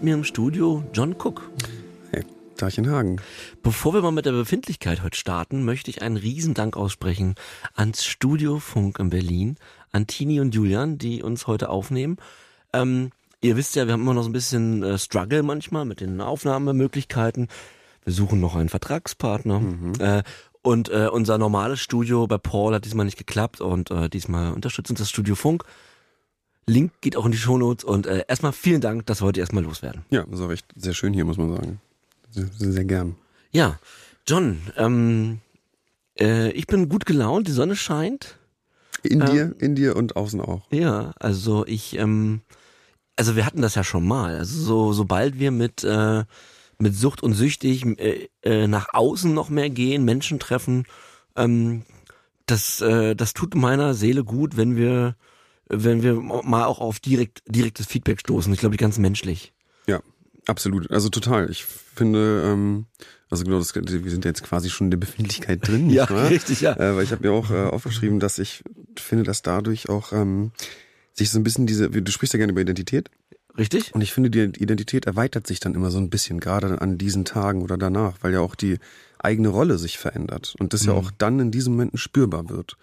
mit mir im Studio John Cook. Hey, Hagen. Bevor wir mal mit der Befindlichkeit heute starten, möchte ich einen Riesendank aussprechen ans Studio Funk in Berlin, an Tini und Julian, die uns heute aufnehmen. Ähm, ihr wisst ja, wir haben immer noch so ein bisschen äh, Struggle manchmal mit den Aufnahmemöglichkeiten. Wir suchen noch einen Vertragspartner. Mhm. Äh, und äh, unser normales Studio bei Paul hat diesmal nicht geklappt und äh, diesmal unterstützt uns das Studio Funk. Link geht auch in die Shownotes und äh, erstmal vielen Dank, dass wir heute erstmal loswerden. Ja, das war echt sehr schön hier, muss man sagen. Sehr, sehr, gern. Ja, John, ähm, äh, ich bin gut gelaunt, die Sonne scheint. In ähm, dir, in dir und außen auch. Ja, also ich, ähm, also wir hatten das ja schon mal. Also so, sobald wir mit äh, mit Sucht und Süchtig äh, äh, nach außen noch mehr gehen, Menschen treffen, ähm, das, äh, das tut meiner Seele gut, wenn wir wenn wir mal auch auf direkt, direktes Feedback stoßen. Ich glaube, ganz menschlich. Ja, absolut. Also total. Ich finde, ähm, also genau, das, wir sind jetzt quasi schon in der Befindlichkeit drin. ja, richtig, ja. Äh, weil ich habe mir auch äh, aufgeschrieben, dass ich finde, dass dadurch auch ähm, sich so ein bisschen diese, du sprichst ja gerne über Identität. Richtig. Und ich finde, die Identität erweitert sich dann immer so ein bisschen, gerade an diesen Tagen oder danach, weil ja auch die eigene Rolle sich verändert und das mhm. ja auch dann in diesen Momenten spürbar wird.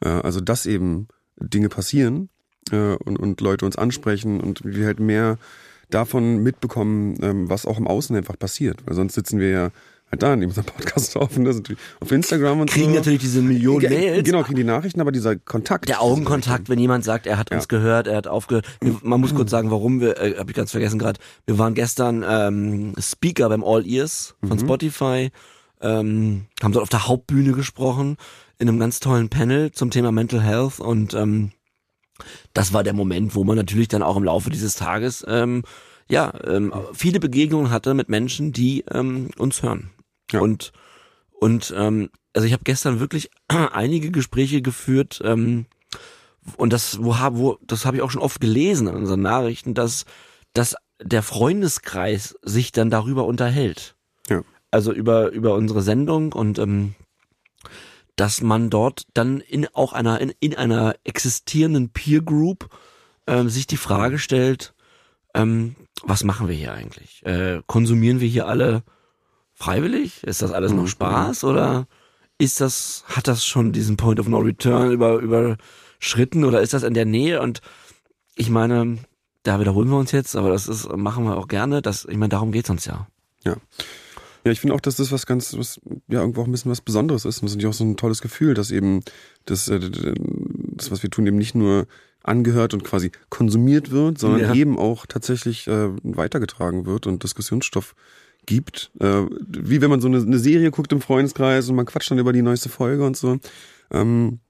Äh, also, dass eben Dinge passieren äh, und, und Leute uns ansprechen und wir halt mehr davon mitbekommen, ähm, was auch im Außen einfach passiert. Weil sonst sitzen wir ja halt da in unserem Podcast auf, und das auf Instagram und kriegen so. Natürlich diese Millionen Mails. Genau, kriegen die Nachrichten, aber dieser Kontakt. Der Augenkontakt, wenn jemand sagt, er hat uns gehört, er hat aufgehört. Man muss kurz sagen, warum wir, äh, habe ich ganz vergessen gerade, wir waren gestern ähm, Speaker beim All Ears von mhm. Spotify, ähm, haben dort auf der Hauptbühne gesprochen, in einem ganz tollen Panel zum Thema Mental Health und ähm, das war der Moment, wo man natürlich dann auch im Laufe dieses Tages ähm, ja ähm, viele Begegnungen hatte mit Menschen, die ähm, uns hören. Ja. Und und ähm, also ich habe gestern wirklich einige Gespräche geführt ähm, und das wo wo das habe ich auch schon oft gelesen in unseren Nachrichten, dass dass der Freundeskreis sich dann darüber unterhält. Ja. Also über über unsere Sendung und ähm, dass man dort dann in auch einer in, in einer existierenden Peer Group ähm, sich die Frage stellt, ähm, was machen wir hier eigentlich? Äh, konsumieren wir hier alle freiwillig? Ist das alles noch mhm. Spaß oder ist das hat das schon diesen Point of No Return über überschritten oder ist das in der Nähe? Und ich meine, da wiederholen wir uns jetzt, aber das ist machen wir auch gerne. Das ich meine, darum geht's uns ja. Ja. Ja, ich finde auch, dass das was ganz, was ja irgendwo auch ein bisschen was Besonderes ist. Und das ist natürlich auch so ein tolles Gefühl, dass eben das, äh, das, was wir tun, eben nicht nur angehört und quasi konsumiert wird, sondern ja. eben auch tatsächlich äh, weitergetragen wird und Diskussionsstoff gibt. Äh, wie wenn man so eine, eine Serie guckt im Freundeskreis und man quatscht dann über die neueste Folge und so. Ähm,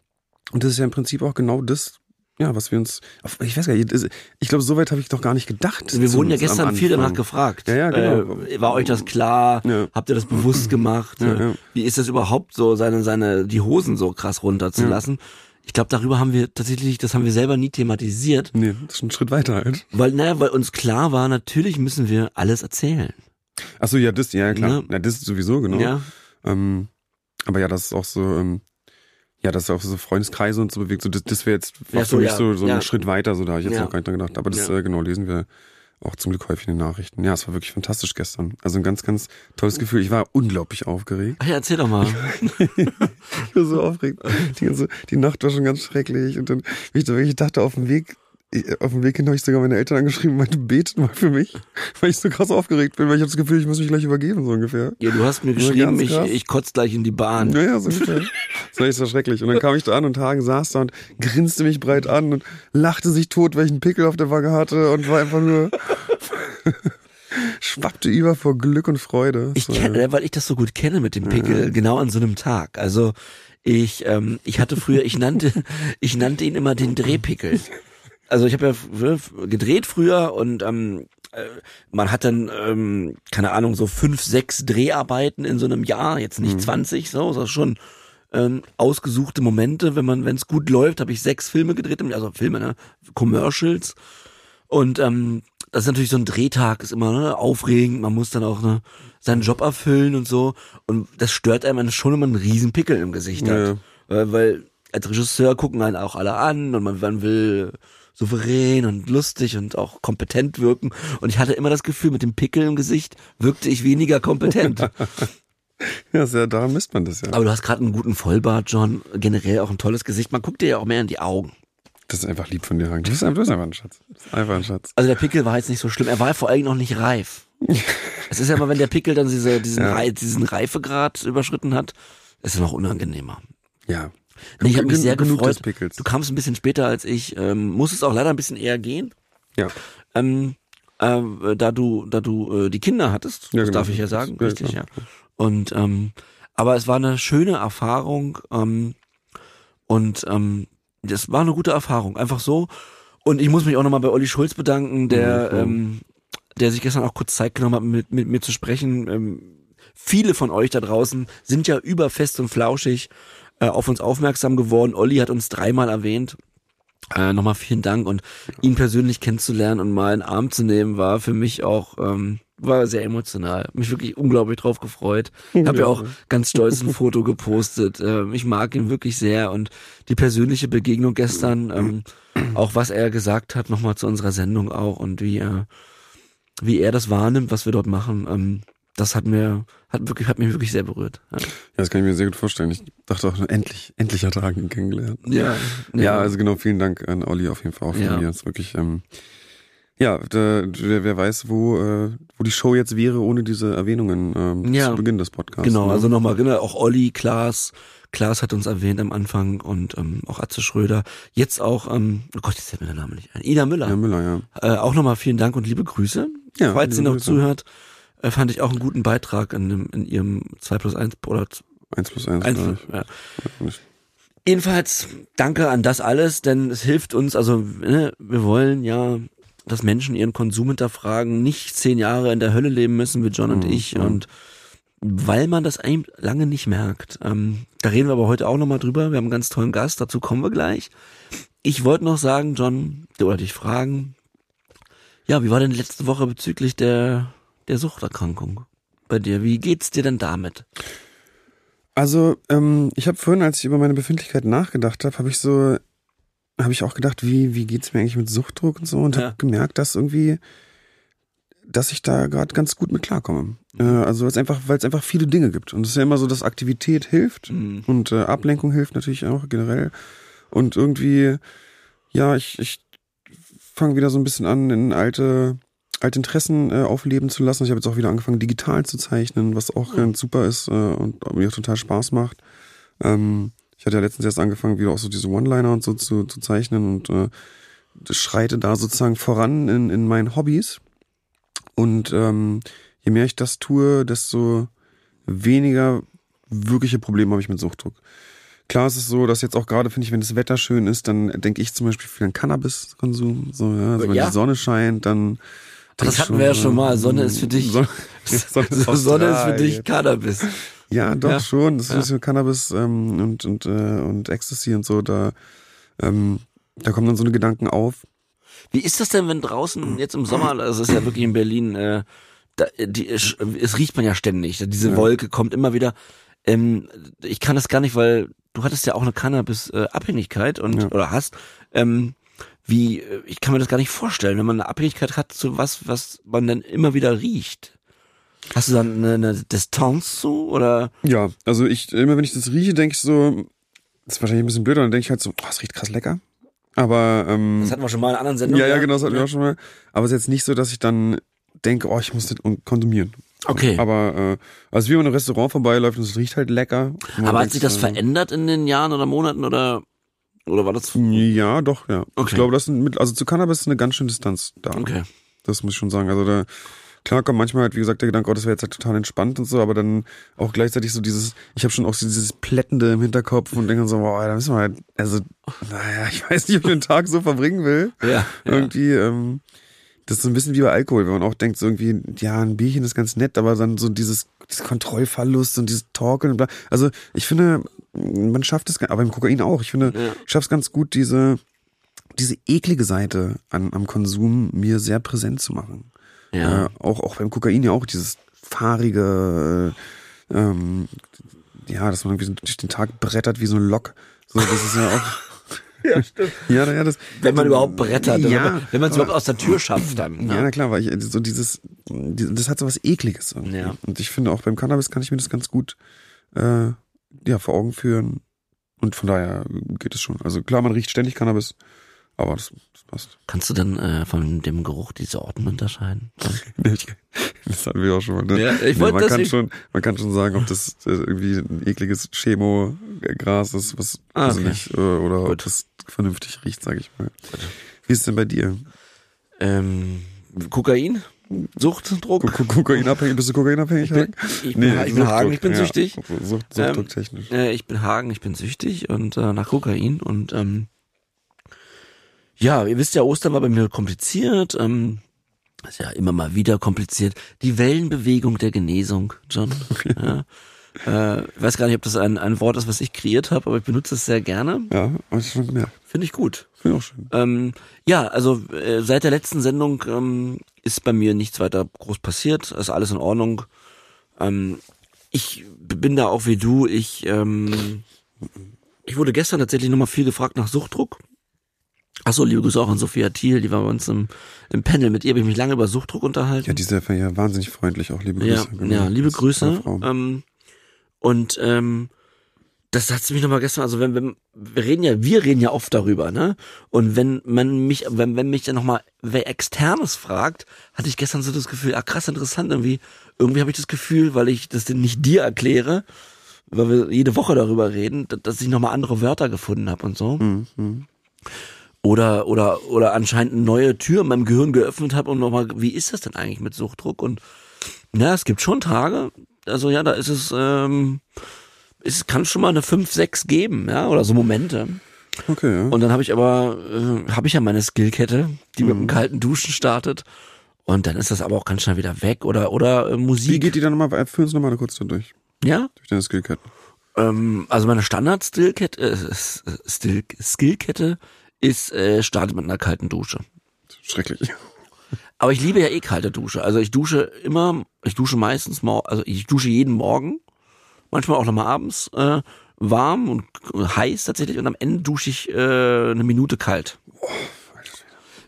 und das ist ja im Prinzip auch genau das, ja, was wir uns, ich weiß gar nicht, ich glaube, so weit habe ich doch gar nicht gedacht. Wir wurden ja gestern viel danach gefragt. Ja, ja, genau. Äh, war euch das klar? Ja. Habt ihr das bewusst gemacht? Ja, ja. Wie ist das überhaupt so, seine, seine, die Hosen so krass runterzulassen? Ich glaube, darüber haben wir tatsächlich, das haben wir selber nie thematisiert. Nee, das ist ein Schritt weiter halt. Weil, naja, weil uns klar war, natürlich müssen wir alles erzählen. Ach so, ja, das, ja, klar. Ja, das ist sowieso, genau. Ja. Ähm, aber ja, das ist auch so, ähm, ja, das ist auch so Freundeskreise und so bewegt. So, das, das wäre jetzt ja, so, für mich ja, so, so ja. ein Schritt weiter, so da habe ich jetzt noch gar nicht dran gedacht. Aber das äh, genau lesen wir auch zum Glück häufig in den Nachrichten. Ja, es war wirklich fantastisch gestern. Also ein ganz, ganz tolles Gefühl. Ich war unglaublich aufgeregt. Ach ja, erzähl doch mal. ich war so aufgeregt. Die, ganze, die Nacht war schon ganz schrecklich. Und dann, wie ich da wirklich dachte, auf dem Weg auf dem Weg hin habe ich sogar meine Eltern angeschrieben und meinte, betet mal für mich, weil ich so krass aufgeregt bin, weil ich habe das Gefühl, ich muss mich gleich übergeben, so ungefähr. Ja, du hast mir geschrieben, ich, ich kotze gleich in die Bahn. Ja, ja, so ungefähr. Das war echt so schrecklich. Und dann kam ich da an und Hagen saß da und grinste mich breit an und lachte sich tot, weil ich einen Pickel auf der Wange hatte und war einfach nur... schwappte über vor Glück und Freude. Ich kenne, weil ich das so gut kenne mit dem Pickel, ja. genau an so einem Tag. Also ich, ähm, ich hatte früher, ich nannte, ich nannte ihn immer den Drehpickel also ich habe ja gedreht früher und ähm, äh, man hat dann, ähm, keine Ahnung, so fünf, sechs Dreharbeiten in so einem Jahr, jetzt nicht mhm. 20, so, das ist schon ähm, ausgesuchte Momente. Wenn man, wenn es gut läuft, habe ich sechs Filme gedreht, also Filme, ne? Commercials. Und ähm, das ist natürlich so ein Drehtag, ist immer ne, aufregend, man muss dann auch ne, seinen Job erfüllen und so. Und das stört einem schon, wenn man einen riesen Pickel im Gesicht hat. Ja. Weil, weil als Regisseur gucken einen auch alle an und man, man will souverän und lustig und auch kompetent wirken. Und ich hatte immer das Gefühl, mit dem Pickel im Gesicht wirkte ich weniger kompetent. ja, sehr, da misst man das ja. Aber du hast gerade einen guten Vollbart, John. Generell auch ein tolles Gesicht. Man guckt dir ja auch mehr in die Augen. Das ist einfach lieb von dir, Hank. Du bist einfach, ein Schatz. einfach ein Schatz. Also der Pickel war jetzt nicht so schlimm. Er war vor allem noch nicht reif. es ist ja immer, wenn der Pickel dann diese, diesen, ja. Re diesen Reifegrad überschritten hat, ist er noch unangenehmer. Ja. Nee, ich habe mich sehr gefreut. Du kamst ein bisschen später als ich. Ähm, musstest auch leider ein bisschen eher gehen. Ja. Ähm, äh, da du, da du äh, die Kinder hattest, ja, das genau. darf ich ja sagen, ja, richtig, klar. ja. Und ähm, aber es war eine schöne Erfahrung ähm, und ähm, das war eine gute Erfahrung, einfach so. Und ich muss mich auch nochmal bei Olli Schulz bedanken, der, mhm. ähm, der sich gestern auch kurz Zeit genommen hat, mit, mit mir zu sprechen. Ähm, viele von euch da draußen sind ja überfest und flauschig äh, auf uns aufmerksam geworden. Olli hat uns dreimal erwähnt. Äh, nochmal vielen Dank und ihn persönlich kennenzulernen und mal einen Arm zu nehmen, war für mich auch ähm, war sehr emotional. Mich wirklich unglaublich drauf gefreut. Ich habe ja auch ganz stolz ein Foto gepostet. Ähm, ich mag ihn wirklich sehr und die persönliche Begegnung gestern, ähm, auch was er gesagt hat, nochmal zu unserer Sendung auch und wie er, wie er das wahrnimmt, was wir dort machen, ähm, das hat mir, hat wirklich, hat mich wirklich sehr berührt. Ja. ja, das kann ich mir sehr gut vorstellen. Ich dachte auch, endlich, endlich hat er ihn kennengelernt. Ja, ja. Ja, also genau, vielen Dank an Olli auf jeden Fall auch von ja. mir. Das ist wirklich, ähm, ja, da, wer weiß, wo, äh, wo die Show jetzt wäre ohne diese Erwähnungen ähm, ja, zu Beginn des Podcasts. Genau, ne? also nochmal, genau, auch Olli, Klaas, Klaas hat uns erwähnt am Anfang und ähm, auch Atze Schröder. Jetzt auch, ähm, oh Gott, jetzt fällt mir der Name nicht ein. Ida Müller. Ja, Müller, ja. Äh, auch nochmal vielen Dank und liebe Grüße. Ja, Falls sie noch Grüße. zuhört, äh, fand ich auch einen guten Beitrag in, dem, in ihrem 2 plus 1 oder 1 plus 1. 1 ja. ja. Jedenfalls danke an das alles, denn es hilft uns, also ne, wir wollen ja dass Menschen ihren Konsum hinterfragen, nicht zehn Jahre in der Hölle leben müssen wie John und mhm. ich und weil man das eigentlich lange nicht merkt. Ähm, da reden wir aber heute auch nochmal drüber. Wir haben einen ganz tollen Gast, dazu kommen wir gleich. Ich wollte noch sagen, John, oder dich fragen, ja, wie war denn letzte Woche bezüglich der, der Suchterkrankung bei dir? Wie geht's dir denn damit? Also, ähm, ich habe vorhin, als ich über meine Befindlichkeit nachgedacht habe, habe ich so habe ich auch gedacht, wie, wie geht's mir eigentlich mit Suchtdruck und so und ja. habe gemerkt, dass irgendwie, dass ich da gerade ganz gut mit klarkomme. Mhm. Äh, also weil es einfach, weil es einfach viele Dinge gibt. Und es ist ja immer so, dass Aktivität hilft mhm. und äh, Ablenkung hilft natürlich auch generell. Und irgendwie, ja, ich, ich fange wieder so ein bisschen an, in alte, alte Interessen äh, aufleben zu lassen. Ich habe jetzt auch wieder angefangen, digital zu zeichnen, was auch ganz super ist äh, und mir auch total Spaß macht. Ähm, ich hatte ja letztens erst angefangen, wieder auch so diese One-Liner und so zu, zu zeichnen und äh, schreite da sozusagen voran in, in meinen Hobbys. Und ähm, je mehr ich das tue, desto weniger wirkliche Probleme habe ich mit Suchtdruck. Klar ist es so, dass jetzt auch gerade, finde ich, wenn das Wetter schön ist, dann denke ich zum Beispiel viel an Cannabiskonsum. So, ja, also wenn ja. die Sonne scheint, dann. Das hatten wir ja schon mal. Sonne ist für dich. Sonne, Sonne, ist, Sonne ist für dich Cannabis. Ja, doch ja. schon. Das ist ja. Cannabis ähm, und und äh, und Ecstasy und so. Da ähm, da kommen dann so eine Gedanken auf. Wie ist das denn, wenn draußen jetzt im Sommer, also es ist ja wirklich in Berlin, äh, da, die, es riecht man ja ständig. Diese ja. Wolke kommt immer wieder. Ähm, ich kann das gar nicht, weil du hattest ja auch eine Cannabis-Abhängigkeit und ja. oder hast. Ähm, wie, ich kann mir das gar nicht vorstellen, wenn man eine Abhängigkeit hat zu was, was man dann immer wieder riecht. Hast du dann eine, eine Distanz zu oder? Ja, also ich immer wenn ich das rieche, denke ich so, das ist wahrscheinlich ein bisschen blöder, dann denke ich halt so, oh, es riecht krass lecker. Aber ähm, das hatten wir schon mal in anderen Sendungen. Ja, ja, genau, das hatten wir auch schon mal. Aber es ist jetzt nicht so, dass ich dann denke, oh, ich muss das konsumieren. Okay. Aber äh, also wie man im Restaurant vorbeiläuft und es riecht halt lecker. Aber hat sich das äh, verändert in den Jahren oder Monaten oder oder war das? Ja, doch, ja. Okay. Ich glaube, das sind mit, also zu Cannabis ist eine ganz schöne Distanz da. Okay. Das muss ich schon sagen. Also da Klar kommt manchmal halt, wie gesagt, der Gedanke, oh, das wäre jetzt halt total entspannt und so, aber dann auch gleichzeitig so dieses, ich habe schon auch so dieses Plättende im Hinterkopf und denke so, boah, da müssen wir halt, also, naja, ich weiß nicht, ob ich den Tag so verbringen will. Ja. ja. Irgendwie, ähm, das ist so ein bisschen wie bei Alkohol, wenn man auch denkt, so irgendwie, ja, ein Bierchen ist ganz nett, aber dann so dieses, dieses Kontrollverlust und dieses Talken und bla. Also ich finde, man schafft es, aber im Kokain auch, ich finde, ja. ich schaffe es ganz gut, diese, diese eklige Seite an, am Konsum mir sehr präsent zu machen. Ja. Äh, auch, auch beim Kokain ja auch dieses fahrige, äh, ähm, ja, dass man irgendwie so durch den Tag brettert wie so ein Lok. So, das ist ja auch. ja, stimmt. Ja, ja, das, wenn man überhaupt brettert, ja, wenn man es überhaupt aus der Tür schafft dann. Ne? Ja, na klar, weil ich so dieses, das hat so was ekliges. Irgendwie. Ja. Und ich finde auch beim Cannabis kann ich mir das ganz gut äh, ja vor Augen führen. Und von daher geht es schon. Also klar, man riecht ständig Cannabis. Aber das, das passt. Kannst du denn äh, von dem Geruch die Sorten unterscheiden? das hatten wir auch schon mal. Ne? Ja, ich ja, man, kann schon, man kann schon sagen, ob das äh, irgendwie ein ekliges Chemo-Gras ist, was ah, okay. nicht, äh, oder Gut. ob das vernünftig riecht, sage ich mal. Wie ist es denn bei dir? Ähm, Kokain? Suchtdruck? Kokainabhängig? Bist du kokainabhängig? Ich bin, ich bin, nee, ich bin Hagen, ich bin süchtig. Ja, Sucht, Suchtdruck technisch. Ähm, äh, ich bin Hagen, ich bin süchtig und äh, nach Kokain und ähm, ja, ihr wisst ja, Ostern war bei mir kompliziert. Ähm, ist ja immer mal wieder kompliziert. Die Wellenbewegung der Genesung, John. Okay. Ja. Äh, ich weiß gar nicht, ob das ein, ein Wort ist, was ich kreiert habe, aber ich benutze es sehr gerne. Ja, ich schon gemerkt. Finde ich gut. Finde ich auch schön. Ähm, ja, also äh, seit der letzten Sendung ähm, ist bei mir nichts weiter groß passiert. Ist alles in Ordnung. Ähm, ich bin da auch wie du. Ich, ähm, ich wurde gestern tatsächlich nochmal viel gefragt nach Suchtdruck. Achso, liebe Grüße auch an Sophia Thiel, die war bei uns im, im Panel. Mit ihr habe ich mich lange über Suchtdruck unterhalten. Ja, die ist ja wahnsinnig freundlich, auch liebe Grüße. Ja, genau. ja liebe Grüße. Ähm, und ähm, das hat mich nochmal gestern, also wenn, wenn, wir reden ja, wir reden ja oft darüber, ne? Und wenn man mich, wenn, wenn mich dann nochmal wer externes fragt, hatte ich gestern so das Gefühl, ah krass interessant, irgendwie, irgendwie habe ich das Gefühl, weil ich das denn nicht dir erkläre, weil wir jede Woche darüber reden, dass ich nochmal andere Wörter gefunden habe und so. Mhm oder oder oder anscheinend eine neue Tür in meinem Gehirn geöffnet habe und nochmal, wie ist das denn eigentlich mit Suchtdruck? Und ja, es gibt schon Tage, also ja, da ist es, ähm, es kann schon mal eine 5, 6 geben, ja, oder so Momente. Okay. Ja. Und dann habe ich aber, äh, habe ich ja meine Skillkette, die mhm. mit dem kalten Duschen startet. Und dann ist das aber auch ganz schnell wieder weg oder oder äh, Musik. Wie geht die dann nochmal? Führen Sie nochmal kurz durch. Ja. Durch deine Skillkette. Ähm, also meine Standard-Skillkette, äh, Skill Skillkette ist äh, startet mit einer kalten Dusche. Schrecklich. Aber ich liebe ja eh kalte Dusche. Also ich dusche immer, ich dusche meistens, also ich dusche jeden Morgen, manchmal auch nochmal abends, äh, warm und heiß tatsächlich und am Ende dusche ich äh, eine Minute kalt. Oh,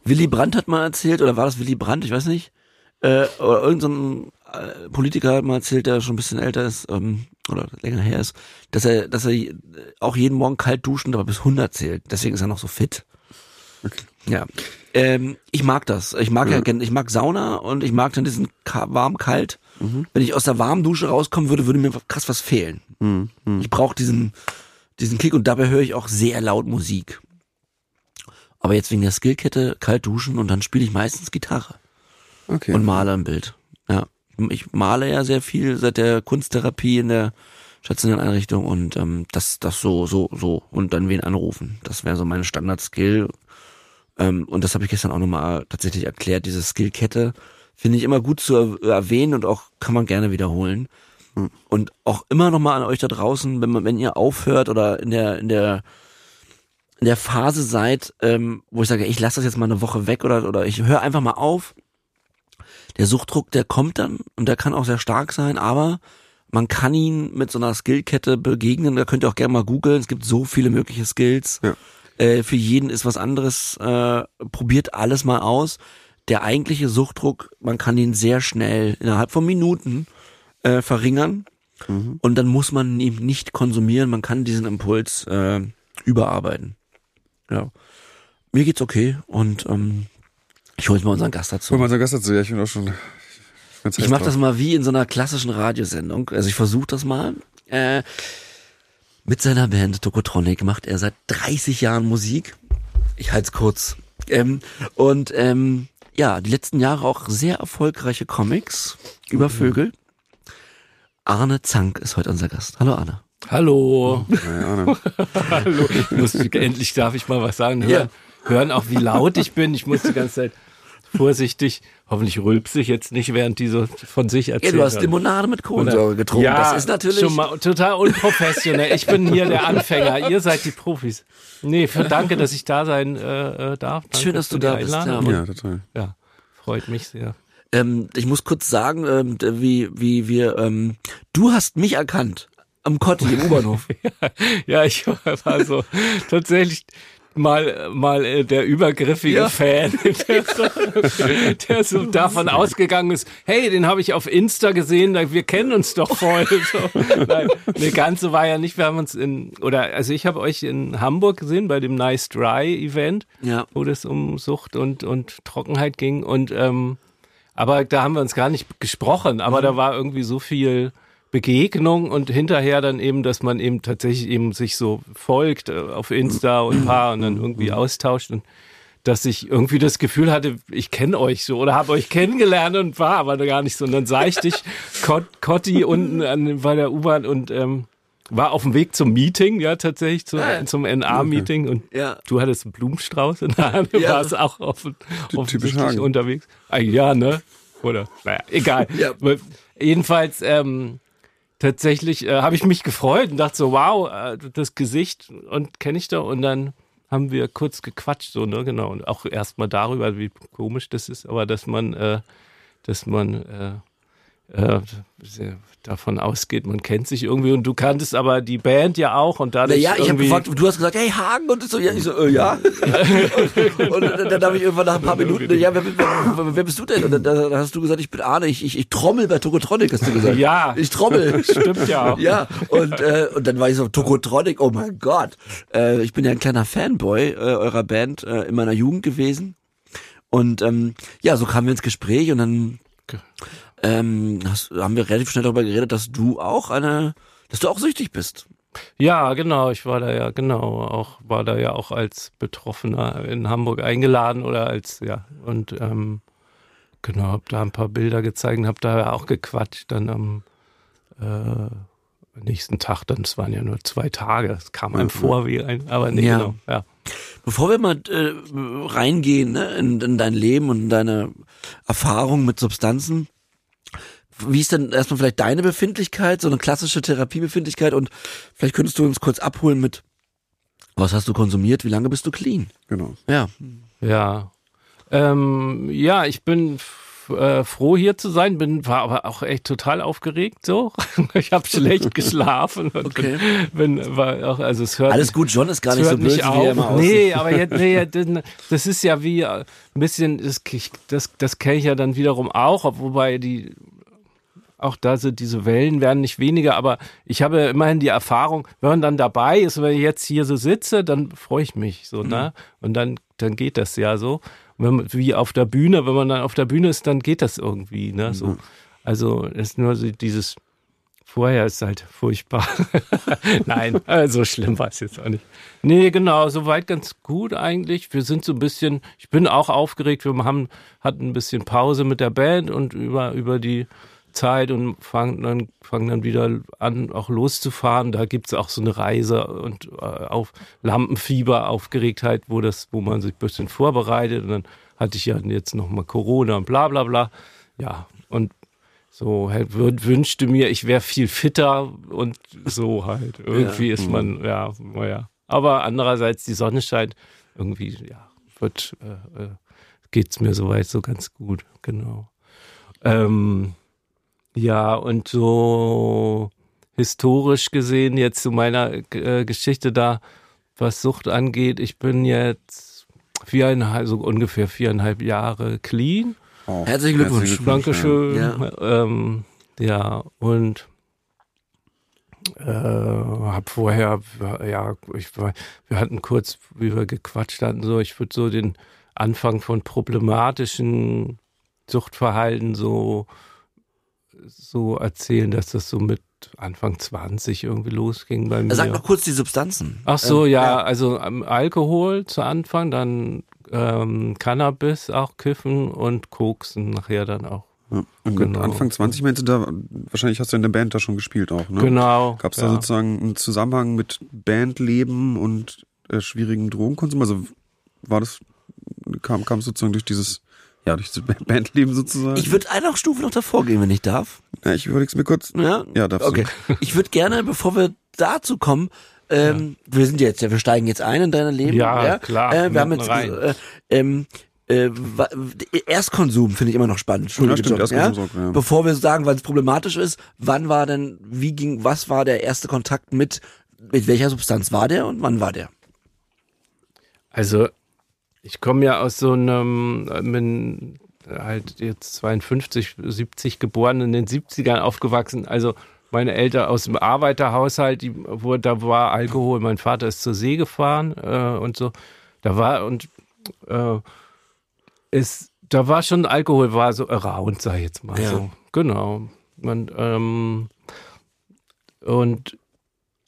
Willy Brandt hat mal erzählt, oder war das Willy Brandt, ich weiß nicht, äh, oder irgendein so äh, Politiker hat mal erzählt, der schon ein bisschen älter ist ähm, oder länger her ist, dass er, dass er auch jeden Morgen kalt duschen, aber bis 100 zählt. Deswegen ist er noch so fit. Okay. Ja. Ähm, ich mag das. Ich mag ja. ja, ich mag Sauna und ich mag dann diesen warm kalt. Mhm. Wenn ich aus der warmen Dusche rauskommen würde, würde mir krass was fehlen. Mhm. Mhm. Ich brauche diesen diesen Kick und dabei höre ich auch sehr laut Musik. Aber jetzt wegen der Skillkette kalt duschen und dann spiele ich meistens Gitarre. Okay. Und male ein Bild. Ja ich male ja sehr viel seit der Kunsttherapie in der stationären Einrichtung und ähm, das, das so, so, so und dann wen anrufen. Das wäre so meine Standard-Skill. Ähm, und das habe ich gestern auch nochmal tatsächlich erklärt, diese Skillkette finde ich immer gut zu erwähnen und auch kann man gerne wiederholen. Hm. Und auch immer nochmal an euch da draußen, wenn man, wenn ihr aufhört oder in der, in der in der Phase seid, ähm, wo ich sage, ich lasse das jetzt mal eine Woche weg oder, oder ich höre einfach mal auf, der Suchtdruck, der kommt dann und der kann auch sehr stark sein, aber man kann ihn mit so einer Skillkette begegnen. Da könnt ihr auch gerne mal googeln. Es gibt so viele mögliche Skills. Ja. Äh, für jeden ist was anderes. Äh, probiert alles mal aus. Der eigentliche Suchtdruck, man kann ihn sehr schnell innerhalb von Minuten äh, verringern. Mhm. Und dann muss man ihn nicht konsumieren. Man kann diesen Impuls äh, überarbeiten. Ja. Mir geht's okay und ähm, ich hole mal unseren Gast dazu. Hol mal unseren Gast dazu, ja, ich bin auch schon. Ich, ich mache das mal wie in so einer klassischen Radiosendung. Also ich versuche das mal. Äh, mit seiner Band Tokotronic macht er seit 30 Jahren Musik. Ich halte es kurz. Ähm, und ähm, ja, die letzten Jahre auch sehr erfolgreiche Comics über mhm. Vögel. Arne Zank ist heute unser Gast. Hallo Arne. Hallo. Ja, Hallo. Ich muss, endlich darf ich mal was sagen. Hören, ja. hören auch, wie laut ich bin. Ich muss die ganze Zeit vorsichtig. Hoffentlich rülpse ich jetzt nicht, während die so von sich erzählen. Ja, du hast Limonade mit Kohlensäure getrunken. Ja, das ist natürlich schon mal total unprofessionell. Ich bin hier der Anfänger. Ihr seid die Profis. Nee, für, danke, dass ich da sein äh, äh darf. Danke Schön, dass du da bist. Ja, ja, total. Ja, freut mich sehr. Ähm, ich muss kurz sagen, ähm, wie, wie wir, ähm, du hast mich erkannt am Kotti im U-Bahnhof. ja, ja, ich war so tatsächlich mal, mal äh, der übergriffige Ja. Fan, der so, der so davon ausgegangen ist, hey, den habe ich auf Insta gesehen, wir kennen uns doch voll. So. Nein, eine ganze war ja nicht, wir haben uns in, oder also ich habe euch in Hamburg gesehen bei dem Nice Dry Event, Ja. wo das um Sucht und, und Trockenheit ging und ähm, aber da haben wir uns gar nicht gesprochen, aber Mhm. da war irgendwie so viel Begegnung und hinterher dann eben, dass man eben tatsächlich eben sich so folgt äh, auf Insta und Paar und dann irgendwie Mhm. austauscht und dass ich irgendwie das Gefühl hatte, ich kenne euch so oder habe euch kennengelernt und war aber gar nicht so. Und dann sah ich dich, Cot, Cotti unten an, bei der U-Bahn und ähm, war auf dem Weg zum Meeting, ja tatsächlich, zu, Ah, ja. zum NA-Meeting und Ja. du hattest einen Blumenstrauß in der Hand, Ja. warst auch offen, offensichtlich unterwegs. Ah, ja, ne? Oder? Naja, egal. Ja. Jedenfalls, ähm, tatsächlich äh, habe ich mich gefreut und dachte so, wow, äh, das Gesicht und kenne ich doch. Und dann haben wir kurz gequatscht, so, ne, genau. Und auch erstmal darüber, wie komisch das ist, aber dass man, äh, dass man äh, davon ausgeht, man kennt sich irgendwie und du kanntest aber die Band ja auch und dadurch Naja, ich habe gefragt, du hast gesagt, hey Hagen und so, ja, ich so, äh, ja. und, und dann, dann habe ich irgendwann nach ein paar Minuten, ja, wer, wer, wer bist du denn? Und dann, dann hast du gesagt, ich bin Arne, ich, ich, ich trommel bei Tokotronic, hast du gesagt. Ja. Ich trommel. Stimmt ja auch. Ja, und, äh, und dann war ich so, Tokotronic, oh mein Gott. Äh, ich bin ja ein kleiner Fanboy äh, eurer Band äh, in meiner Jugend gewesen. Und ähm, ja, so kamen wir ins Gespräch und dann ähm, hast, haben wir relativ schnell darüber geredet, dass du auch eine, dass du auch süchtig bist. Ja, genau. Ich war da ja, genau, auch, war da ja auch als Betroffener in Hamburg eingeladen oder als, ja, und ähm, genau, hab da ein paar Bilder gezeigt und hab da ja auch gequatscht dann am äh, nächsten Tag, dann, es waren ja nur zwei Tage, es kam einem vor wie ein, aber nee, Ja. genau, ja. Bevor wir mal äh, reingehen ne, in, in dein Leben und in deine Erfahrung mit Substanzen, wie ist denn erstmal vielleicht deine Befindlichkeit, so eine klassische Therapiebefindlichkeit und vielleicht könntest du uns kurz abholen mit, was hast du konsumiert, wie lange bist du clean? Genau. Ja, Ja. Ähm, ja, ich bin äh, froh hier zu sein, bin war aber auch echt total aufgeregt so. Ich habe schlecht geschlafen und Okay. bin, bin war auch also es hört alles gut, John ist gar nicht so böse, nicht wie er immer aussieht. Nee, aber jetzt, nee, das- das ist ja wie äh, ein bisschen, das, das, das kenne ich ja dann wiederum auch, ob- wobei die auch da sind diese Wellen werden nicht weniger, aber ich habe immerhin die Erfahrung, wenn man dann dabei ist, wenn ich jetzt hier so sitze, dann freue ich mich so, ne? Und dann, dann geht das ja so. Man, wie auf der Bühne, wenn man dann auf der Bühne ist, dann geht das irgendwie, ne? So. Also ist nur so dieses Vorher ist halt furchtbar. Nein, so schlimm war es jetzt auch nicht. Nee, genau, soweit ganz gut eigentlich. Wir sind so ein bisschen, ich bin auch aufgeregt, wir haben, hatten ein bisschen Pause mit der Band und über, über die Zeit und fangen dann, fangen dann wieder an, auch loszufahren. Da gibt's auch so eine Reise und äh, auf Lampenfieber, Aufgeregtheit, wo das, wo man sich ein bisschen vorbereitet. Und dann hatte ich ja jetzt nochmal Corona und bla bla bla. Ja, und so halt wünschte mir, ich wäre viel fitter und so halt. Irgendwie ist man, ja, naja. Aber andererseits, die Sonne scheint, irgendwie, ja, wird, äh, äh, geht's mir soweit so ganz gut, genau. Ähm, ja, und so historisch gesehen, jetzt zu meiner äh, Geschichte da, was Sucht angeht, ich bin jetzt viereinhalb, so ungefähr viereinhalb Jahre clean. Oh, Herzlichen Glückwunsch. Dankeschön. Ja. Ähm, ja, und äh, hab vorher, ja, ich war, wir hatten kurz, wie wir gequatscht hatten, so, ich würde so den Anfang von problematischen Suchtverhalten so, so erzählen, dass das so mit Anfang 20 irgendwie losging bei mir. Sag noch kurz die Substanzen. Ach so, Ähm, ja, also ähm, Alkohol zu Anfang, dann ähm, Cannabis auch kiffen und Koksen nachher dann auch. Ja. Und Genau. Anfang 20 meinst du da, wahrscheinlich hast du in der Band da schon gespielt auch, ne? Genau. Gab es ja. da sozusagen einen Zusammenhang mit Bandleben und äh, schwierigen Drogenkonsum? Also war das, kam, kam es sozusagen durch dieses, ja, durch das Bandleben sozusagen? Ich würde eine Stufe noch davor gehen, wenn ich darf. ja, ich überleg's mir kurz. Ja, Ja, darfst okay. Ich würde gerne, bevor wir dazu kommen, ähm, wir sind jetzt, ja, wir steigen jetzt ein in dein Leben. Ja, klar, Äh, wir haben jetzt, rein. äh, ähm, äh, Erstkonsum finde ich immer noch spannend. Entschuldige, Ja, auch, ja. Bevor wir sagen, wann es problematisch ist, wann war denn, wie ging, was war der erste Kontakt mit, mit welcher Substanz war der und wann war der? Also, ich komme ja aus so einem, bin halt jetzt 52, 70 geboren, in den 70ern aufgewachsen. Also, meine Eltern aus dem Arbeiterhaushalt, die, wo, da war Alkohol. Mein Vater ist zur See gefahren äh, und so. Da war und äh, ist, da war schon Alkohol, war so around, sag ich jetzt mal Ja. so. Genau. Man, ähm, und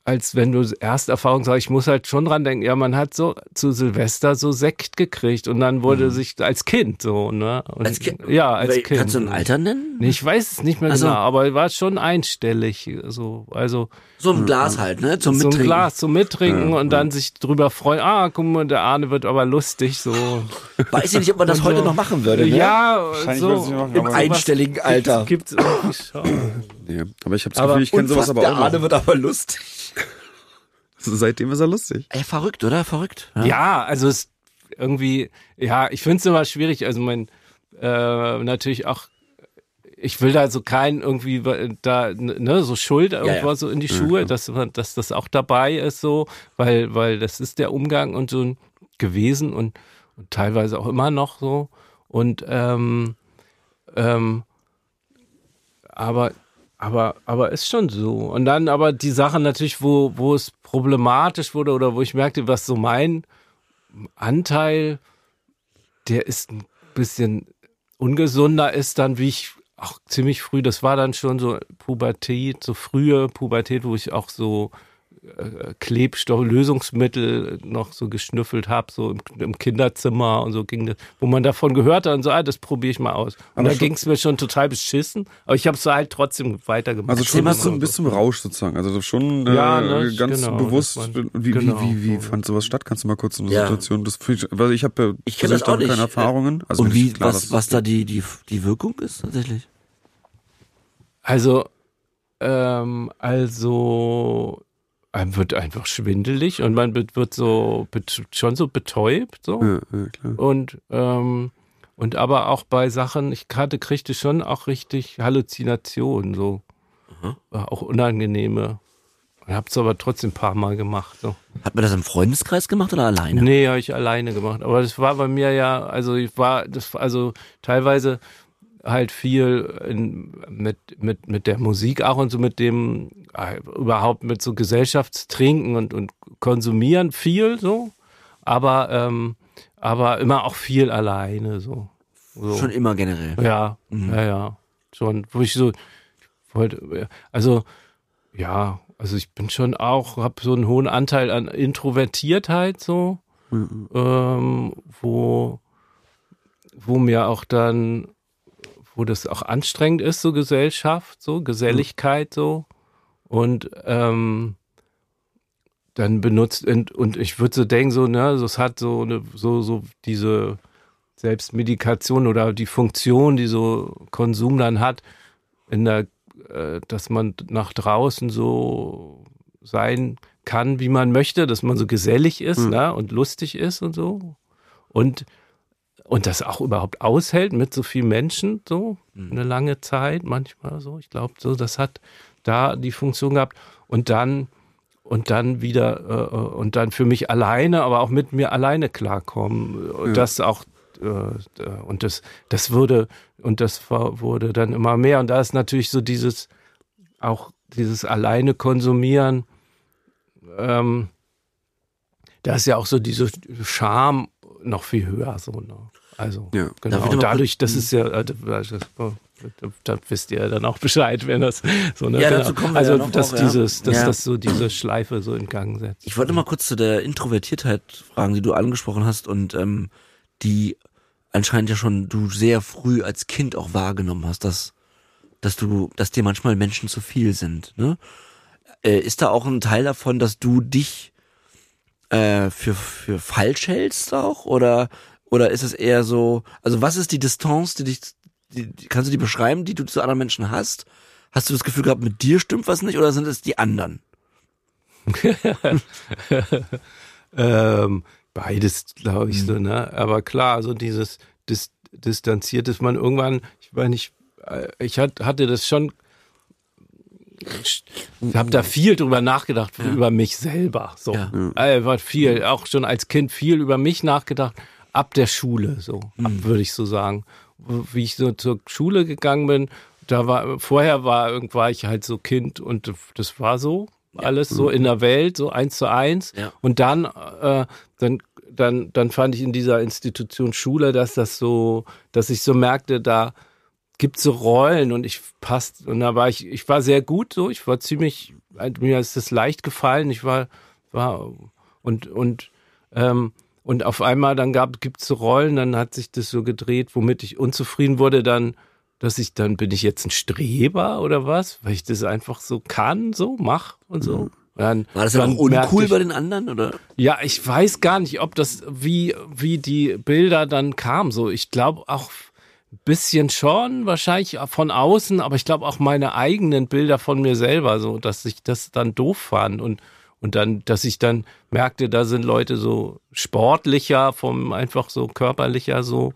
als wenn du Ersterfahrung sagst, ich muss halt schon dran denken, ja, man hat so zu Silvester so Sekt gekriegt und dann wurde sich als Kind so, ne? Und, Mhm. Als Kind? Ja, als Wel- Kind. Kannst du ein Alter nennen? Nee, ich weiß es nicht mehr Ach so. genau, aber war schon einstellig, so, also So ein Glas halt, ne? Zum so ein Mittrinken. Glas zum Mittrinken und dann sich drüber freuen, ah, guck mal, der Arne wird aber lustig, so. Weiß ich nicht, ob man das Und heute so. noch machen würde, ne? Ja, so. machen, Im einstelligen Alter. Gibt's irgendwie schon. Nee, aber ich habe das Aber- Gefühl, ich kenne sowas aber der auch Arne noch. wird aber lustig. Seitdem ist er lustig. Ey, verrückt, oder? Verrückt. Ja, also es irgendwie, ja, ich finde es immer schwierig. Also mein, äh, natürlich auch, ich will da so keinen irgendwie da, ne, so Schuld irgendwo ja. so in die Schuhe, dass man, dass das auch dabei ist, so, weil, weil das ist der Umgang und so gewesen und, und teilweise auch immer noch so. Und ähm, ähm, aber aber, aber ist schon so. Und dann aber die Sachen natürlich, wo, wo es problematisch wurde oder wo ich merkte, was so mein Anteil, der ist ein bisschen ungesunder ist, dann wie ich auch ziemlich früh, das war dann schon so Pubertät, so frühe Pubertät, wo ich auch so Klebstoff, Lösungsmittel noch so geschnüffelt habe, so im, im Kinderzimmer und so ging das, wo man davon gehört hat und so, ah, das probiere ich mal aus. Und Aber da ging es mir schon total beschissen, aber ich habe es halt trotzdem weitergemacht. Also schon mal bis zum, bis zum Rausch sozusagen. Also schon äh, Ja, ne, ganz genau, bewusst. man- wie, genau. wie, wie, wie fand sowas statt? Kannst du mal kurz eine Ja. Situation? Das ich, weil ich habe ja Ich das auch keine nicht. Erfahrungen. Also Und wie, klar, was, was da die, die, die Wirkung ist tatsächlich? Also, ähm, also, einem wird einfach schwindelig und man wird, wird so schon so betäubt, so. Ja, ja, klar. Und, ähm, und aber auch bei Sachen, ich hatte, kriegte schon auch richtig Halluzinationen, so. Äh, Auch unangenehme. Ich hab's aber trotzdem ein paar Mal gemacht, so. Hat man das im Freundeskreis gemacht oder alleine? Nee, habe ich alleine gemacht. Aber das war bei mir ja, also ich war, das also teilweise halt viel in, mit, mit, mit der Musik auch und so mit dem, äh, überhaupt mit so Gesellschaftstrinken und, und Konsumieren viel so. Aber, ähm, aber immer auch viel alleine so. so. Schon immer generell. Ja, ja, ja. Schon, wo ich so wollte, also ja, also ich bin schon auch, habe so einen hohen Anteil an Introvertiertheit so, ähm, wo, wo mir auch dann, wo das auch anstrengend ist, so Gesellschaft, so Geselligkeit so und ähm, dann benutzt und, und ich würde so denken so ne, so, es hat so eine so so diese Selbstmedikation oder die Funktion, die so Konsum dann hat, in der, äh, dass man nach draußen so sein kann, wie man möchte, dass man so gesellig ist ne, und lustig ist und so. Und, und das auch überhaupt aushält mit so vielen Menschen, so eine lange Zeit, manchmal so. Ich glaube, so, das hat da die Funktion gehabt. Und dann und dann wieder äh, und dann für mich alleine, aber auch mit mir alleine klarkommen. Und das auch äh, und das das würde und das war, wurde dann immer mehr und da ist natürlich so dieses auch dieses alleine konsumieren ähm, da ist ja auch so diese Scham noch viel höher so ne? also Ja. genau mal dadurch das ist ja äh, das, da wisst ihr dann auch Bescheid, wenn das so ne? Ja, genau. dazu kommen wir also ja noch dass ja. dieses, dass Ja. das so diese Schleife so in Gang setzt. Ich wollte mal kurz zu der Introvertiertheit fragen, die du angesprochen hast und ähm, die anscheinend ja schon du sehr früh als Kind auch wahrgenommen hast, dass dass du, dass dir manchmal Menschen zu viel sind. Ne? Äh, ist da auch ein Teil davon, dass du dich äh, für für falsch hältst auch oder oder ist es eher so? Also was ist die Distanz, die dich, die, die, kannst du die beschreiben, die du zu anderen Menschen hast? Hast du das Gefühl gehabt, mit dir stimmt was nicht oder sind es die anderen? ähm, beides, glaube ich, so, ne? Aber klar, so dieses Dis distanziert ist man irgendwann, ich meine, ich, äh, ich hat, hatte das schon ich habe da viel drüber nachgedacht, ja. über mich selber. So, ja. äh, viel, auch schon als Kind viel über mich nachgedacht. Ab der Schule, so, mhm. würde ich so sagen. Wie ich so zur Schule gegangen bin, da war vorher war war ich halt so Kind und das war so alles so in der Welt so eins zu eins ja. und dann äh, dann dann dann fand ich in dieser Institution Schule dass das so dass ich so merkte da gibt so Rollen und ich passt und da war ich ich war sehr gut so ich war ziemlich mir ist das leicht gefallen ich war war und und ähm, und auf einmal dann gab gibt's so Rollen dann hat sich das so gedreht womit ich unzufrieden wurde dann dass ich dann bin ich jetzt ein Streber oder was weil ich das einfach so kann so mach und so dann, war das dann auch uncool ich, bei den anderen oder? Ja, ich weiß gar nicht, ob das wie wie die Bilder dann kamen. So, ich glaube auch bisschen schon, wahrscheinlich von außen, aber ich glaube auch meine eigenen Bilder von mir selber, so, dass ich das dann doof fand und, und dann, dass ich dann merkte, da sind Leute so sportlicher, vom einfach so körperlicher so,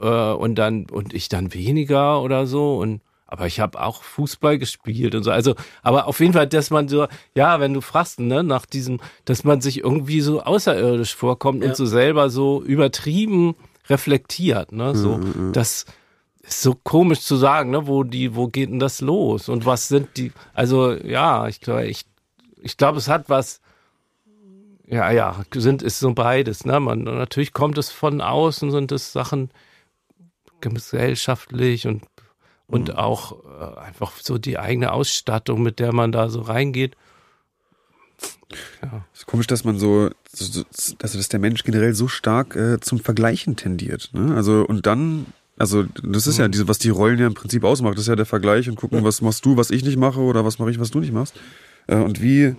äh, und dann, und ich dann weniger oder so und, aber ich habe auch Fußball gespielt und so. Also, aber auf jeden Fall, dass man so, ja, wenn du fragst, ne, nach diesem, dass man sich irgendwie so außerirdisch vorkommt ja. und so selber so übertrieben reflektiert, ne? So, mhm, mhm. das ist so komisch zu sagen, ne? Wo die, wo geht denn das los? Und was sind die? Also ja, ich glaube, ich, ich glaube, es hat was. Ja, ja, sind ist so beides, ne? Man natürlich kommt es von außen, sind es Sachen gesellschaftlich und und mhm. auch äh, einfach so die eigene Ausstattung, mit der man da so reingeht. Ja. ist komisch, dass man so, also dass der Mensch generell so stark äh, zum Vergleichen tendiert. Ne? Also und dann, also das ist mhm. ja diese, was die Rollen ja im Prinzip ausmacht, das ist ja der Vergleich und gucken, was machst du, was ich nicht mache oder was mache ich, was du nicht machst. Äh, und wie,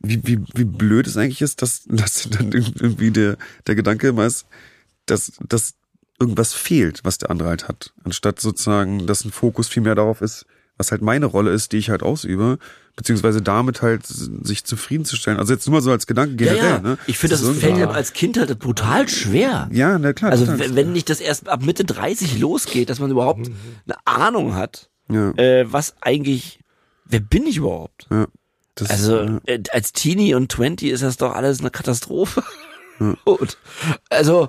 wie, wie, wie blöd es eigentlich ist, dass, dass dann irgendwie der, der Gedanke immer ist, dass, dass irgendwas fehlt, was der andere halt hat. Anstatt sozusagen, dass ein Fokus viel mehr darauf ist, was halt meine Rolle ist, die ich halt ausübe, beziehungsweise damit halt sich zufriedenzustellen. Also jetzt nur mal so als Gedanke generell. Ja, ja. Ne? Ich finde, das, das fällt einem als Kind halt brutal schwer. Ja, na klar. Also total. wenn nicht das erst ab Mitte 30 losgeht, dass man überhaupt eine Ahnung hat, ja. äh, was eigentlich, wer bin ich überhaupt? Ja. Das, also äh, als Teenie und Twenty ist das doch alles eine Katastrophe. Ja. also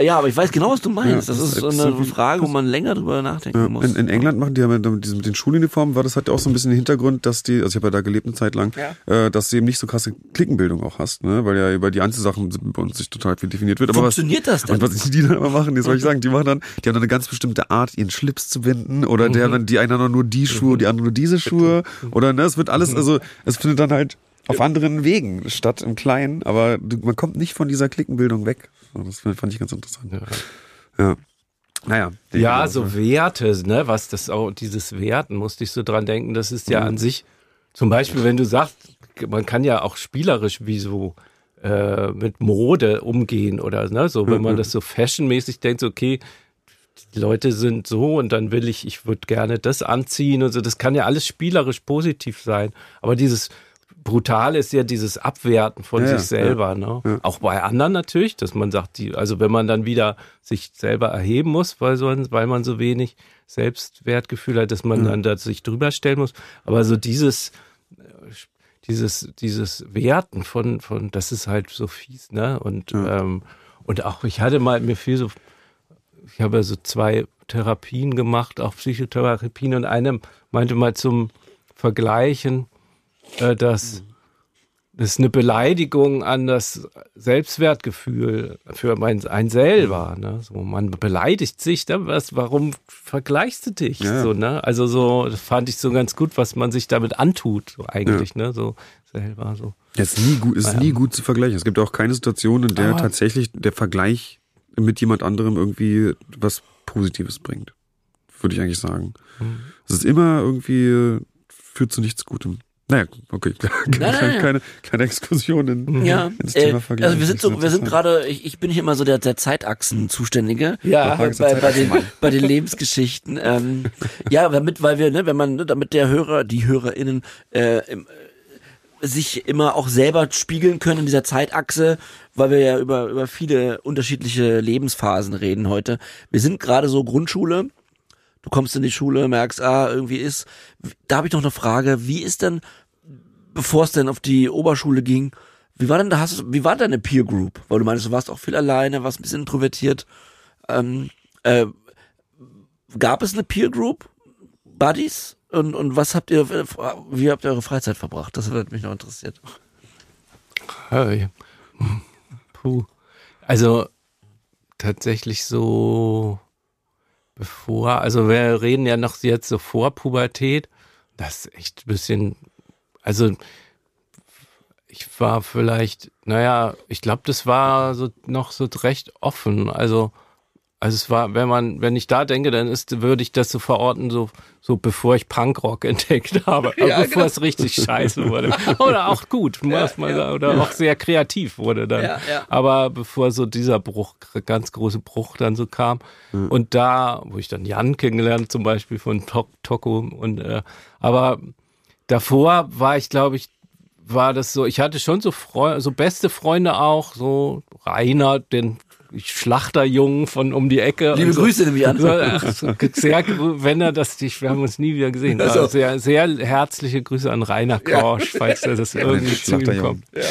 ja, aber ich weiß genau, was du meinst. Ja, das, ist so eine Frage, wo man länger drüber nachdenken ja, muss. In, in, England machen die ja mit, mit den Schuluniformen, war das halt auch so ein bisschen der Hintergrund, dass die, also ich habe ja da gelebt eine Zeit lang, ja. äh, dass du eben nicht so krasse Klickenbildung auch hast, ne? weil ja über die Einzelsachen bei uns sich total viel definiert wird. Aber Funktioniert was, das denn? Und was die dann aber machen, das soll ich sagen, die machen dann, die haben dann eine ganz bestimmte Art, ihren Schlips zu binden oder mhm. der dann die einen nur die Schuhe, mhm. die anderen nur diese Schuhe oder ne, es wird alles, mhm. also es findet dann halt auf anderen Wegen statt im Kleinen, aber man kommt nicht von dieser Klickenbildung weg. Das fand ich ganz interessant. Ja. Ja. Naja. Ja, so Werte, ne, was das auch, dieses Werten, musste ich so dran denken, das ist ja mhm. an sich, zum Beispiel, wenn du sagst, man kann ja auch spielerisch wie so äh, mit Mode umgehen oder ne, so, wenn man mhm. das so fashionmäßig denkt, so, okay, die Leute sind so und dann will ich, ich würde gerne das anziehen und so, das kann ja alles spielerisch positiv sein. Aber dieses brutal ist ja dieses Abwerten von ja, sich selber, ja, ne? Ja. Auch bei anderen natürlich, dass man sagt, die, also wenn man dann wieder sich selber erheben muss, weil, so, weil man so wenig Selbstwertgefühl hat, dass man dann da sich drüber stellen muss. Aber so dieses, dieses, dieses Werten von, von, das ist halt so fies, ne? Und, ähm, und auch, ich hatte mal, mir viel so, ich habe ja so zwei Therapien gemacht, auch Psychotherapien und eine meinte mal zum Vergleichen, äh, dass das eine Beleidigung an das Selbstwertgefühl für mein, ein selber. Ne? So, man beleidigt sich, ne? was, warum vergleichst du dich? Ja. So, ne? Also so, das fand ich so ganz gut, was man sich damit antut, so eigentlich, ja. ne? So selber so. Ja, ist nie gut, ist nie gut zu vergleichen. Es gibt auch keine Situation, in der Aber tatsächlich der Vergleich mit jemand anderem irgendwie was Positives bringt. Würde ich eigentlich sagen. Mhm. Es ist immer irgendwie, führt zu nichts Gutem. Naja, okay. Keine, nein, nein, keine, keine Exkursion in, ja, ins äh, Thema Vergleich. Also wir sind so, wir sind gerade, ich, ich bin hier immer so der, der Zeitachsen zuständige. Ja, bei, bei, bei, den, bei den Lebensgeschichten. Ähm, ja, damit, weil wir, ne, wenn man, ne, damit der Hörer, die HörerInnen äh, im, sich immer auch selber spiegeln können in dieser Zeitachse, weil wir ja über, über viele unterschiedliche Lebensphasen reden heute. Wir sind gerade so Grundschule du kommst in die Schule, merkst, ah, irgendwie ist. Da habe ich noch eine Frage, wie ist denn, bevor es denn auf die Oberschule ging, wie war denn da, hast du, wie war deine Peer Group? Weil du meinst, du warst auch viel alleine, warst ein bisschen introvertiert. Ähm, äh, gab es eine Peer Group? Buddies? Und, und was habt ihr, wie habt ihr eure Freizeit verbracht? Das würde mich noch interessiert. Hey. Puh. Also tatsächlich so bevor, also wir reden ja noch jetzt so vor Pubertät. Das ist echt ein bisschen, also ich war vielleicht, naja, ich glaube, das war so noch so recht offen. Also also es war, wenn man, wenn ich da denke, dann ist, würde ich das so verorten, so, so bevor ich Punkrock entdeckt habe, ja, bevor genau. es richtig scheiße wurde. Oder auch gut, ja, muss man ja. sagen, oder auch sehr kreativ wurde dann. Aber bevor so dieser Bruch, ganz große Bruch dann so kam. Mhm. Und da, wo ich dann Jan kennengelernt, zum Beispiel von Tok Toko und, äh, aber davor war ich, glaube ich, war das so, ich hatte schon so Freunde, so beste Freunde auch, so Rainer, den Schlachterjungen von um die Ecke. Liebe so. Grüße nämlich an. Sehr, wenn er das, wir haben uns nie wieder gesehen. Also. Sehr, sehr herzliche Grüße an Rainer Korsch, ja. falls er das irgendwie zu ihm kommt. Ja.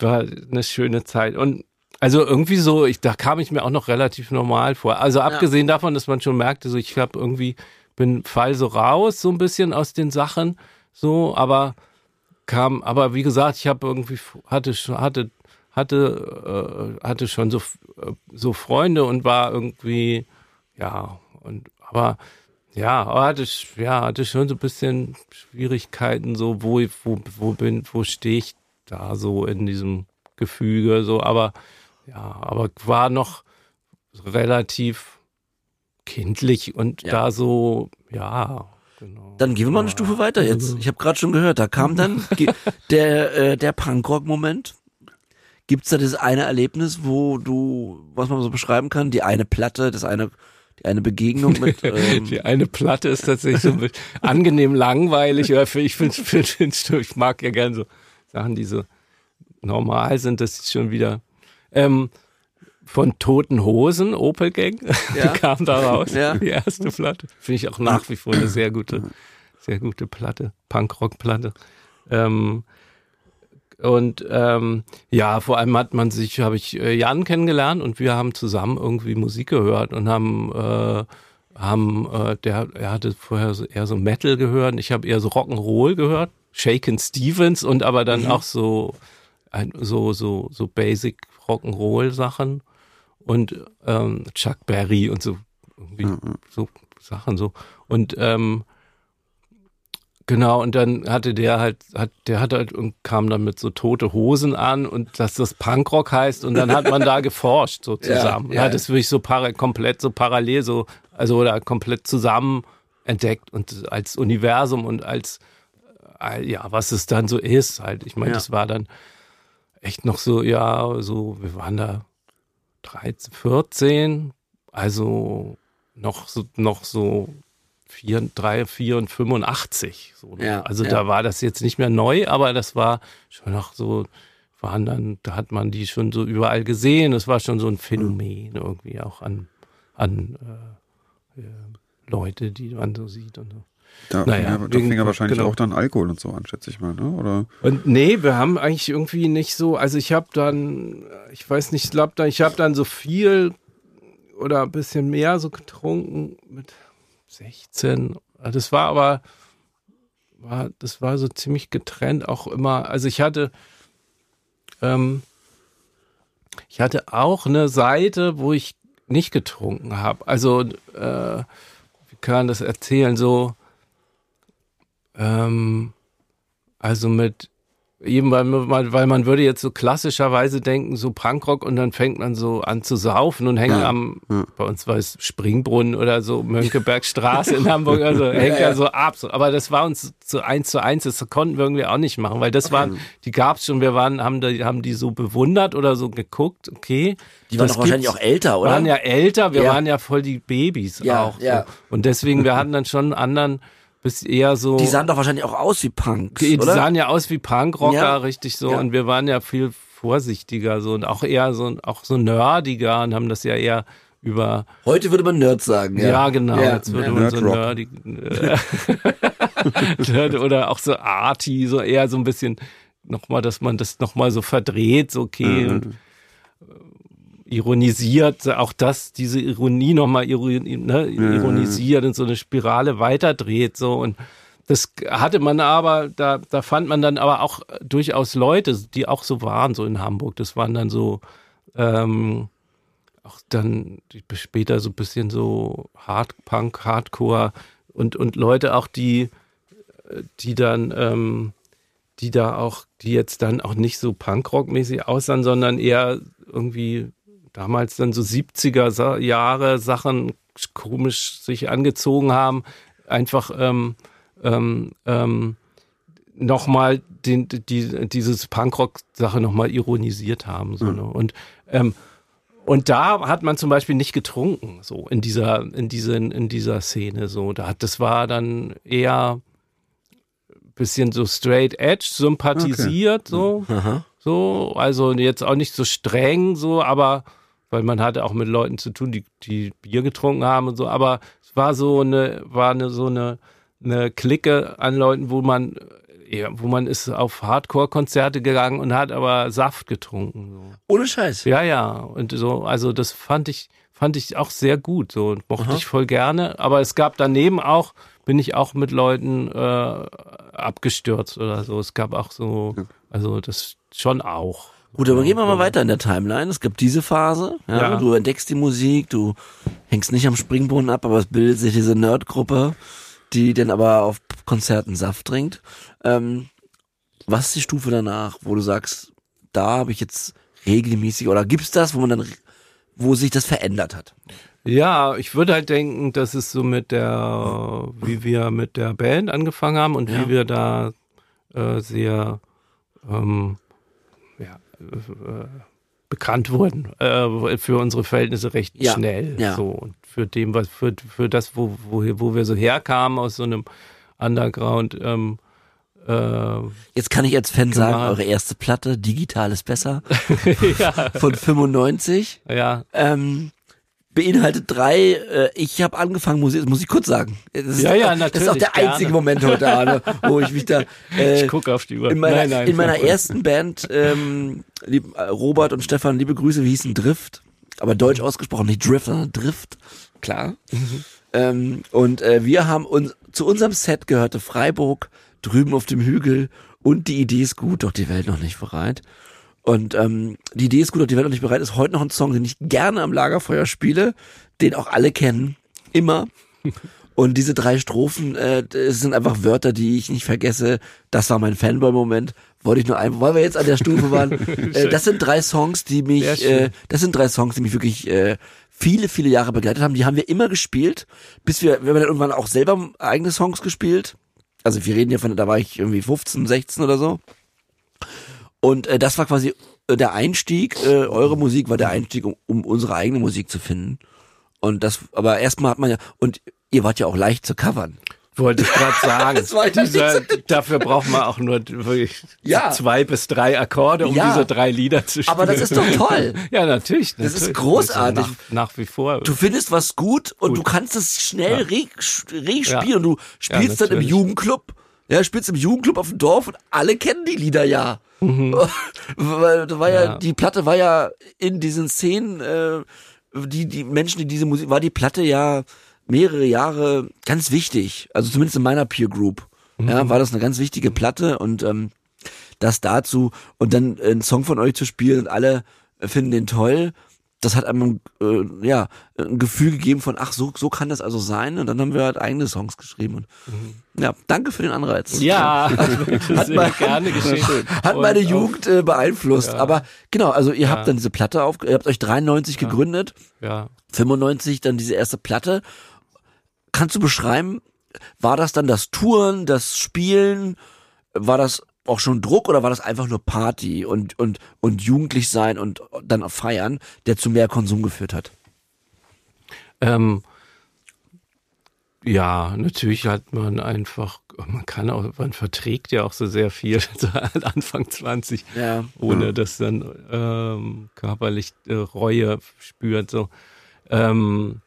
War eine schöne Zeit. Und also irgendwie so, ich, da kam ich mir auch noch relativ normal vor. Also abgesehen ja. davon, dass man schon merkte, so ich habe irgendwie, bin fall so raus, so ein bisschen aus den Sachen, so, aber kam, aber wie gesagt, ich habe irgendwie, hatte, hatte hatte, äh, hatte schon so, äh, so Freunde und war irgendwie, ja, und aber ja, aber hatte, ja, hatte schon so ein bisschen Schwierigkeiten, so wo, wo, wo bin, wo stehe ich da so in diesem Gefüge, so, aber ja, aber war noch relativ kindlich und ja. da so, ja, Genau. Dann gehen wir mal eine Stufe weiter jetzt. Also ich habe gerade schon gehört, da kam dann der, äh, der Punkrock-Moment. Gibt es da das eine Erlebnis, wo du, was man so beschreiben kann, die eine Platte, das eine, die eine Begegnung mit. Ähm die eine Platte ist tatsächlich so angenehm langweilig. Oder ich finde, find, ich mag ja gern so Sachen, die so normal sind. Das ist schon wieder ähm, von Toten Hosen, Opel Gang, ja. kam da raus. Ja. Die erste Platte. Finde ich auch nach wie vor eine sehr gute, sehr gute Platte, Punkrock-Platte. Ähm, und ähm, ja, vor allem hat man sich, habe ich äh, Jan kennengelernt und wir haben zusammen irgendwie Musik gehört und haben äh, haben äh, der er hatte vorher so, eher so Metal gehört, ich habe eher so Rock'n'Roll gehört, Shaken Stevens und aber dann mhm. auch so ein, so so so Basic Rock'n'Roll Sachen und ähm, Chuck Berry und so irgendwie mhm. so Sachen so und ähm, Genau, und dann hatte der halt, hat, der hat halt und kam dann mit so tote Hosen an und dass das Punkrock heißt und dann hat man da geforscht so zusammen. Ja, ja. Hat es wirklich so para, komplett so parallel so, also oder komplett zusammen entdeckt und als Universum und als, äh, ja, was es dann so ist halt. Ich meine, ja. das war dann echt noch so, ja, so, wir waren da 13, 14, also noch so, noch so 4, 3, 4 und 85. So, ne? ja, also ja. da war das jetzt nicht mehr neu, aber das war schon noch so, waren dann, da hat man die schon so überall gesehen. Das war schon so ein Phänomen irgendwie auch an, an äh, äh, Leute, die man so sieht und so. Da, naja, fing, da fing ja wahrscheinlich genau. auch dann Alkohol und so an, schätze ich mal, ne? Oder? Und nee, wir haben eigentlich irgendwie nicht so, also ich habe dann, ich weiß nicht, ich glaube, ich habe dann so viel oder ein bisschen mehr so getrunken mit 16. Das war aber, war, das war so ziemlich getrennt auch immer. Also ich hatte, ähm, ich hatte auch eine Seite, wo ich nicht getrunken habe. Also, äh, wie kann man das erzählen? So, ähm, also mit Eben weil man, weil man würde jetzt so klassischerweise denken, so Punkrock und dann fängt man so an zu saufen und hängt ja. am, ja. bei uns war es Springbrunnen oder so, Mönckebergstraße in Hamburg, also hängt ja, ja so ab. Aber das war uns zu eins zu eins, das konnten wir irgendwie auch nicht machen, weil das waren, die gab's schon, wir waren, haben die, haben die so bewundert oder so geguckt, okay. Die waren doch wahrscheinlich auch älter, oder? waren ja älter, wir waren ja voll die Babys auch. Ja. So. Und deswegen, wir hatten dann schon einen anderen, bist eher so. Die sahen doch wahrscheinlich auch aus wie Punks. Die, die sahen ja aus wie Punkrocker, ja. richtig so. Ja. Und wir waren ja viel vorsichtiger so und auch eher so auch so nerdiger und haben das ja eher über. Heute würde man Nerd sagen, ja. Ja, genau. Ja, jetzt würde ja. man so Nerdrock. nerdig, äh, Nerd oder auch so arty, so eher so ein bisschen nochmal, dass man das nochmal so verdreht, so okay, Mhm. und ironisiert, auch das, diese Ironie nochmal ironi, ne, ironisiert und so eine Spirale weiterdreht, so und das hatte man aber, da, da fand man dann aber auch durchaus Leute, die auch so waren, so in Hamburg. Das waren dann so, ähm, auch dann später so ein bisschen so Hardpunk, Hardcore und, und Leute auch, die, die dann, ähm, die da auch, die jetzt dann auch nicht so Punkrock-mäßig aussahen, sondern eher irgendwie damals dann so 70er Sa- Jahre Sachen komisch sich angezogen haben, einfach ähm, ähm, ähm, nochmal die, dieses Punkrock-Sache nochmal ironisiert haben. So, ne? Und ähm, und da hat man zum Beispiel nicht getrunken, so in dieser, in diesen, in dieser Szene. So, da hat, das war dann eher ein bisschen so straight edge sympathisiert, so, Aha. so, also jetzt auch nicht so streng, so, aber weil man hatte auch mit Leuten zu tun, die, die Bier getrunken haben und so, aber es war so eine, war eine, so eine, eine Clique an Leuten, wo man, ja, wo man ist auf Hardcore-Konzerte gegangen und hat aber Saft getrunken. So. Ohne Scheiß. Ja, ja. Und so, also das fand ich, fand ich auch sehr gut. So und mochte Aha. ich voll gerne. Aber es gab daneben auch, bin ich auch mit Leuten äh, abgestürzt oder so. Es gab auch so, also das schon auch. Gut, aber gehen wir mal weiter in der Timeline. Es gibt diese Phase. Ja, Ja. Du entdeckst die Musik, du hängst nicht am Springbrunnen ab, aber es bildet sich diese Nerdgruppe, die dann aber auf Konzerten Saft trinkt. Ähm, was ist die Stufe danach, wo du sagst, da habe ich jetzt regelmäßig oder gibt's das, wo man dann, wo sich das verändert hat? Ja, ich würde halt denken, dass es so mit der, wie wir mit der Band angefangen haben und Ja. wie wir da äh, sehr ähm, ja, bekannt wurden äh, für unsere Verhältnisse recht Ja, schnell. ja. So und für dem, was für, für das, wo, wo, wo wir so herkamen aus so einem Underground. Ähm, äh, Jetzt kann ich als Fan sagen, eure erste Platte, Digital ist besser, ja, von 95. ja, ähm, beinhaltet drei, äh, ich habe angefangen, Musik, das muss ich kurz sagen. Das ist, Ja, ja, Das ist auch natürlich, der einzige gerne. Moment heute, Arne, wo ich mich da äh, ich gucke auf die Uhr. in meiner, nein, nein, in meiner ersten Band, ähm, lieb, äh, Robert und Stefan, liebe Grüße, wir hießen Drift, aber deutsch ausgesprochen, nicht Drift, sondern Drift, klar. Ähm, und äh, wir haben uns, zu unserem Set gehörte Freiburg, drüben auf dem Hügel und die Idee ist gut, doch die Welt noch nicht bereit. Und ähm, die Idee ist gut, doch die Welt noch nicht bereit ist heute noch ein Song, den ich gerne am Lagerfeuer spiele, den auch alle kennen, immer. Und diese drei Strophen, äh, das sind einfach Wörter, die ich nicht vergesse. Das war mein Fanboy-Moment. Wollte ich nur ein, weil wir jetzt an der Stufe waren. äh, das sind drei Songs, die mich, äh, das sind drei Songs, die mich wirklich äh, viele, viele Jahre begleitet haben. Die haben wir immer gespielt, bis wir, wir haben dann irgendwann auch selber eigene Songs gespielt. Also wir reden ja von, da war ich irgendwie 15, 16 oder so. Und äh, das war quasi äh, der Einstieg, äh, eure Musik war der Einstieg, um, um unsere eigene Musik zu finden. Und das, aber erstmal hat man ja, und ihr wart ja auch leicht zu covern. Wollte ich gerade sagen. Das war ja Dieser, dafür braucht man auch nur wirklich Ja. zwei bis drei Akkorde, um Ja. diese drei Lieder zu spielen. Aber das ist doch toll. Ja, natürlich. Das ist natürlich. großartig. Nach, nach wie vor. Du findest was gut und Gut. du kannst es schnell re, re spielen Ja. und du spielst dann im. Jugendclub. Ja, spielst im Jugendclub auf dem Dorf und alle kennen die Lieder ja. Weil da war ja, Mhm. Ja. die Platte war ja in diesen Szenen, äh, die, die Menschen, die diese Musik, war die Platte ja mehrere Jahre ganz wichtig. Also zumindest in meiner Peer Group. Ja, Mhm. war das eine ganz wichtige Platte und ähm, das dazu und dann einen Song von euch zu spielen und alle finden den toll. Das hat einem äh, ja ein Gefühl gegeben von ach so so kann das also sein und dann haben wir halt eigene Songs geschrieben und ja danke für den Anreiz Mhm. ja, Hat mal- gerne geschehen. hat meine Jugend äh, beeinflusst Ja. aber genau also ihr Ja. habt dann diese Platte auf ihr habt euch 93 gegründet Ja. 95 dann diese erste Platte kannst du beschreiben war das dann das Touren das Spielen war das auch schon Druck oder war das einfach nur Party und und und jugendlich sein und dann auch feiern, der zu mehr Konsum geführt hat? Ähm, ja, natürlich hat man einfach, man kann auch, man verträgt ja auch so sehr viel, so Anfang 20, Ja. ohne dass dann ähm, körperlich äh, Reue spürt. So. Ähm,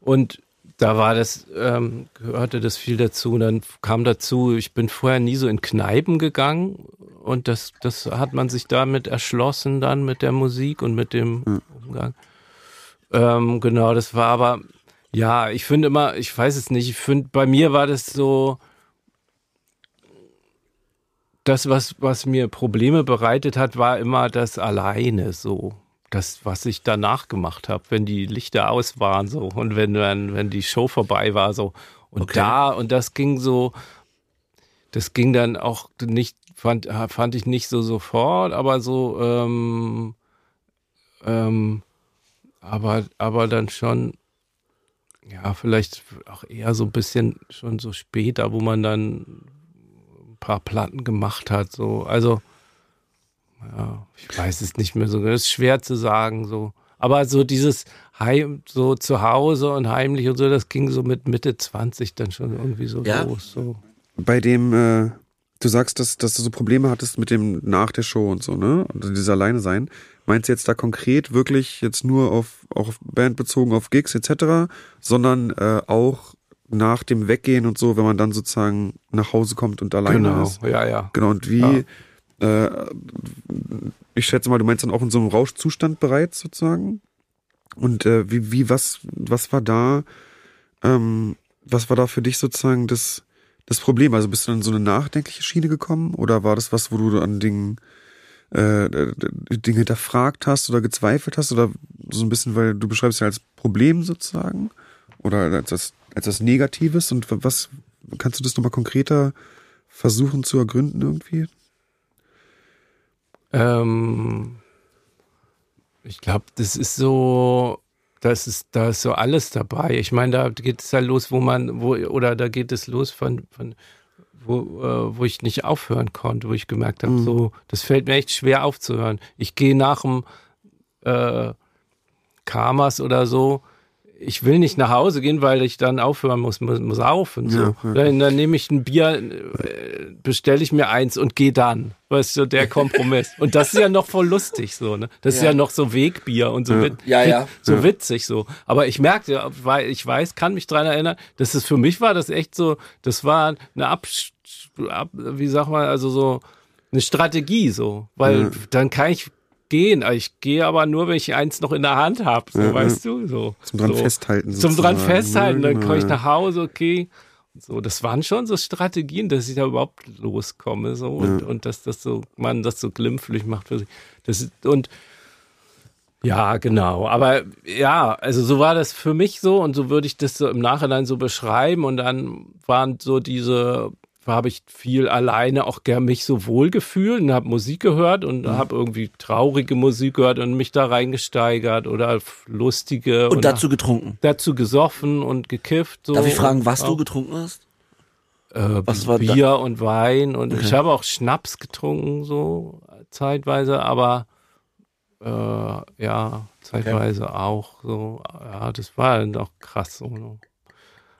und da war das, ähm, gehörte das viel dazu. Und dann kam dazu, ich bin vorher nie so in Kneipen gegangen und das, das hat man sich damit erschlossen dann mit der Musik und mit dem mhm. Umgang. Ähm, genau, das war aber, ja, ich finde immer, ich weiß es nicht, ich finde, bei mir war das so, das, was, was mir Probleme bereitet hat, war immer das alleine so. Das, was ich danach gemacht habe, wenn die Lichter aus waren so und wenn, wenn, wenn die Show vorbei war so. Und okay. da, und das ging so, das ging dann auch nicht, fand, fand ich nicht so sofort, aber so, ähm, ähm, aber, aber dann schon, ja, vielleicht auch eher so ein bisschen schon so später, wo man dann paar Platten gemacht hat. So, also ja, ich weiß es nicht mehr so. Das ist schwer zu sagen. So, aber so dieses Heim, so zu Hause und heimlich und so, das ging so mit Mitte 20 dann schon irgendwie so ja. los. So. Bei dem, äh, du sagst, dass, dass du so Probleme hattest mit dem nach der Show und so, ne? Und dieses Alleine sein. Meinst du jetzt da konkret wirklich jetzt nur auf auch auf Band bezogen, auf Gigs etc., sondern äh, auch nach dem Weggehen und so, wenn man dann sozusagen nach Hause kommt und alleine genau. ist. Ja, ja. Genau, und wie, ja. Äh, ich schätze mal, du meinst dann auch in so einem Rauschzustand bereits sozusagen? Und äh, wie, wie, was, was war da, ähm, was war da für dich sozusagen das, das Problem? Also bist du dann in so eine nachdenkliche Schiene gekommen oder war das was, wo du an Dingen, äh, Dinge hinterfragt hast oder gezweifelt hast oder so ein bisschen, weil du beschreibst ja als Problem sozusagen oder als das etwas Negatives und was kannst du das nochmal konkreter versuchen zu ergründen irgendwie? Ähm, ich glaube, das ist so, das ist, da ist so alles dabei. Ich meine, da geht es ja los, wo man, wo, oder da geht es los von, von wo, äh, wo ich nicht aufhören konnte, wo ich gemerkt habe, mhm. so, das fällt mir echt schwer aufzuhören. Ich gehe nach dem äh, Karmas oder so, ich will nicht nach Hause gehen, weil ich dann aufhören muss, muss, muss auf und so. Ja, ja. Dann, dann nehme ich ein Bier, äh, bestelle ich mir eins und gehe dann. Weißt du, der Kompromiss. und das ist ja noch voll lustig so, ne? Das ja. ist ja noch so Wegbier und so, wit ja, ja. so witzig so. Aber ich merkte, weil ich weiß, kann mich dran erinnern, dass es für mich war das echt so, das war eine Ab, Ab wie sag mal, also so eine Strategie so, weil dann kann ich gehen. Ich gehe aber nur, wenn ich eins noch in der Hand habe, so ja, weißt du. So. Zum dran so. festhalten. Sozusagen. Zum dran festhalten, dann komme ich nach Hause, okay. So, das waren schon so Strategien, dass ich da überhaupt loskomme, so und, ja. und dass das so, man das so glimpflich macht für sich. Das und ja, genau. Aber ja, also so war das für mich so und so würde ich das so im Nachhinein so beschreiben und dann waren so diese habe ich viel alleine auch gern mich so wohl gefühlt und habe Musik gehört und mhm. habe irgendwie traurige Musik gehört und mich da reingesteigert oder lustige. Und dazu getrunken? Dazu gesoffen und gekifft. So Darf ich fragen, was du getrunken hast? Äh, was war Bier da? und Wein und okay. ich habe auch Schnaps getrunken so zeitweise, aber äh, ja, zeitweise okay. auch so. Ja, das war dann auch krass so.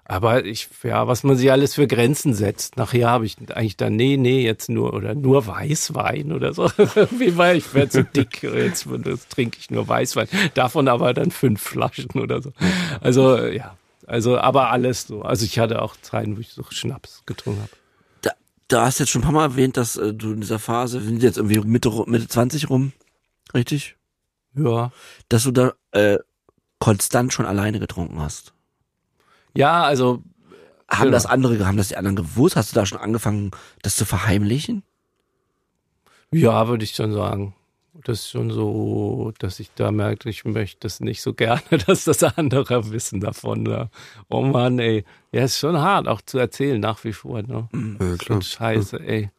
Aber ich, ja, was man sich alles für Grenzen setzt. Nachher habe ich eigentlich dann, nee, nee, jetzt nur oder nur Weißwein oder so. Wie war ich werde so dick, jetzt, jetzt trinke ich nur Weißwein. Davon aber dann fünf Flaschen oder so. Also, ja. Also, aber alles so. Also ich hatte auch Zeiten, wo ich so Schnaps getrunken habe. Da, da hast du jetzt schon ein paar Mal erwähnt, dass äh, du in dieser Phase, wir sind jetzt irgendwie Mitte, Mitte 20 rum, richtig? Ja. Dass du da äh, konstant schon alleine getrunken hast. Ja, also. Haben genau. das andere, haben das die anderen gewusst? Hast du da schon angefangen, das zu verheimlichen? Ja, würde ich schon sagen. Das ist schon so, dass ich da merke, ich möchte das nicht so gerne, dass das andere wissen davon. Ne? Oh Mann, ey. Ja, ist schon hart, auch zu erzählen nach wie vor. Ne? Mhm. Ja, klar. Scheiße, ey.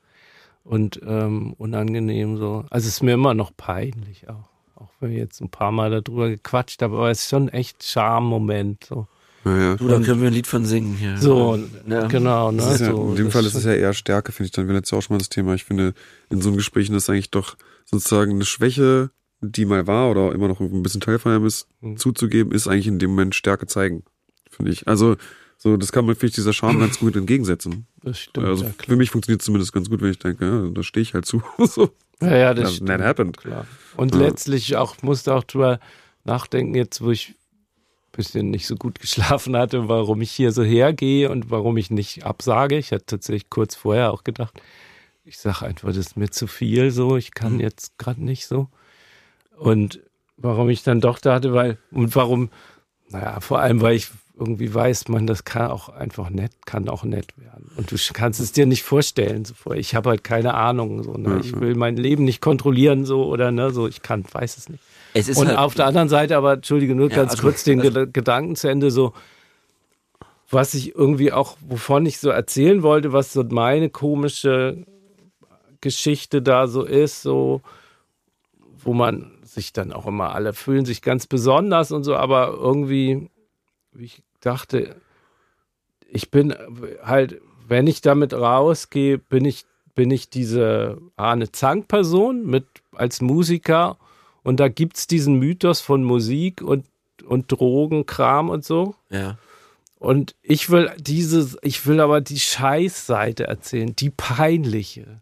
Und ähm, unangenehm so. Also es ist mir immer noch peinlich auch. Auch wenn ich jetzt ein paar Mal darüber gequatscht habe, aber es ist schon echt Charme-Moment. So. Ja. Du, da können wir ein Lied von singen hier. So, ja. genau. Ne? Ja, so, in dem Fall ist es ja eher Stärke, finde ich dann. Wir jetzt ja auch schon mal das Thema. Ich finde, in so einem Gespräch ist eigentlich doch sozusagen eine Schwäche, die mal war oder immer noch ein bisschen Teil von einem ist, mhm. zuzugeben, ist eigentlich in dem Moment Stärke zeigen, finde ich. Also, so, das kann man, finde ich, dieser Charme ganz gut entgegensetzen. Das stimmt. Also, ja, für mich funktioniert es zumindest ganz gut, wenn ich denke, ja, da stehe ich halt zu. so. Ja, ja, das That, that happened. Klar. Und ja. letztlich auch, musste auch drüber nachdenken, jetzt, wo ich bisschen nicht so gut geschlafen hatte, warum ich hier so hergehe und warum ich nicht absage. Ich hatte tatsächlich kurz vorher auch gedacht, ich sage einfach, das ist mir zu viel so, ich kann mhm. jetzt gerade nicht so. Und warum ich dann doch dachte, weil, und warum, naja, vor allem, weil ich irgendwie weiß man, das kann auch einfach nett, kann auch nett werden. Und du kannst es dir nicht vorstellen. So vorher. Ich habe halt keine Ahnung. So, ne? Ich will mein Leben nicht kontrollieren, so oder ne, so. Ich kann, weiß es nicht. Es ist und halt, auf der anderen Seite, aber entschuldige nur ja, ganz also, kurz den also, Gedanken zu Ende, so was ich irgendwie auch, wovon ich so erzählen wollte, was so meine komische Geschichte da so ist, so wo man sich dann auch immer alle fühlen sich ganz besonders und so, aber irgendwie ich dachte, ich bin halt, wenn ich damit rausgehe, bin ich, bin ich diese Arne Zank-Person mit als Musiker und da gibt es diesen Mythos von Musik und, und Drogenkram und so. Ja. Und ich will diese, ich will aber die Scheißseite erzählen, die peinliche,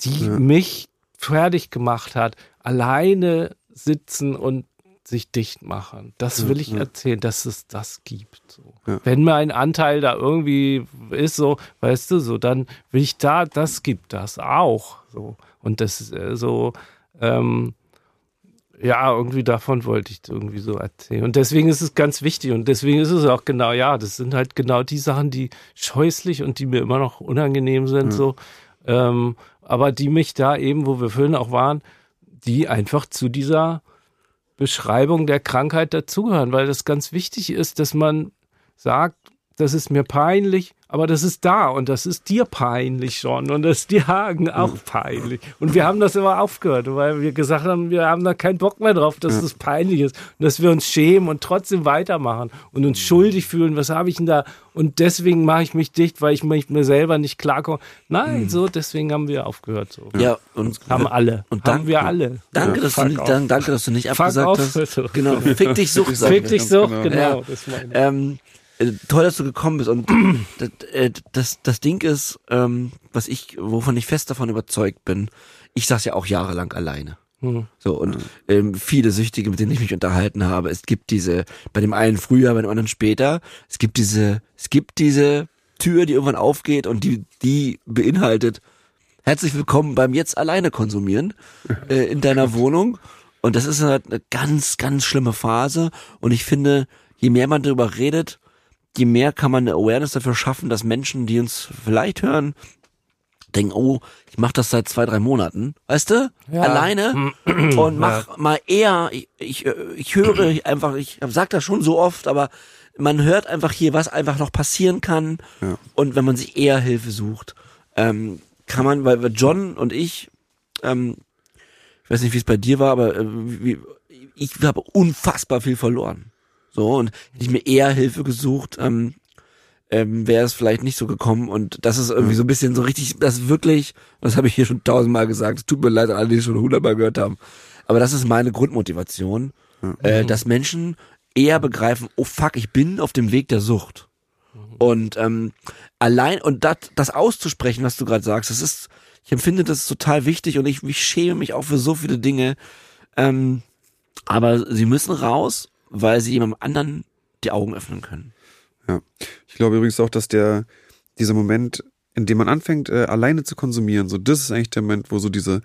die ja. mich fertig gemacht hat, alleine sitzen und sich dicht machen. Das will ich erzählen, dass es das gibt. So. Ja. Wenn mein Anteil da irgendwie ist, so, weißt du, so, dann will ich da, das gibt das auch. So. Und das ist äh, so, ähm, ja, irgendwie davon wollte ich irgendwie so erzählen. Und deswegen ist es ganz wichtig und deswegen ist es auch genau, ja, das sind halt genau die Sachen, die scheußlich und die mir immer noch unangenehm sind, ja. so. Ähm, aber die mich da eben, wo wir vorhin auch waren, die einfach zu dieser Beschreibung der Krankheit dazugehören, weil das ganz wichtig ist, dass man sagt, das ist mir peinlich, aber das ist da und das ist dir peinlich schon und das ist dir Hagen auch peinlich. Und wir haben das immer aufgehört, weil wir gesagt haben, wir haben da keinen Bock mehr drauf, dass das peinlich ist und dass wir uns schämen und trotzdem weitermachen und uns schuldig fühlen. Was habe ich denn da? Und deswegen mache ich mich dicht, weil ich mich mir selber nicht klarkomme. Nein, mhm. so deswegen haben wir aufgehört. So. Ja, und haben alle. Und dank, haben wir alle. Danke, ja, dass du nicht, danke, dass du nicht abgesagt hast. Genau, fick dich Sucht. Fick dich Sucht, genau. genau. Ja. Äh, toll, dass du gekommen bist. Und das, äh, das, das Ding ist, ähm, was ich, wovon ich fest davon überzeugt bin, ich saß ja auch jahrelang alleine. Mhm. So, und ähm, viele Süchtige, mit denen ich mich unterhalten habe, es gibt diese, bei dem einen früher, bei dem anderen später, es gibt diese, es gibt diese Tür, die irgendwann aufgeht und die, die beinhaltet, herzlich willkommen beim jetzt alleine konsumieren äh, in deiner Wohnung. Und das ist halt eine ganz, ganz schlimme Phase. Und ich finde, je mehr man darüber redet, je mehr kann man eine Awareness dafür schaffen, dass Menschen, die uns vielleicht hören, denken, oh, ich mache das seit zwei, drei Monaten, weißt du, ja. alleine und mach ja. mal eher, ich, ich, ich höre einfach, ich sag das schon so oft, aber man hört einfach hier, was einfach noch passieren kann ja. und wenn man sich eher Hilfe sucht, ähm, kann man, weil John und ich, ähm, ich weiß nicht, wie es bei dir war, aber äh, wie, ich habe unfassbar viel verloren. So, und hätte ich mir eher Hilfe gesucht, ähm, ähm, wäre es vielleicht nicht so gekommen. Und das ist irgendwie so ein bisschen so richtig, das wirklich, das habe ich hier schon tausendmal gesagt, es tut mir leid an alle, die es schon hundertmal gehört haben. Aber das ist meine Grundmotivation, mhm. äh, dass Menschen eher begreifen, oh fuck, ich bin auf dem Weg der Sucht. Und ähm, allein, und dat, das auszusprechen, was du gerade sagst, das ist, ich empfinde das total wichtig und ich, ich schäme mich auch für so viele Dinge. Ähm, aber sie müssen raus weil sie jemandem anderen die Augen öffnen können. Ja. Ich glaube übrigens auch, dass der, dieser Moment, in dem man anfängt, äh, alleine zu konsumieren, so, das ist eigentlich der Moment, wo so diese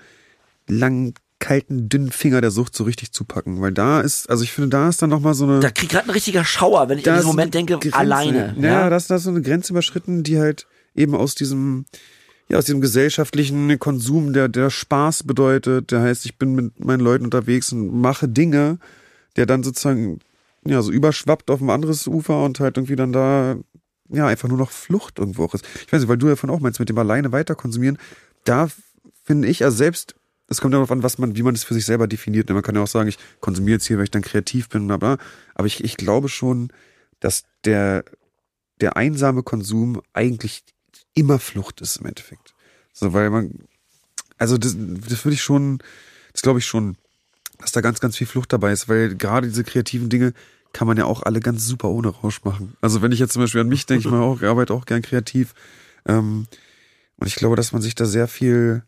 langen, kalten, dünnen Finger der Sucht so richtig zupacken. Weil da ist, also ich finde, da ist dann nochmal so eine. Da kriegt gerade ein richtiger Schauer, wenn ich in diesem Moment denke, Grenze. alleine. Ja, ja, da ist da so eine Grenze überschritten, die halt eben aus diesem, ja, aus diesem gesellschaftlichen Konsum, der, der Spaß bedeutet, der heißt, ich bin mit meinen Leuten unterwegs und mache Dinge, der dann sozusagen ja so überschwappt auf ein anderes Ufer und halt irgendwie dann da ja einfach nur noch Flucht irgendwo auch ist. Ich weiß nicht, weil du ja von auch meinst, mit dem alleine weiter konsumieren, da finde ich, also selbst, es kommt darauf an, was man, wie man das für sich selber definiert. Man kann ja auch sagen, ich konsumiere jetzt hier, weil ich dann kreativ bin, bla bla. Aber ich, ich glaube schon, dass der, der einsame Konsum eigentlich immer Flucht ist im Endeffekt. So, weil man, also das, das würde ich schon, das glaube ich schon dass da ganz, ganz viel Flucht dabei ist, weil gerade diese kreativen Dinge kann man ja auch alle ganz super ohne Rausch machen. Also wenn ich jetzt zum Beispiel an mich denke, ich mache auch, arbeite auch gern kreativ. Ähm, und ich glaube, dass man sich da sehr viel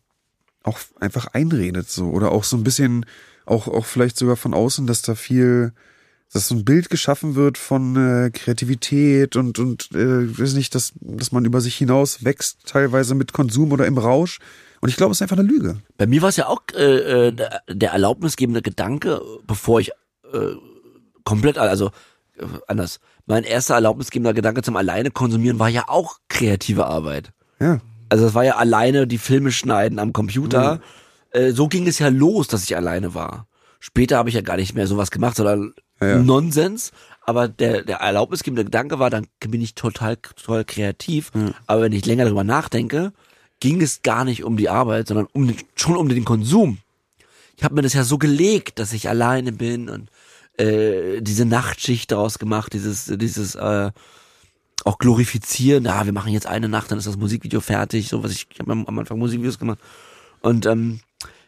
auch einfach einredet so oder auch so ein bisschen auch auch vielleicht sogar von außen, dass da viel dass so ein Bild geschaffen wird von äh, Kreativität und und äh, weiß nicht, dass dass man über sich hinaus wächst, teilweise mit Konsum oder im Rausch. Und ich glaube, es ist einfach eine Lüge. Bei mir war es ja auch äh, äh, der- erlaubnisgebende Gedanke, bevor ich äh, komplett, also äh, anders. Mein erster erlaubnisgebender Gedanke zum alleine konsumieren war ja auch kreative Arbeit. Ja. Also es war ja alleine die Filme schneiden am Computer. Äh, so ging es ja los, dass ich alleine war. Später habe ich ja gar nicht mehr sowas gemacht, sondern Ja, ja. Nonsens. Aber der, der erlaubnisgebende Gedanke war, dann bin ich total toll kreativ. Aber wenn ich länger darüber nachdenke, ging es gar nicht um die Arbeit, sondern um den, schon um den Konsum. Ich habe mir das ja so gelegt, dass ich alleine bin und äh, diese Nachtschicht daraus gemacht, dieses, dieses äh, auch glorifizieren. Ja, wir machen jetzt eine Nacht, dann ist das Musikvideo fertig. So was ich, ich habe am Anfang Musikvideos gemacht. Und ähm,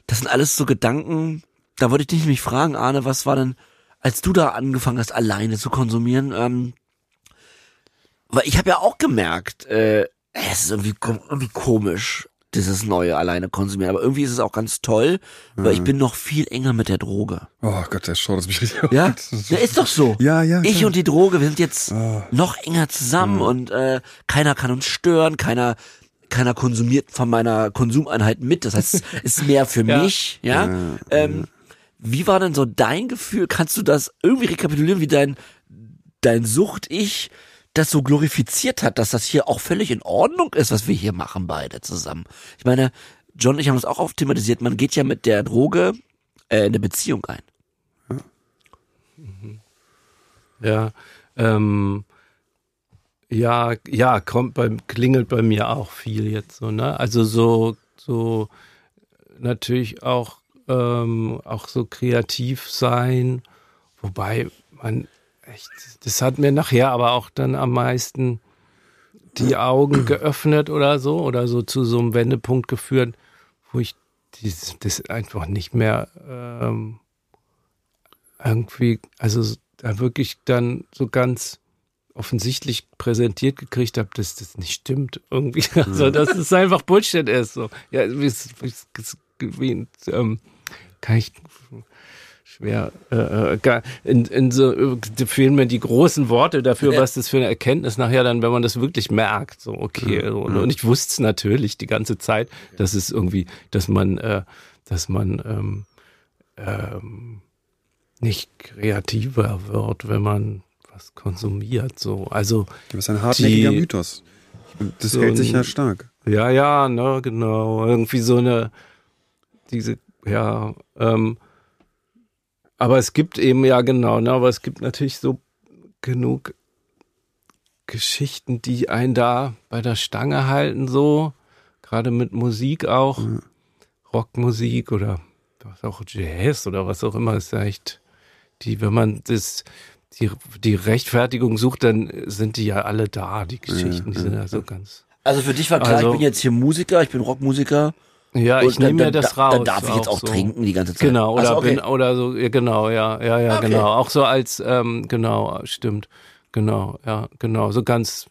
das sind alles so Gedanken. Da wollte ich dich mich fragen, Arne, was war denn, als du da angefangen hast, alleine zu konsumieren? Ähm, weil ich habe ja auch gemerkt, äh, es ist irgendwie, irgendwie komisch, dieses neue alleine konsumieren. Aber irgendwie ist es auch ganz toll, weil ich bin noch viel enger mit der Droge. Oh Gott, der schaut das mich richtig Ja, Das ist- ja ist doch so. Ja, ja, Ich klar. und die Droge, wir sind jetzt Ah. noch enger zusammen und äh, keiner kann uns stören, keiner keiner konsumiert von meiner Konsumeinheit mit. Das heißt, es ist mehr für Ja. mich. Ja. ähm, Wie war denn so dein Gefühl? Kannst du das irgendwie rekapitulieren, wie dein dein Sucht-Ich das so glorifiziert hat, dass das hier auch völlig in Ordnung ist, was wir hier machen beide zusammen? Ich meine, John und ich haben das auch oft thematisiert. Man geht ja mit der Droge äh, in eine Beziehung ein. Ja, ähm, ja, ja, kommt beim, klingelt bei mir auch viel jetzt so, ne? Also so, so natürlich auch, ähm, auch so kreativ sein, wobei man echt, das hat mir nachher aber auch dann am meisten die Augen geöffnet oder so, oder so zu so einem Wendepunkt geführt, wo ich dieses, das einfach nicht mehr ähm, irgendwie, also da wirklich dann so ganz offensichtlich präsentiert gekriegt habe, dass das nicht stimmt irgendwie. Also dass es einfach Bullshit ist. So. Ja, wie, es- wie, wie ähm, kann ich schwer äh, äh, gar- in, in so äh, fehlen mir die großen Worte dafür, was das für eine Erkenntnis nachher dann, wenn man das wirklich merkt. So okay. So, und, und ich wusste es natürlich die ganze Zeit, dass es irgendwie, dass man, äh, dass man ähm, ähm, nicht kreativer wird, wenn man was konsumiert. So, also Das ist ein hartnäckiger Die- Mythos. Das so hält sich ja stark. ja, ja, ne, genau. Irgendwie so eine, diese, ja, ähm, aber es gibt eben, ja, genau, ne, aber es gibt natürlich so genug Geschichten, die einen da bei der Stange halten, so, gerade mit Musik auch, Rockmusik oder was auch Jazz oder was auch immer, ist ja echt, die, wenn man das, die, die Rechtfertigung sucht, dann sind die ja alle da, die Geschichten, die sind ja so ganz, Also für dich war klar, Also- ich bin jetzt hier Musiker, ich bin Rockmusiker. Ja, ich nehme mir das raus. Dann darf ich jetzt auch, so. trinken die ganze Zeit. Genau, oder Also, okay. bin oder so, ja, genau, ja, ja, ja, Okay. genau. Auch so als, ähm, genau, stimmt. Genau, ja, genau. So ganz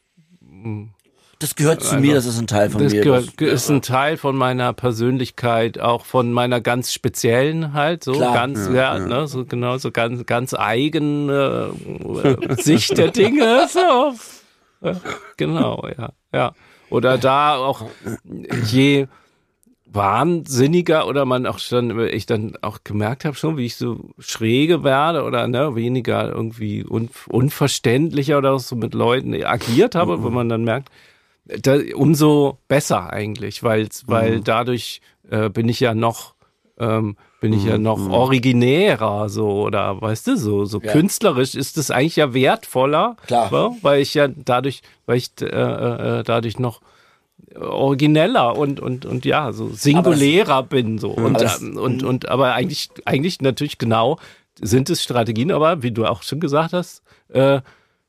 Das gehört zu Einfach- mir, das ist ein Teil von das mir. gehört, das, ist ein Teil von meiner Persönlichkeit, auch von meiner ganz speziellen halt, so Klar. ganz, ja, ne, so genau, so ganz, ganz eigene äh, Sicht der Dinge, so. Ja, genau, ja, ja. Oder da auch je wahnsinniger oder man auch schon, ich dann auch gemerkt habe schon, wie ich so schräge werde oder ne, weniger irgendwie un, unverständlicher oder so mit Leuten agiert habe, wo man dann merkt, da, umso besser eigentlich, weil weil dadurch äh, bin ich ja noch ähm, bin ich ja noch originärer so oder weißt du so so Ja. künstlerisch ist es eigentlich ja wertvoller, Klar. ja, weil ich ja dadurch weil ich äh, äh, dadurch noch origineller und und und ja so singulärer bin so. Und, Aber das- ähm, und und aber eigentlich eigentlich natürlich genau sind es Strategien, aber wie du auch schon gesagt hast, äh,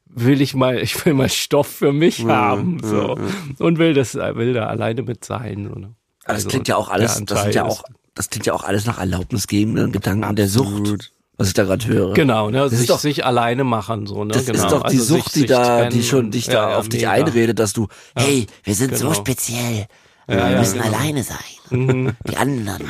will ich mal, ich will mal Stoff für mich haben, so. Und will das, will da alleine mit sein. So, ne? Aber das Also, klingt ja auch alles, das sind ja auch, das klingt ja auch alles nach erlaubnisgebenden Gedanken der Sucht. Was ich da gerade höre. Genau, ne, ist sich, doch- sich alleine machen, so, ne, Das genau. ist doch die Also Sucht, sich- die da, die trennen schon und- dich ja, da ja, auf dich mega. einredet, dass du, hey, wir sind so Genau. speziell. Ja, wir ja, müssen genau. alleine sein. Die anderen.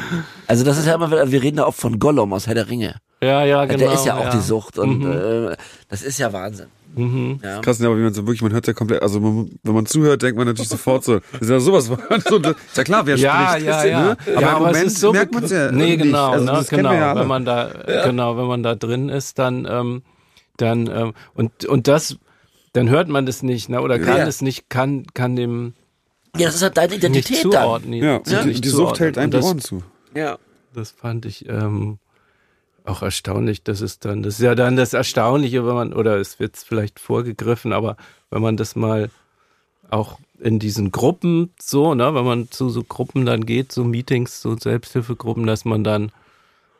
Also das ist ja immer, wir reden da oft von Gollum aus Herr der Ringe. Ja, ja, genau. Der ist ja auch ja. die Sucht und Mhm. äh, das ist ja Wahnsinn. Ja. Krass, ne, aber wie man so wirklich, man hört ja komplett, also man, wenn man zuhört, denkt man natürlich sofort so, das ist ja sowas, so, ist ja klar, wer Ja, spricht. ja, ja. Ne? Aber ja, im aber Moment es ist so merkt man es ja Nee, nicht. genau, also, ne, genau. ja wenn man da, genau, wenn man da drin ist, dann, ähm, dann ähm, und und das, dann hört man das nicht, ne, oder kann Ja. es nicht, kann kann dem ja, das ist halt deine nicht Identität dann. zuordnen. ja, und die, nicht die Sucht hält einem die Ohren zu. Ja. Das fand ich ähm, auch erstaunlich, dass es dann, das ist ja dann das Erstaunliche, wenn man, oder es wird vielleicht vorgegriffen, aber wenn man das mal auch in diesen Gruppen so, ne, wenn man zu so Gruppen dann geht, so Meetings, so Selbsthilfegruppen, dass man dann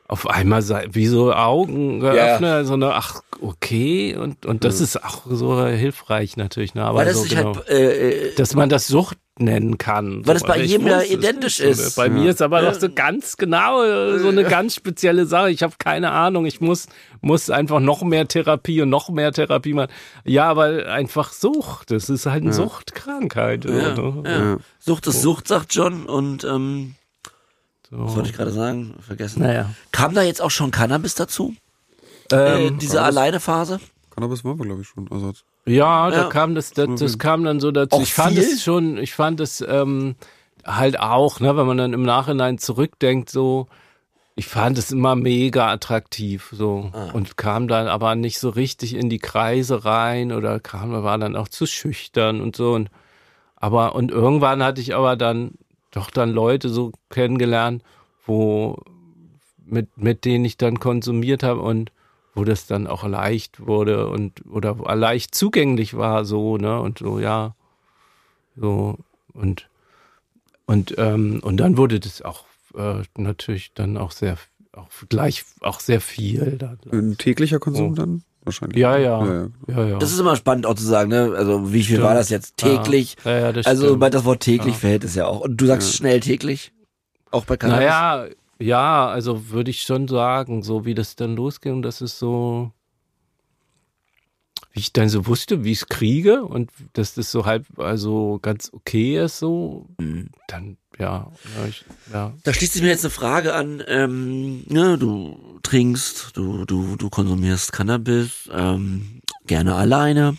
auf einmal wie so Augen geöffnet, so eine, ach, okay, und, und das ist auch so hilfreich natürlich, ne, aber Weil das so sich genau, halt, äh, dass man das Sucht nennen kann. Weil so, es bei jedem ja identisch nicht. ist. Bei Ja. mir ist aber noch so ganz genau äh, so eine ganz spezielle Sache. Ich habe keine Ahnung. Ich muss, muss einfach noch mehr Therapie und noch mehr Therapie machen. Ja, aber einfach Sucht. Das ist halt eine Suchtkrankheit. ja, ja. Sucht ist Sucht, sagt John. Und ähm, was So. wollte ich gerade sagen? Vergessen. Naja. Kam da jetzt auch schon Cannabis dazu? äh, Ähm, diese Alleine-Phase? Cannabis waren wir, glaube ich, schon. Also, Ja, da Ja. kam das, das, das kam dann so dazu. Auch ich fand viel? es schon, ich fand es ähm, halt auch, ne, wenn man dann im Nachhinein zurückdenkt, so, ich fand es immer mega attraktiv, so Ah. und kam dann aber nicht so richtig in die Kreise rein oder kam, war dann auch zu schüchtern und so und aber und irgendwann hatte ich aber dann doch dann Leute so kennengelernt, wo mit mit denen ich dann konsumiert habe und wo das dann auch leicht wurde und oder leicht zugänglich war so ne und so ja so und und ähm, und dann wurde das auch äh, natürlich dann auch sehr auch gleich auch sehr viel dann. ein täglicher Konsum Oh. dann? Wahrscheinlich. ja ja ja. ja ja, Das ist immer spannend auch zu sagen, ne? Also wie viel Stimmt. war das jetzt täglich? ja, ja das also stimmt. bei das Wort täglich Ja. verhält es ja auch. Und du sagst schnell täglich? Auch bei Cannabis? Naja, ja, also würde ich schon sagen, so wie das dann losging, das ist so, wie ich dann so wusste, wie ich es kriege und dass das so halb, also ganz okay ist, so, Mhm. dann, ja, ja, ich, ja. Da schließt sich mir jetzt eine Frage an. Ähm, ne, du trinkst, du, du, du konsumierst Cannabis, ähm, gerne alleine,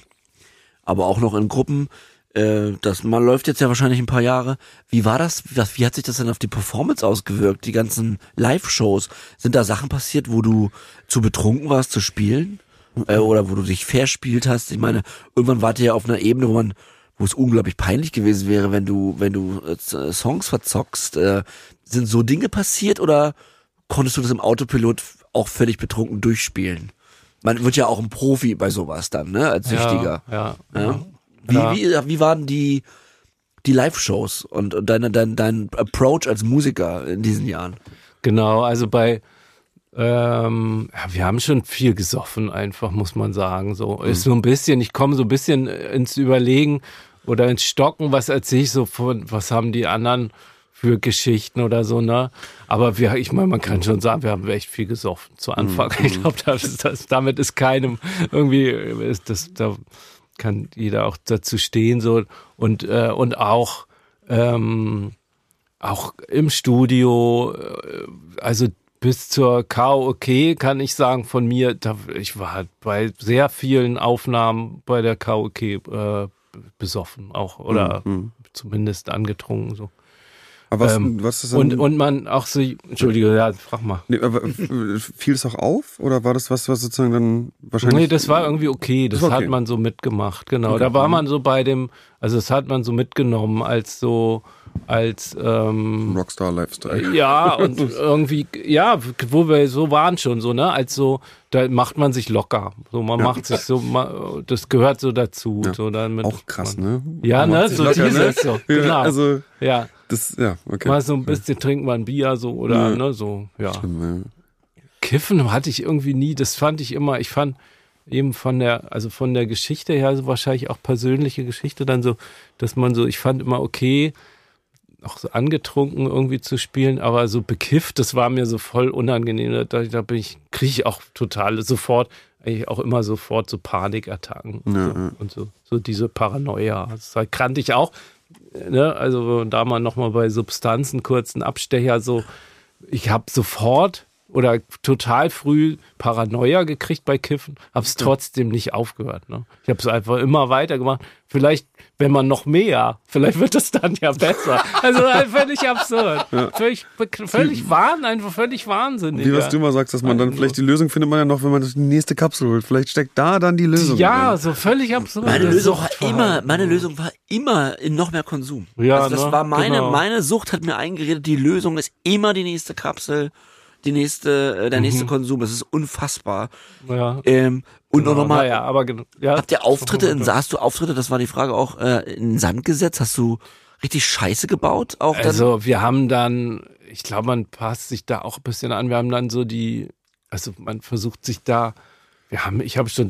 aber auch noch in Gruppen. Äh, das man läuft jetzt ja wahrscheinlich ein paar Jahre. Wie war das? Wie hat sich das denn auf die Performance ausgewirkt? Die ganzen Live-Shows. Sind da Sachen passiert, wo du zu betrunken warst zu spielen? Äh, oder wo du dich verspielt hast? Ich meine, irgendwann wart ihr ja auf einer Ebene, wo man wo es unglaublich peinlich gewesen wäre, wenn du, wenn du äh, Songs verzockst. Äh, sind so Dinge passiert oder konntest du das im Autopilot auch völlig betrunken durchspielen? Man wird ja auch ein Profi bei sowas dann, ne, als Süchtiger. Ja, ja. Ja. Wie, Ja. wie, wie waren die, die Live-Shows und, und deine, dein, dein Approach als Musiker in diesen Jahren? Genau, also bei, ähm, ja, wir haben schon viel gesoffen, einfach, muss man sagen. So ist so ein bisschen, ich komme so ein bisschen ins Überlegen oder ins Stocken, was erzähle ich so von, was haben die anderen für Geschichten oder so, ne? Aber wir, ich meine, man kann schon sagen, wir haben echt viel gesoffen zu Anfang. Ich glaube, das, das, damit ist keinem irgendwie, ist das, da kann jeder auch dazu stehen, so und, äh, und auch, ähm, auch im Studio, äh, also bis zur Karaoke kann ich sagen von mir, da, ich war bei sehr vielen Aufnahmen bei der Karaoke äh, besoffen auch oder zumindest angetrunken so. Aber was, Ähm, was ist dann, Und, und man auch so, Entschuldige, ja, frag mal. nee, aber äh, fiel es auch auf? Oder war das was, was sozusagen dann wahrscheinlich. Nee, das war irgendwie okay. Das, okay. hat man so mitgemacht, genau. Da war man so bei dem, also das hat man so mitgenommen als so, als ähm, Rockstar-Lifestyle. Ja, und irgendwie, ja, wo wir so waren schon so, ne? Als so, da macht man sich locker. So, man macht sich so, ma- das gehört so dazu. So damit Auch krass, man, ne? Ja, Man ne? So locker, dieses so. Ja, Genau. Also, ja. Das, ja, okay. Mal so ein bisschen trinkt man Bier so oder, ne? So, ja. Ja. Kiffen hatte ich irgendwie nie, das fand ich immer, ich fand eben von der, also von der Geschichte her, so wahrscheinlich auch persönliche Geschichte dann so, dass man so, ich fand immer okay, auch so angetrunken irgendwie zu spielen, aber so bekifft, das war mir so voll unangenehm. Da, da bin ich, kriege ich auch total sofort, eigentlich auch immer sofort so Panikattacken und, Ja, so, ja. und so, so diese Paranoia. Das kannte ich auch. Ne? Also da mal nochmal bei Substanzen kurz einen Abstecher so, ich habe sofort oder total früh Paranoia gekriegt bei Kiffen, habe es trotzdem nicht aufgehört. Ne? Ich habe es einfach immer weitergemacht. Vielleicht, wenn man noch mehr, vielleicht wird es dann ja besser. Also halt völlig absurd. Ja. Völlig, völlig wahn, einfach völlig wahnsinnig. Wie was du immer sagst, dass man dann vielleicht die Lösung findet man ja noch, wenn man die nächste Kapsel holt. Vielleicht steckt da dann die Lösung. Ja, drin. so völlig absurd. Meine Lösung war immer, meine Lösung war immer in noch mehr Konsum. Ja, also das ne? war meine, genau. meine Sucht hat mir eingeredet, die Lösung ist immer die nächste Kapsel die nächste, äh, der nächste mhm. Konsum. Das ist unfassbar. Ja. Ähm, und genau, nochmal, ja, aber ja, habt ihr Auftritte, in, hast du Auftritte, das war die Frage auch, äh, in den Sand gesetzt? Hast du richtig Scheiße gebaut? Auch dann? Also wir haben dann, ich glaube, man passt sich da auch ein bisschen an. Wir haben dann so die, also man versucht sich da, wir haben, ich habe schon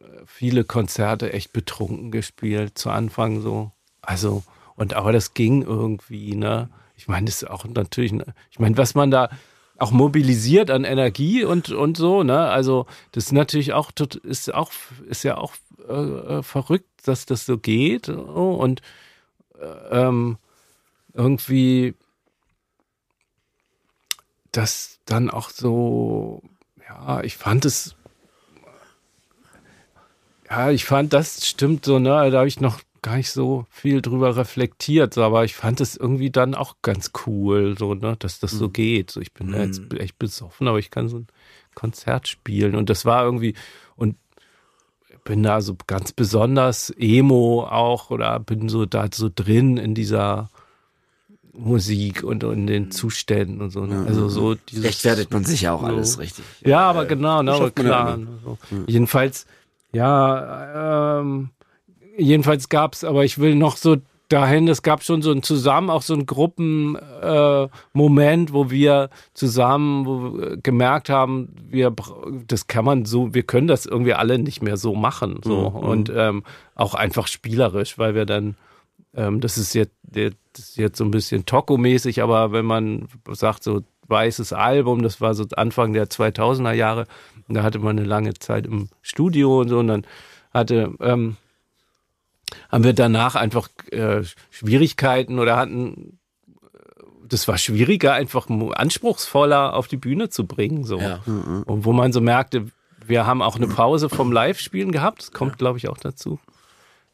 äh, viele Konzerte echt betrunken gespielt zu Anfang so. Also, und aber das ging irgendwie, ne? Ich meine, das ist auch natürlich, ich meine, was man da, auch mobilisiert an Energie und, und so, ne? Also, das ist natürlich auch, ist auch, ist ja auch äh, äh, verrückt, dass das so geht. Und äh, ähm, irgendwie das dann auch so, ja, ich fand es, ja, ich fand, das stimmt so, ne? Da habe ich noch gar nicht so viel drüber reflektiert, aber ich fand es irgendwie dann auch ganz cool, so, ne, dass das so mhm. geht. So, ich bin mhm. jetzt echt besoffen, aber ich kann so ein Konzert spielen. Und das war irgendwie, und bin da so ganz besonders Emo auch oder bin so da so drin in dieser Musik und in den mhm. Zuständen und so. Ne? Also so dieses. Rechtfertigt man sich ja auch so. alles richtig. Ja, aber genau, ne, klar. Ne, so. Jedenfalls, ja, ähm, jedenfalls gab es, aber ich will noch so dahin, es gab schon so ein zusammen, auch so ein Gruppenmoment, äh, wo wir zusammen wo wir gemerkt haben, wir das kann man so, wir können das irgendwie alle nicht mehr so machen. So. Mhm. Und ähm, auch einfach spielerisch, weil wir dann, ähm, das ist jetzt, das ist jetzt so ein bisschen Toko-mäßig, aber wenn man sagt, so weißes Album, das war so Anfang der 2000er Jahre, da hatte man eine lange Zeit im Studio und so, und dann hatte ähm, haben wir danach einfach äh, Schwierigkeiten oder hatten das war schwieriger, einfach anspruchsvoller auf die Bühne zu bringen. So. Ja. Und wo man so merkte, wir haben auch eine Pause vom Live-Spielen gehabt. Das kommt, ja. glaube ich, auch dazu.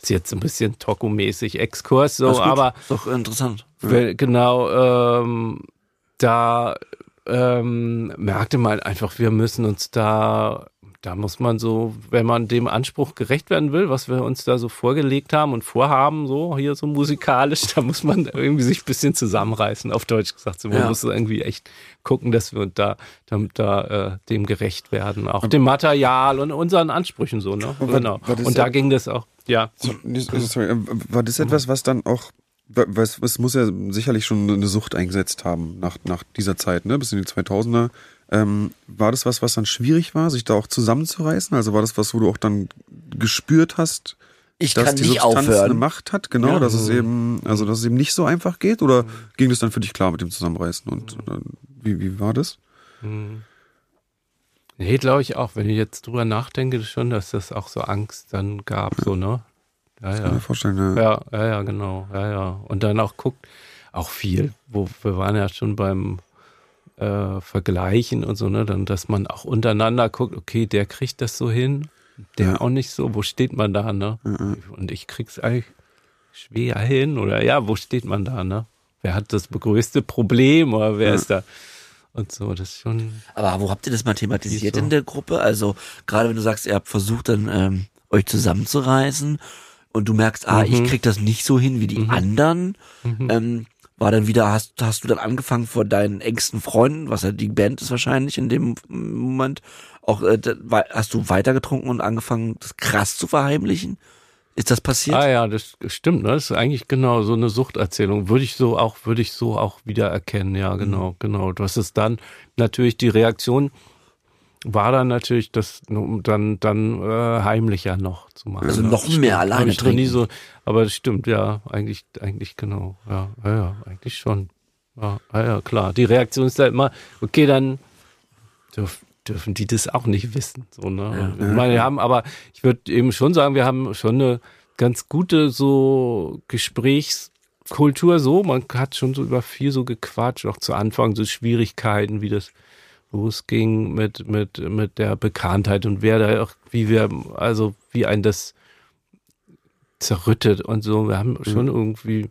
Ist jetzt ein bisschen Toku-mäßig Exkurs, so, aber. Ist doch interessant. Ja. Genau, ähm, da ähm, merkte man einfach, wir müssen uns da da muss man so, wenn man dem Anspruch gerecht werden will, was wir uns da so vorgelegt haben und vorhaben, so hier so musikalisch, da muss man irgendwie sich ein bisschen zusammenreißen, auf Deutsch gesagt. So, man ja. muss irgendwie echt gucken, dass wir da, da, da äh, dem gerecht werden, auch dem Material und unseren Ansprüchen so, ne? War, genau. Und da ging das auch, ja. Sorry, äh, war das etwas, was dann auch was, was muss ja sicherlich schon eine Sucht eingesetzt haben nach, nach dieser Zeit, ne? Bis in die 2000er. Ähm, war das was, was dann schwierig war, sich da auch zusammenzureißen? Also war das was, wo du auch dann gespürt hast, ich dass die Substanz aufhören. eine Macht hat? Genau, ja. dass es eben, also dass es eben nicht so einfach geht? Oder mhm. ging das dann für dich klar mit dem Zusammenreißen? Und mhm. wie, wie war das? Mhm. Nee, glaube ich auch. Wenn ich jetzt drüber nachdenke, schon, dass das auch so Angst dann gab, ja. so, ne? Ja, das ja. kann mir vorstellen, ja. ja. Ja, ja, genau. Ja, ja. Und dann auch guckt, auch viel, wo wir waren ja schon beim äh, vergleichen und so, ne, dann, dass man auch untereinander guckt, okay, der kriegt das so hin, der ja. auch nicht so, wo steht man da, ne? Mhm. Und ich krieg's eigentlich schwer hin oder ja, wo steht man da, ne? Wer hat das größte Problem oder wer ja. ist da? Und so, das ist schon. Aber wo habt ihr das mal thematisiert so. in der Gruppe? Also, gerade wenn du sagst, ihr habt versucht, dann ähm, euch zusammenzureißen und du merkst, ah, mhm. ich krieg das nicht so hin wie die mhm. anderen. Mhm. Ähm, war dann wieder, hast, hast du dann angefangen vor deinen engsten Freunden, was ja die Band ist wahrscheinlich in dem Moment, auch äh, hast du weitergetrunken und angefangen, das krass zu verheimlichen? Ist das passiert? Ah ja, das stimmt. Ne? Das ist eigentlich genau so eine Suchterzählung. Würde ich so auch, würde ich so auch wieder erkennen. Ja, genau, mhm. genau. Du hast es dann natürlich die Reaktion war dann natürlich das dann dann äh, heimlicher noch zu machen. Also noch mehr stimmt, alleine ich trinken. Nie so, aber das stimmt, ja, eigentlich eigentlich genau, ja, ja, ja eigentlich schon. Ja, ja, klar. Die Reaktion ist halt immer, okay, dann dürf, dürfen die das auch nicht wissen. So, ne? Ja, ich meine, wir haben, aber ich würde eben schon sagen, wir haben schon eine ganz gute so Gesprächskultur so. Man hat schon so über viel so gequatscht, auch zu Anfang so Schwierigkeiten, wie das losging mit, mit, mit der Bekanntheit und wer da auch, wie wir, also wie ein das zerrüttet und so. Wir haben mhm. schon irgendwie,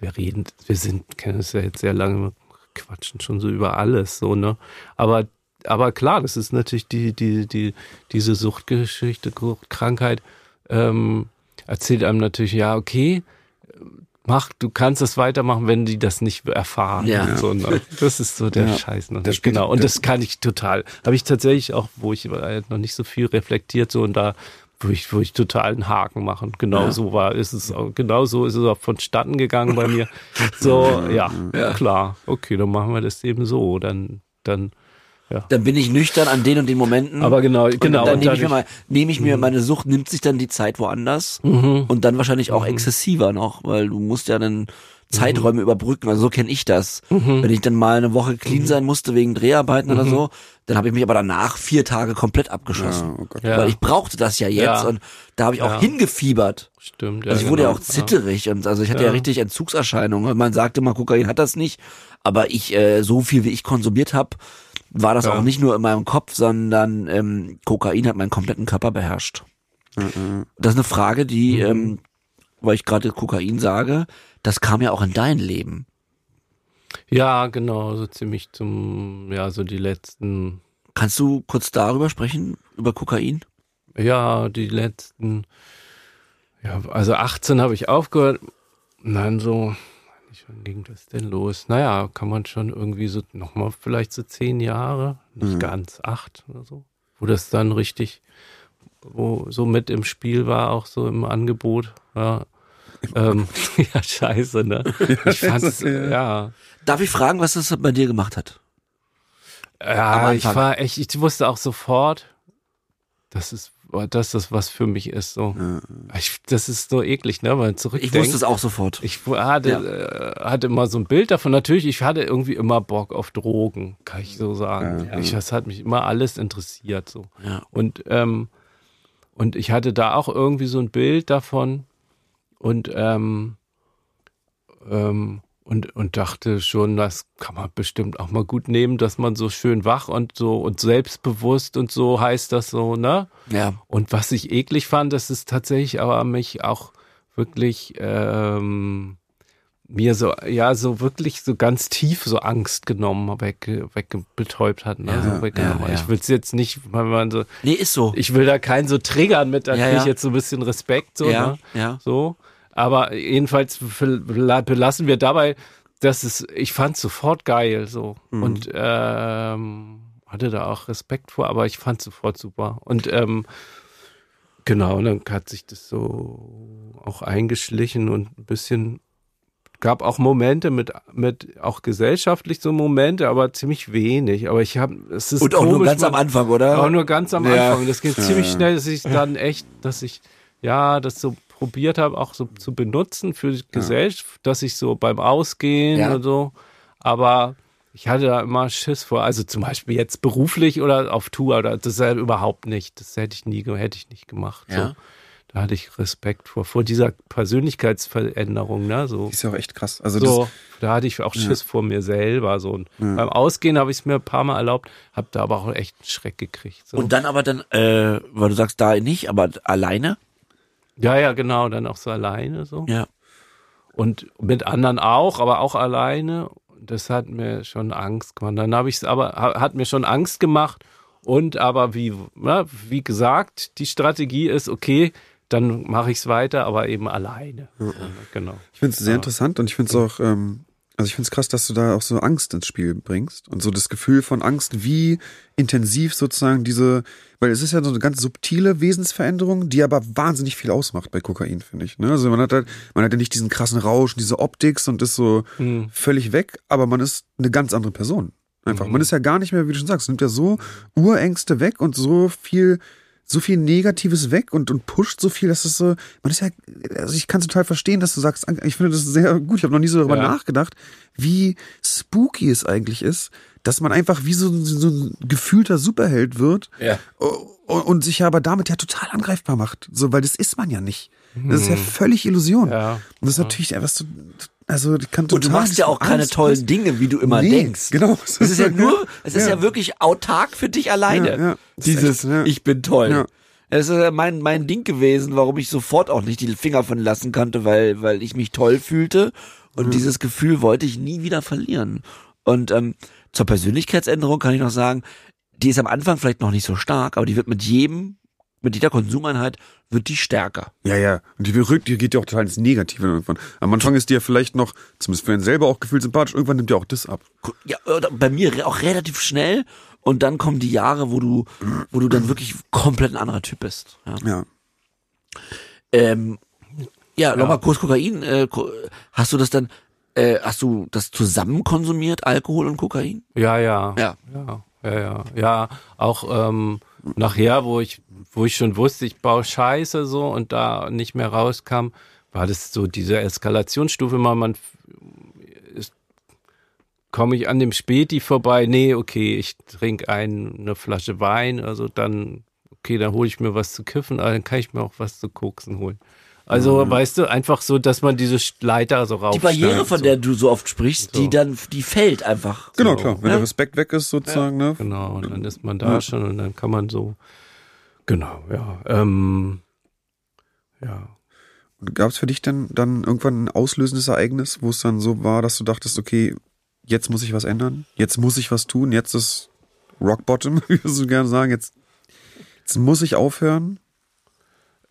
wir reden, wir sind, kennen es ja jetzt sehr lange, quatschen schon so über alles, so, ne? Aber, aber klar, das ist natürlich die, die, die, diese Suchtgeschichte, Krankheit, ähm, erzählt einem natürlich, ja, okay, mach, du kannst es weitermachen, wenn die das nicht erfahren. Ja. So, ne? Das ist so der ja. Scheiß. Ne? Das genau. Und das kann ich total. Habe ich tatsächlich auch, wo ich noch nicht so viel reflektiert so und da wo ich, wo ich total einen Haken machen. Genau ja. so war, ist es, genau so ist es auch vonstatten gegangen bei mir. So, ja, ja, klar. Okay, dann machen wir das eben so. Dann, dann ja. Dann bin ich nüchtern an den und den Momenten. Aber genau, genau. dann nehme ich mir mal, nehme ich mir, mhm. meine Sucht nimmt sich dann die Zeit woanders mhm. und dann wahrscheinlich auch mhm. exzessiver noch, weil du musst ja dann Zeiträume mhm. überbrücken. Also so kenne ich das. Mhm. Wenn ich dann mal eine Woche clean mhm. sein musste wegen Dreharbeiten oder so, dann habe ich mich aber danach vier Tage komplett abgeschossen. Ja, oh ja. Weil ich brauchte das ja jetzt ja. und da habe ich auch hingefiebert. Stimmt. Ja, also ich wurde genau. ja auch zitterig und also ich hatte ja, richtig Entzugserscheinungen. Man sagte mal, Kokain hat das nicht, aber ich äh, so viel wie ich konsumiert habe, war das ja. auch nicht nur in meinem Kopf, sondern ähm, Kokain hat meinen kompletten Körper beherrscht. Mhm. Das ist eine Frage, die, mhm. ähm, weil ich gerade Kokain sage, das kam ja auch in dein Leben. Ja, genau, so ziemlich zum, ja, so die letzten. Kannst du kurz darüber sprechen, über Kokain? Ja, die letzten, ja, also 18 habe ich aufgehört. Nein, so ging das denn los? Naja, kann man schon irgendwie so nochmal vielleicht so zehn Jahre, nicht mhm. ganz acht oder so, wo das dann richtig, wo so mit im Spiel war, auch so im Angebot. Ja, ähm, ja scheiße, ne? Ich fand's, ja. Darf ich fragen, was das bei dir gemacht hat? Ja, ich war echt, ich wusste auch sofort, das ist das ist was für mich ist. So, ja. ich, das ist so eklig, ne? Weil zurückdenkt. Ich wusste es auch sofort. Ich hatte, ja. äh, hatte immer so ein Bild davon. Natürlich, ich hatte irgendwie immer Bock auf Drogen, kann ich so sagen. Ja. Ich, das hat mich immer alles interessiert. So und ähm, und ich hatte da auch irgendwie so ein Bild davon und ähm, ähm, und, und dachte schon, das kann man bestimmt auch mal gut nehmen, dass man so schön wach und so und selbstbewusst und so heißt das so, ne? Ja. Und was ich eklig fand, das ist tatsächlich aber mich auch wirklich ähm, mir so, ja, so wirklich so ganz tief so Angst genommen, weg, wegbetäubt hat. Ne? Ja, so weggenommen. Ja, ja. Ich will es jetzt nicht, weil man so. Nee, ist so. Ich will da keinen so triggern mit, da ja, kriege ich jetzt so ein bisschen Respekt, so, ja, ne? ja. So. Aber jedenfalls belassen wir dabei, dass es, ich fand sofort geil so mhm. und ähm, hatte da auch Respekt vor, aber ich fand sofort super und ähm, genau, und dann hat sich das so auch eingeschlichen und ein bisschen gab auch Momente mit mit auch gesellschaftlich so Momente, aber ziemlich wenig. Aber ich habe es ist und auch komisch, nur ganz am Anfang, oder? Auch nur ganz am ja. Anfang. Das geht ja. ziemlich schnell, dass ich dann echt, dass ich ja, das so probiert habe, auch so zu benutzen für die ja. Gesellschaft, dass ich so beim Ausgehen ja. und so. Aber ich hatte da immer Schiss vor. Also zum Beispiel jetzt beruflich oder auf Tour oder das ist überhaupt nicht. Das hätte ich nie, hätte ich nicht gemacht. Ja. So. Da hatte ich Respekt vor, vor dieser Persönlichkeitsveränderung, ne? So. ist ja auch echt krass. Also so, da hatte ich auch Schiss ja. vor mir selber. So. Und ja. beim Ausgehen habe ich es mir ein paar Mal erlaubt, habe da aber auch echt einen Schreck gekriegt. So. Und dann aber dann, äh, weil du sagst, da nicht, aber alleine? Ja, ja, genau, dann auch so alleine so. Ja. Und mit anderen auch, aber auch alleine. Das hat mir schon Angst gemacht. Dann habe ich es aber, hat mir schon Angst gemacht. Und aber wie, na, wie gesagt, die Strategie ist, okay, dann mache ich es weiter, aber eben alleine. Ja. Genau. Ich finde es sehr ja. interessant und ich finde es auch ähm, also ich finde es krass, dass du da auch so Angst ins Spiel bringst und so das Gefühl von Angst, wie intensiv sozusagen diese, weil es ist ja so eine ganz subtile Wesensveränderung, die aber wahnsinnig viel ausmacht bei Kokain, finde ich. Ne? Also man hat halt, man hat ja nicht diesen krassen Rausch, diese Optik und ist so mhm. völlig weg, aber man ist eine ganz andere Person. Einfach. Mhm. Man ist ja gar nicht mehr, wie du schon sagst, nimmt ja so Urängste weg und so viel so viel Negatives weg und, und pusht so viel, dass es so, man ist ja, also ich kann total verstehen, dass du sagst, ich finde das sehr gut, ich habe noch nie so darüber ja. nachgedacht, wie spooky es eigentlich ist, dass man einfach wie so, so ein gefühlter Superheld wird ja. und, und sich aber damit ja total angreifbar macht, so, weil das ist man ja nicht. Das ist ja mhm. völlig Illusion. Ja. Und das ist natürlich etwas Also die kann Und du machst ja auch keine tollen Dinge, wie du immer Nee, denkst. genau. Es ist ja nur, es ist ja, wirklich autark für dich alleine. Ja, ja. Dieses, echt, ja. ich bin toll. Ja. Es ist ja mein, mein Ding gewesen, warum ich sofort auch nicht die Finger von lassen konnte, weil, weil ich mich toll fühlte. Und dieses Gefühl wollte ich nie wieder verlieren. Und ähm, zur Persönlichkeitsänderung kann ich noch sagen, die ist am Anfang vielleicht noch nicht so stark, aber die wird mit jedem, mit jeder Konsumeinheit, wird die stärker. Ja, ja. Und die, berührt, die geht ja auch total ins Negative irgendwann. Am Anfang ist die ja vielleicht noch, zumindest für einen selber auch gefühlt sympathisch, irgendwann nimmt ja auch das ab. Ja, bei mir auch relativ schnell. Und dann kommen die Jahre, wo du, wo du dann wirklich komplett ein anderer Typ bist. Ja, Ja. ähm, ja nochmal kurz Kokain. Äh, hast du das dann, äh, hast du das zusammen konsumiert, Alkohol und Kokain? Ja, ja. Ja. Ja, ja, ja. Ja, auch ähm, nachher, wo ich, wo ich schon wusste, ich baue Scheiße so und da nicht mehr rauskam, war das so diese Eskalationsstufe mal, man komme ich an dem Späti vorbei, nee, okay, ich trinke ein, eine Flasche Wein, also dann, okay, dann hole ich mir was zu kiffen, aber dann kann ich mir auch was zu koksen holen. Also, weißt du, einfach so, dass man diese Leiter so rauf. Die Barriere, von der du so oft sprichst, die So. dann, die fällt einfach. Genau, So. klar. Wenn Ja. der Respekt weg ist, sozusagen, ne? Genau, und dann ist man da schon und dann kann man so, genau, ja, ähm, ja. Gab es für dich denn dann irgendwann ein auslösendes Ereignis, wo es dann so war, dass du dachtest, okay, jetzt muss ich was ändern, jetzt muss ich was tun, jetzt ist Rock Bottom, wie wir so gerne sagen, jetzt, jetzt muss ich aufhören?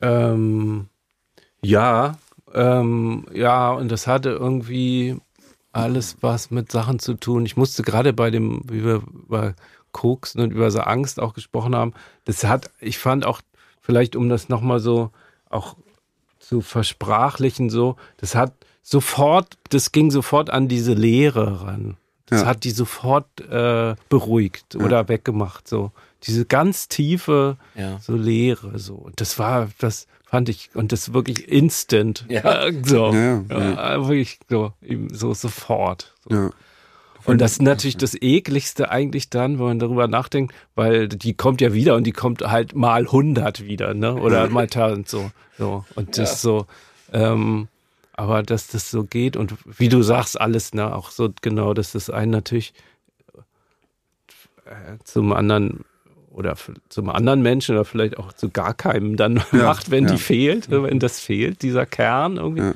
Ähm, ja, ähm, ja, und das hatte irgendwie alles was mit Sachen zu tun. Ich musste gerade bei dem, wie wir über Koksen und über so Angst auch gesprochen haben, das hat, ich fand auch, vielleicht um das nochmal so auch zu versprachlichen, so, das hat sofort, das ging sofort an diese Lehre ran. Das Ja. hat die sofort äh, beruhigt oder weggemacht, so. Diese ganz tiefe, Ja. so Leere, so. Und das war, das fand ich, und das wirklich instant. Ja. So. Ja, Ja, wirklich so, eben so sofort. So. Ja. Und das ist natürlich das ekligste eigentlich dann, wenn man darüber nachdenkt, weil die kommt ja wieder und die kommt halt mal 100 wieder, ne? Oder mal 1000 so. so. Und das so, ähm, aber dass das so geht und wie du sagst, alles, ne? Auch so genau, dass das einen natürlich äh, zum anderen oder zum anderen Menschen oder vielleicht auch zu gar keinem dann macht, wenn ja. die fehlt, wenn das fehlt, dieser Kern irgendwie. Ja.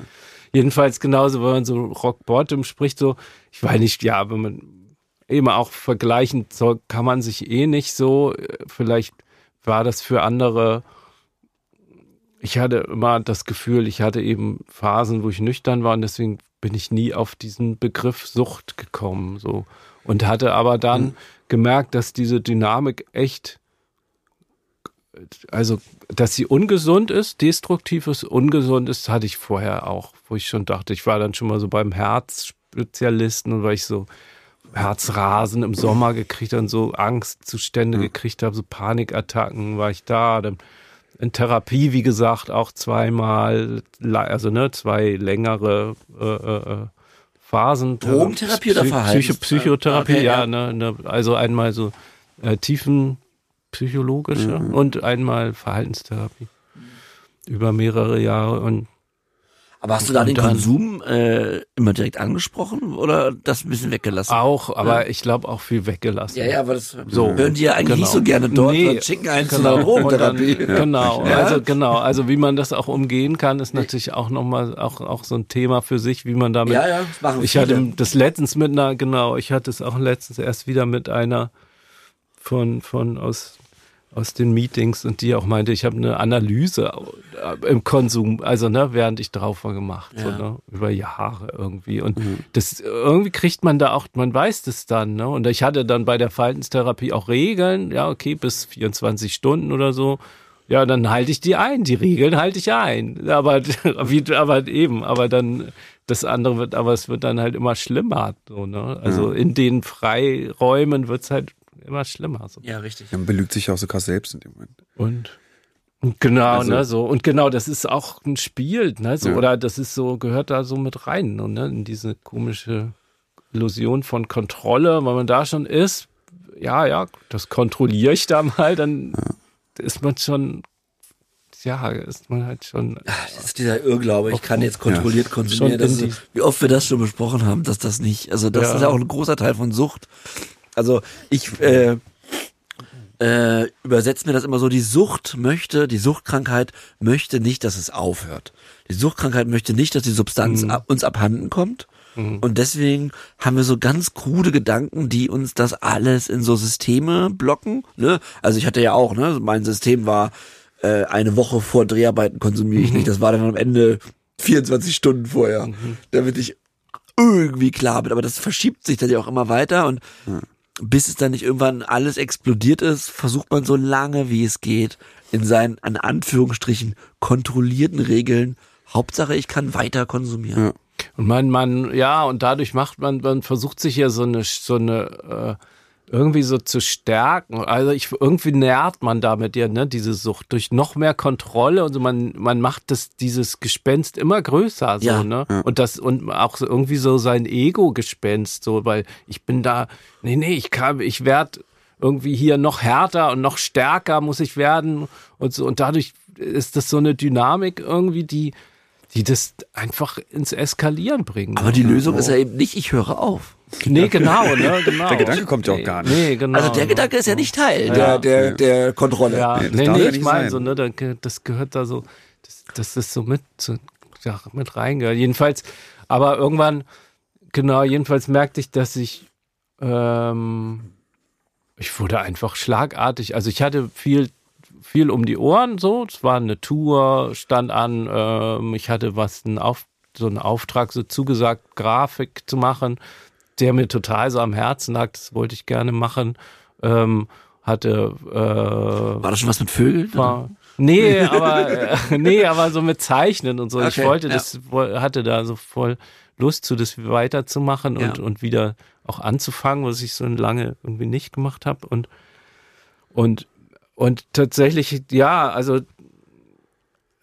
Jedenfalls genauso, wenn man so Rock Bottom spricht, so, ich weiß nicht, ja, wenn man eben auch vergleichen soll, kann man sich eh nicht so, äh, vielleicht war das für andere, ich hatte immer das Gefühl, ich hatte eben Phasen, wo ich nüchtern war und deswegen bin ich nie auf diesen Begriff Sucht gekommen, so. Und hatte aber dann gemerkt, dass diese Dynamik echt also, dass sie ungesund ist, destruktiv ist, ungesund ist, hatte ich vorher auch, wo ich schon dachte, ich war dann schon mal so beim Herzspezialisten und weil ich so Herzrasen im Sommer gekriegt habe und so Angstzustände gekriegt habe, so Panikattacken, war ich da. Dann in Therapie, wie gesagt, auch zweimal, also ne, zwei längere äh, äh, äh, Phasen. Drogentherapie oder Verhaltens- Psycho Psychotherapie, Okay, ja, ja. Ne, ne, also einmal so äh, tiefenpsychologische und einmal Verhaltenstherapie über mehrere Jahre und Aber hast du da Und den Konsum äh, immer direkt angesprochen oder das ein bisschen weggelassen? auch, aber ich glaube auch viel weggelassen. Ja, ja, aber das So. hören die ja eigentlich Genau. nicht so gerne dort Nee, schicken einen Genau. Drogentherapie. Dann, Genau, Ja. also genau, also wie man das auch umgehen kann, ist natürlich auch nochmal auch, auch so ein Thema für sich, wie man damit. Ja, ja, das machen Ich viele. hatte das letztens mit einer, genau, ich hatte es auch letztens erst wieder mit einer von, von aus, aus den Meetings und die auch meinte, ich habe eine Analyse im Konsum, also ne, während ich drauf war gemacht, so, Ja. ne, über Jahre irgendwie. Und das irgendwie kriegt man da auch, man weiß das dann, ne? Und ich hatte dann bei der Verhaltenstherapie auch Regeln, ja, okay, bis 24 Stunden oder so. Ja, dann halte ich die ein. Die Regeln halte ich ein. Aber, wie, aber eben, aber dann, das andere wird, aber es wird dann halt immer schlimmer. So, ne? Also in den Freiräumen wird's halt immer schlimmer. So. Ja, richtig. Man belügt sich auch so krass selbst in dem Moment. Und, und genau, Also- ne, so. Und genau, das ist auch ein Spiel, ne, so, Ja. oder das ist so, gehört da so mit rein, ne, in diese komische Illusion von Kontrolle, weil man da schon ist, ja, ja, das kontrolliere ich da mal, dann ist man schon, ja, ist man halt schon. Das ist dieser Irrglaube, ich kann jetzt kontrolliert konsumieren. Schon Das ist, wie oft wir das schon besprochen haben, dass das nicht, also das Ja. ist ja auch ein großer Teil von Sucht. Also ich äh, äh, übersetze mir das immer so, die Sucht möchte, die Suchtkrankheit möchte nicht, dass es aufhört. Die Suchtkrankheit möchte nicht, dass die Substanz ab, uns abhanden kommt. Und deswegen haben wir so ganz krude Gedanken, die uns das alles in so Systeme blocken. Ne? Also ich hatte ja auch, ne, mein System war äh, eine Woche vor Dreharbeiten konsumiere ich nicht. Das war dann am Ende 24 Stunden vorher, damit ich irgendwie klar bin. Aber das verschiebt sich dann ja auch immer weiter und bis es dann nicht irgendwann alles explodiert ist, versucht man so lange wie es geht in seinen, an Anführungsstrichen, kontrollierten Regeln. Hauptsache, ich kann weiter konsumieren. Ja. Und man, man, ja, und dadurch macht man, man versucht sich ja so eine, so eine, äh, irgendwie so zu stärken. Also ich, irgendwie nährt man damit ja, ne, diese Sucht durch noch mehr Kontrolle und so. Man, man macht das, dieses Gespenst immer größer, so, Ja, ne? Und das, und auch so irgendwie so sein Ego-Gespenst, so, weil ich bin da, nee, nee, ich kann, ich werd irgendwie hier noch härter und noch stärker muss ich werden und so. Und dadurch ist das so eine Dynamik irgendwie, die, die das einfach ins Eskalieren bringt. Aber die Lösung ist ja eben nicht, ich höre auf. Nee, genau, ne, genau. Der Gedanke kommt ja auch gar nicht. Nee, genau. Also der Gedanke ist ja nicht Teil Ja. der, der, Nee. der Kontrolle. Ja, Nee, nee, nee, ja ich meine so, ne, das gehört da so, das, das ist so mit, so, ja, mit reingehört. Jedenfalls, aber irgendwann, genau, jedenfalls merkte ich, dass ich, ähm, ich wurde einfach schlagartig, also ich hatte viel, viel um die Ohren, so, es war eine Tour, stand an, ähm, ich hatte was, einen Auf, so einen Auftrag so zugesagt, Grafik zu machen, der mir total so am Herzen lag, das wollte ich gerne machen, ähm, hatte, äh, War das schon was mit Vögeln? war, nee, aber äh, nee, aber so mit Zeichnen und so. ich Okay, wollte ja. das, hatte da so voll Lust zu, das weiterzumachen und Ja. und wieder auch anzufangen, was ich so lange irgendwie nicht gemacht habe und und und tatsächlich ja, also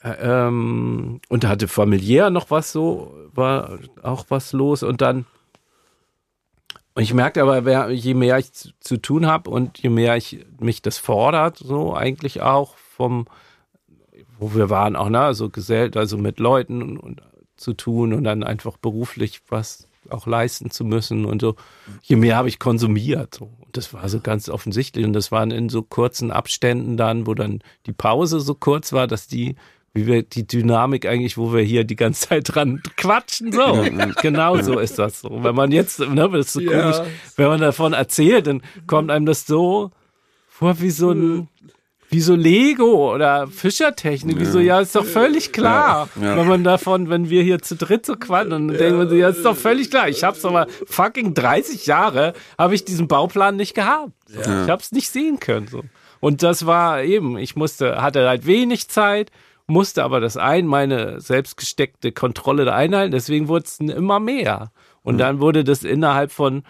äh, ähm, und da hatte familiär noch was so, war auch was los und dann und ich merkte aber, je mehr ich zu, zu tun habe und je mehr ich mich das fordert, so eigentlich auch vom, wo wir waren auch, ne, so gesellt, also mit Leuten und, und zu tun und dann einfach beruflich was auch leisten zu müssen und so, je mehr habe ich konsumiert. So. Und das war so ganz offensichtlich. Und das waren in so kurzen Abständen dann, wo dann die Pause so kurz war, dass die, wie wir die Dynamik eigentlich, wo wir hier die ganze Zeit dran quatschen, so. Genau so ist das so. Wenn man jetzt, ne, das ist so Ja. komisch, wenn man davon erzählt, dann kommt einem das so vor wie so ein, wie so Lego oder Fischertechnik, wie so, ja, ist doch völlig klar. Ja. Ja. Wenn man davon, wenn wir hier zu dritt so quatschen, dann denkt man sich, ja, ist doch völlig klar. Ich hab's aber fucking 30 Jahre, habe ich diesen Bauplan nicht gehabt. So. Ich hab's nicht sehen können, so. Und das war eben, ich musste, hatte halt wenig Zeit, musste aber das ein, meine selbstgesteckte Kontrolle da einhalten, deswegen wurde es immer mehr. Und dann wurde das innerhalb von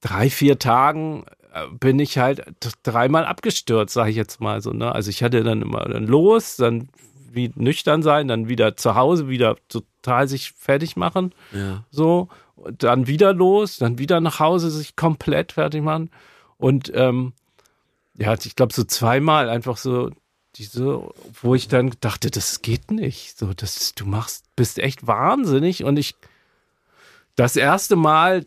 drei, vier Tagen äh, bin ich halt dreimal abgestürzt, sage ich jetzt mal so. Ne? Also ich hatte dann immer dann los, dann wie nüchtern sein, dann wieder zu Hause, wieder total sich fertig machen, Ja. so, und dann wieder los, dann wieder nach Hause sich komplett fertig machen. Und ähm, ja, ich glaube so zweimal einfach so diese, wo ich dann dachte, das geht nicht. So, das, du machst, bist echt wahnsinnig. Und ich, das erste Mal,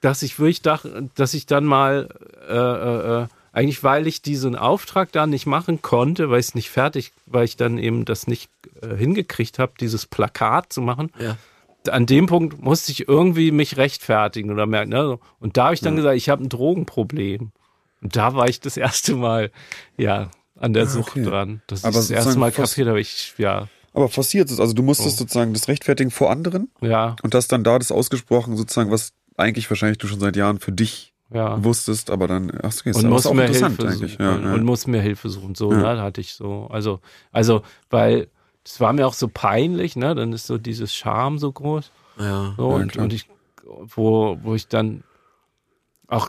dass ich wirklich dachte, dass ich dann mal, äh, äh, äh, eigentlich weil ich diesen Auftrag da nicht machen konnte, weil ich es nicht fertig, weil ich dann eben das nicht äh, hingekriegt habe, dieses Plakat zu machen. Ja. An dem Punkt musste ich irgendwie mich rechtfertigen oder merken. Ne? Und da habe ich dann gesagt, ich habe ein Drogenproblem. Und da war ich das erste Mal, ja, an der Sucht okay. dran. Das Aber ist das erste Mal kapiert habe ich, ja, Aber forciert es, also du musstest Oh. sozusagen das rechtfertigen vor anderen ja, und hast dann da das ausgesprochen, sozusagen, was eigentlich wahrscheinlich du schon seit Jahren für dich ja. wusstest, aber dann, ach, okay, ist und aber muss ist auch mir interessant Hilfe eigentlich. suchen. Ja, und, ja. und muss mir Hilfe suchen. So, Ja. ne, da hatte ich so. Also, also, weil es war mir auch so peinlich, ne? Dann ist so dieses Scham so groß. Ja. So, Ja, und, klar. und ich, wo, wo ich dann auch,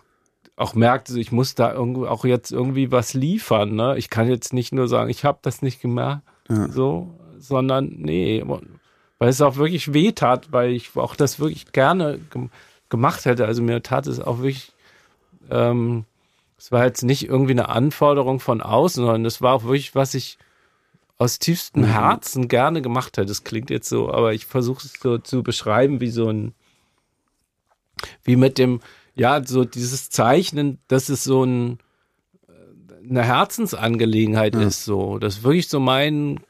auch merkte, ich muss da irgendwo auch jetzt irgendwie was liefern. Ne? Ich kann jetzt nicht nur sagen, ich habe das nicht gemerkt, Ja. so, sondern nee, weil es auch wirklich weh tat, weil ich auch das wirklich gerne gem gemacht hätte. Also mir tat es auch wirklich, ähm, es war jetzt nicht irgendwie eine Anforderung von außen, sondern es war auch wirklich, was ich aus tiefstem Mhm. Herzen gerne gemacht hätte. Das klingt jetzt so, aber ich versuche es so zu beschreiben wie so ein, wie mit dem, ja, so dieses Zeichnen, dass es so ein, äh, eine Herzensangelegenheit ist, so. Das ist wirklich so mein,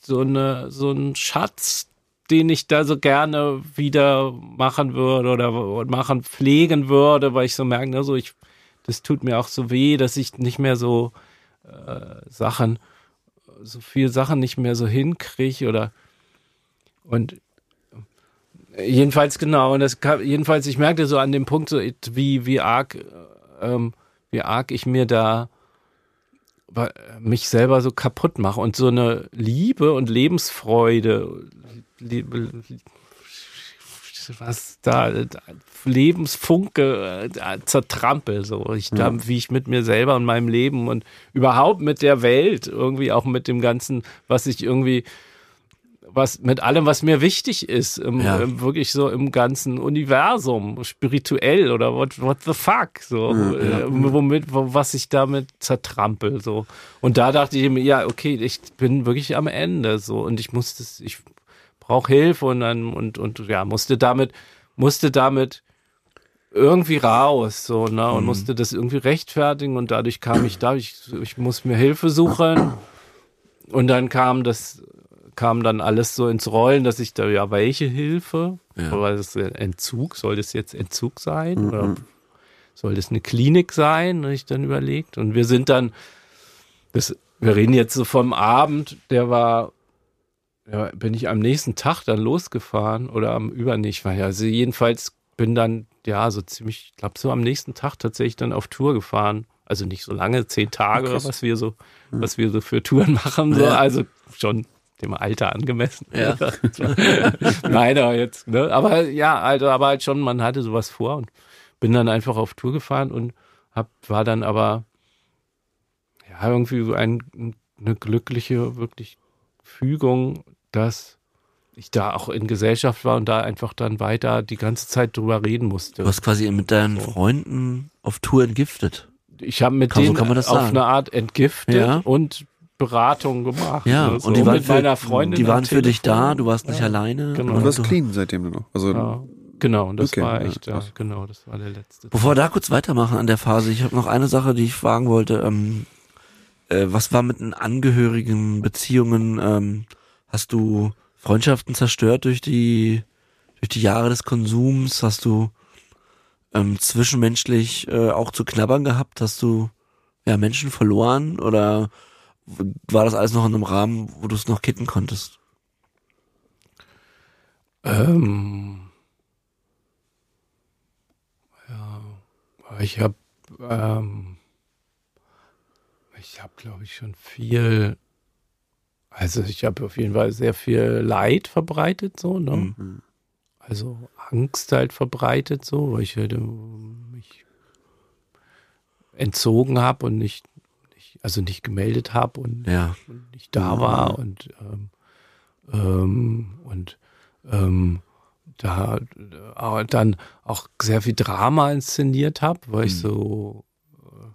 so eine, so ein Schatz, den ich da so gerne wieder machen würde oder machen, pflegen würde, weil ich so merke, ne, so ich, das tut mir auch so weh, dass ich nicht mehr so äh, Sachen, so viel Sachen nicht mehr so hinkriege oder und jedenfalls genau und das kam, jedenfalls ich merkte so an dem Punkt so wie wie arg äh, ähm, wie arg ich mir da mich selber so kaputt mache und so eine Liebe und Lebensfreude Liebe, was da Lebensfunke äh, zertrampel so ich da wie ich mit mir selber und meinem Leben und überhaupt mit der Welt irgendwie auch mit dem ganzen was ich irgendwie was mit allem was mir wichtig ist im, Ja. im, wirklich so im ganzen Universum spirituell oder what what the fuck so äh, womit wo, was ich damit zertrampel so. Und da dachte ich mir ja okay ich bin wirklich am Ende so. Und ich muss das ich brauche Hilfe und dann und und ja musste damit musste damit irgendwie raus so ne und musste das irgendwie rechtfertigen. Und dadurch kam ich da ich, ich muss mir Hilfe suchen. Und dann kam das kam dann alles so ins Rollen, dass ich da ja welche Hilfe, Ja. aber das Entzug, soll das jetzt Entzug sein oder soll das eine Klinik sein, habe ich dann überlegt und wir sind dann das wir reden jetzt so vom Abend, der war ja, bin ich am nächsten Tag dann losgefahren oder am übernächsten, war ja, also jedenfalls bin dann, ja, so ziemlich, ich glaube, so am nächsten Tag tatsächlich dann auf Tour gefahren. Also nicht so lange, zehn Tage, Krass. was wir so, was wir so für Touren machen, so, Ja. also schon dem Alter angemessen. Ja. Nein, aber jetzt, ne? Aber ja, also, aber halt schon, man hatte sowas vor und bin dann einfach auf Tour gefahren und hab, war dann aber, ja, irgendwie so ein, eine glückliche, wirklich Fügung, dass ich da auch in Gesellschaft war und da einfach dann weiter die ganze Zeit drüber reden musste. Du hast quasi mit deinen So. Freunden auf Tour entgiftet. ich habe mit Kann- so denen kann man das auf sagen. eine Art entgiftet Ja. und Beratung gemacht. Ja, ne, so. und die waren, mit für, meiner Freundin die waren für dich da, du warst nicht Ja. alleine. Genau. Und du warst clean seitdem dann noch. Also Ja, genau, und das Okay, war ja, echt, ja, krass. genau, das war der letzte. Bevor wir da kurz weitermachen an der Phase, ich habe noch eine Sache, die ich fragen wollte. Ähm, äh, was war mit den Angehörigen, Beziehungen? Ähm, hast du Freundschaften zerstört durch die durch die Jahre des Konsums? Hast du ähm, zwischenmenschlich äh, auch zu knabbern gehabt? Hast du ja Menschen verloren oder war das alles noch in einem Rahmen, wo du es noch kitten konntest? Ähm, ja, ich habe, ähm, ich habe, glaube ich, schon viel, also ich habe auf jeden Fall sehr viel Leid verbreitet, so, ne? Mhm. Also Angst halt verbreitet, so, weil ich halt ähm, mich entzogen habe und nicht, nicht, also nicht gemeldet habe und Ja. und nicht da war und ähm, ähm, und ähm, da äh, dann auch sehr viel Drama inszeniert habe, weil ich so äh,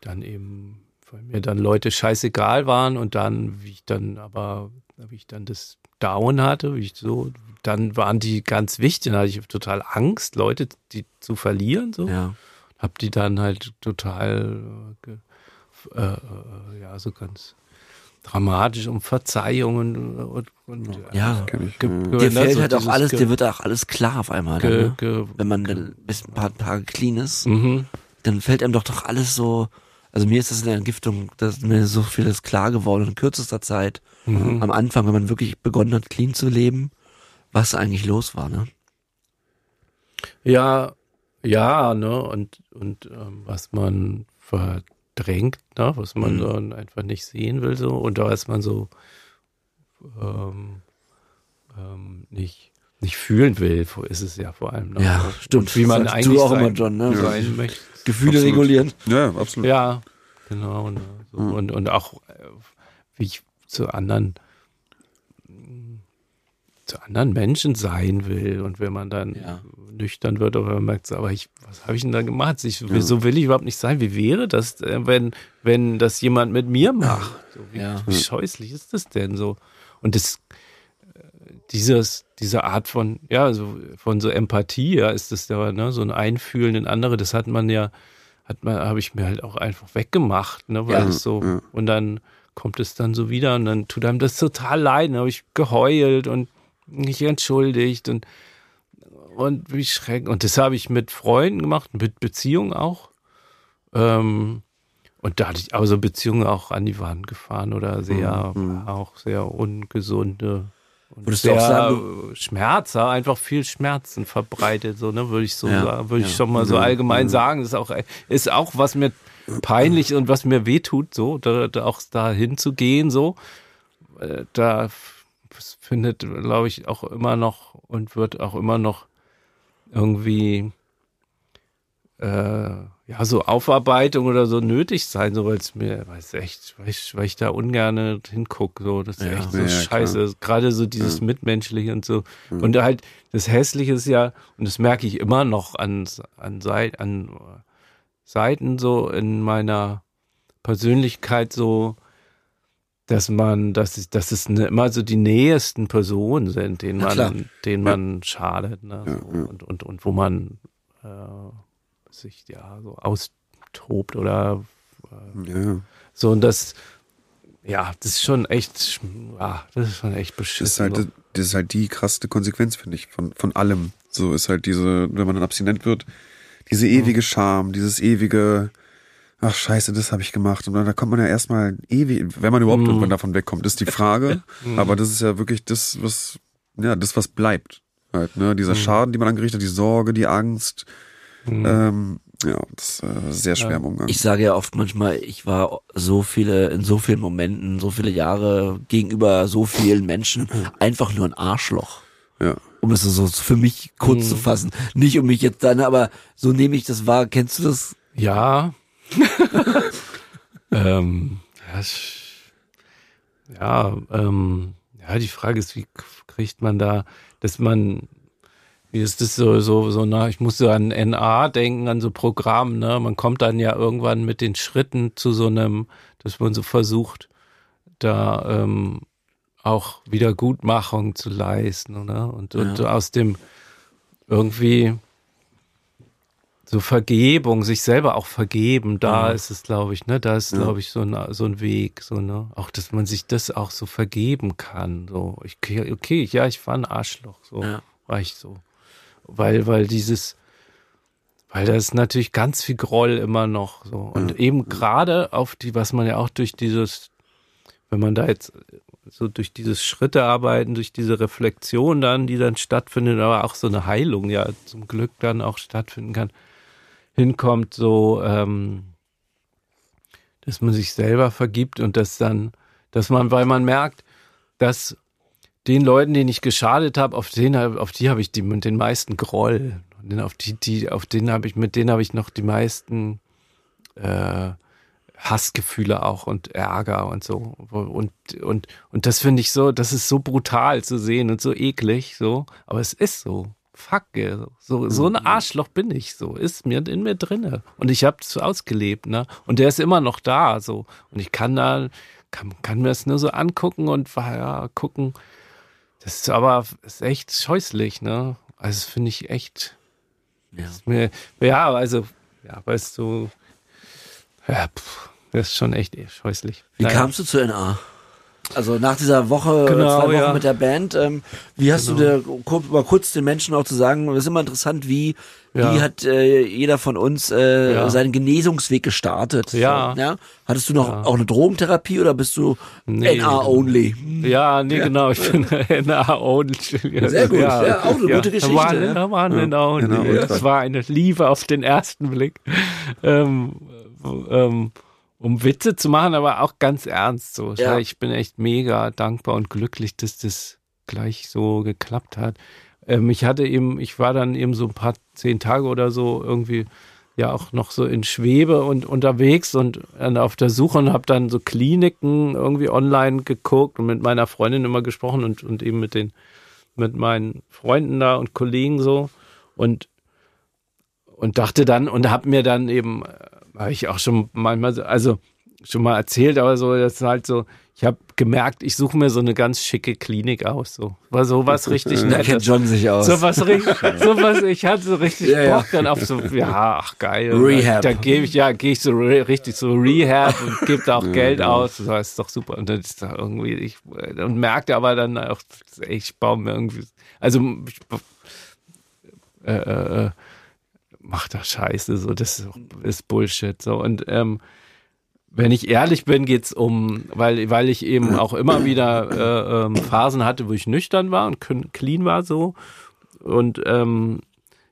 dann eben, weil mir dann Leute scheißegal waren und dann, wie ich dann aber, wie ich dann das Down hatte, wie ich so, dann waren die ganz wichtig, dann hatte ich total Angst, Leute die zu verlieren, so Ja. hab die dann halt total äh, äh, äh, ja so ganz dramatisch um Verzeihung und, und, Ja. ich. ge- ja. ge- Dir ne, fällt so halt auch alles, ge- dir wird auch alles klar auf einmal, dann, ne? wenn man dann bis ein paar Tage clean ist. mhm. dann fällt einem doch doch alles so, also mir ist das in der Entgiftung, da ist mir so vieles klar geworden in kürzester Zeit. Mhm. Am Anfang, wenn man wirklich begonnen hat, clean zu leben, was eigentlich los war, ne? Ja, ja, ne, und, und ähm, was man verdrängt, ne, was man Mhm. dann einfach nicht sehen will, so, und was man so ähm, ähm, nicht, nicht fühlen will, ist es ja vor allem. Ne? Ja, und, stimmt. Und wie man eigentlich du auch sein, immer, John, ne? sein möchte. Gefühle Absolut. regulieren. Ja, absolut. Ja, genau. Ne, so. Mhm. und, und auch, äh, wie ich zu anderen, zu anderen Menschen sein will und wenn man dann Ja. nüchtern wird oder man merkt, aber ich, was habe ich denn da gemacht? Ich, So will ich überhaupt nicht sein. Wie wäre das, äh, wenn, wenn das jemand mit mir macht? So, wie, Ja. wie scheußlich ist das denn so? Und das, äh, dieses, diese Art von, ja, so, von so Empathie, ja, ist das ja, ne, so ein Einfühlen in andere, das hat man ja, hat man, habe ich mir halt auch einfach weggemacht, ne, weil Ja, es so, und dann kommt es dann so wieder und dann tut einem das total leid, dann habe ich geheult und mich entschuldigt und, und wie schrecklich. Und das habe ich mit Freunden gemacht, mit Beziehungen auch. Ähm, und da hatte ich aber so Beziehungen auch an die Wand gefahren oder sehr, auch sehr ungesunde. Und Würdest du sehr auch sagen, Schmerz, einfach viel Schmerzen verbreitet, so, ne, würde ich so Ja, sagen, würde ich ja. schon mal so allgemein sagen. Das ist auch, ist auch was mir peinlich und was mir wehtut, so, da, da auch da hinzugehen, so. Äh, Da es findet, glaube ich, auch immer noch und wird auch immer noch irgendwie äh, ja so Aufarbeitung oder so nötig sein, so weil es mir, weiß echt, weil ich, weil ich da ungern hingucke, so. Das ist Ja. echt so Ja, ja, scheiße, gerade so dieses Mitmenschliche und so. Und halt das Hässliche ist ja und das merke ich immer noch an an, Seit, an Seiten so in meiner Persönlichkeit so dass man, dass, dass es ne, immer so die nähesten Personen sind, denen man, denen man schadet, ne? Ja, so, ja. Und, und, und wo man äh, sich ja so austobt oder Ja. so und das, ja, das ist schon echt, ja, das ist schon echt Das ist beschissen. halt, das ist halt die krasseste Konsequenz, finde ich, von, von allem. So ist halt diese, wenn man dann abstinent wird, diese ewige Scham, dieses ewige, ach scheiße, das habe ich gemacht. Und dann, da kommt man ja erstmal ewig, wenn man überhaupt irgendwann davon wegkommt, ist die Frage. Aber das ist ja wirklich das, was, ja, das, was bleibt. Halt, ne? Dieser Schaden, den man angerichtet hat, die Sorge, die Angst. Ähm, ja, das ist äh, sehr schwer im Umgang. Ich sage ja oft manchmal, ich war so viele, in so vielen Momenten, so viele Jahre gegenüber so vielen Menschen einfach nur ein Arschloch. ja. Um es so für mich kurz zu fassen. Nicht um mich jetzt dann, aber so nehme ich das wahr. Kennst du das? Ja. ähm, ja, ja, ähm, ja, die Frage ist, wie kriegt man da, dass man, wie ist das so, so, so, na, ich muss so an NA denken, an so Programm, ne? Man kommt dann ja irgendwann mit den Schritten zu so einem, dass man so versucht, da ähm, auch Wiedergutmachung zu leisten, oder? Und, und aus dem irgendwie so Vergebung, sich selber auch vergeben, da ist es, glaube ich, ne, da ist, glaube ich, so ein, so ein Weg, so, ne, auch, dass man sich das auch so vergeben kann, so, ich, okay, ja, ich war ein Arschloch, so, Ja. war ich so, weil, weil dieses, weil da ist natürlich ganz viel Groll immer noch, so, und eben gerade auf die, was man ja auch durch dieses, wenn man da jetzt so durch dieses Schritte arbeiten, durch diese Reflexion dann, die dann stattfindet, aber auch so eine Heilung ja zum Glück dann auch stattfinden kann, hinkommt, so, ähm, dass man sich selber vergibt und dass dann, dass man, weil man merkt, dass den Leuten, denen ich geschadet habe, auf den, auf die habe ich die, den meisten Groll. Und auf die, die, auf den habe ich, mit denen habe ich noch die meisten äh, Hassgefühle auch und Ärger und so. Und, und, und das finde ich so, das ist so brutal zu sehen und so eklig, so. Aber es ist so. Fuck, so, so ein Arschloch bin ich, so. Ist mir in mir drinne. Und ich habe es ausgelebt, ne? Und der ist immer noch da, so. Und ich kann da, kann, kann mir das nur so angucken und ja, gucken. Das ist aber, ist echt scheußlich, ne? Also, finde ich echt, Ja. mir, ja, also, ja, weißt du, ja, pff, das ist schon echt scheußlich. Wie Naja. kamst du zu NA? Also nach dieser Woche, Genau, zwei Wochen ja. mit der Band, ähm, wie hast du dir, mal kurz den Menschen auch zu sagen, das ist immer interessant, wie, Ja. wie hat äh, jeder von uns äh, Ja. seinen Genesungsweg gestartet? Ja. Ja? Hattest du noch auch eine Drogentherapie oder bist du Nee. NA-only? Ja, nee, genau, ich bin NA only. Sehr gut, ja, auch eine gute Geschichte, War, ja. war ein NA only. genau. Es war eine Liebe auf den ersten Blick. Ähm, ähm, um Witze zu machen, aber auch ganz ernst so. Ja. Ich bin echt mega dankbar und glücklich, dass das gleich so geklappt hat. Ähm, ich hatte eben, ich war dann eben so ein paar zehn Tage oder so irgendwie ja auch noch so in Schwebe und unterwegs und dann auf der Suche und habe dann so Kliniken irgendwie online geguckt und mit meiner Freundin immer gesprochen und, und eben mit den mit meinen Freunden da und Kollegen so und und dachte dann und habe mir dann eben habe ich auch schon manchmal so, also schon mal erzählt, aber so das ist halt so ich habe gemerkt, ich suche mir so eine ganz schicke Klinik aus. So war sowas richtig Da nettes. kennt John sich aus. So was richtig, so was, ich hatte so richtig Ja, ja. Bock dann auf so, ja, ach geil. Rehab. Da gebe ich, ja, gehe ich so re- richtig so Rehab und gebe da auch Geld aus. Das ist doch super. Und dann ist da irgendwie, ich, und merkte aber dann auch, ich baue mir irgendwie, also, ich, äh, äh, äh, mach doch Scheiße, so, das ist, Bullshit, so. Und, ähm, wenn ich ehrlich bin, geht's um, weil, weil ich eben auch immer wieder äh, ähm, Phasen hatte, wo ich nüchtern war und clean war so. Und ähm,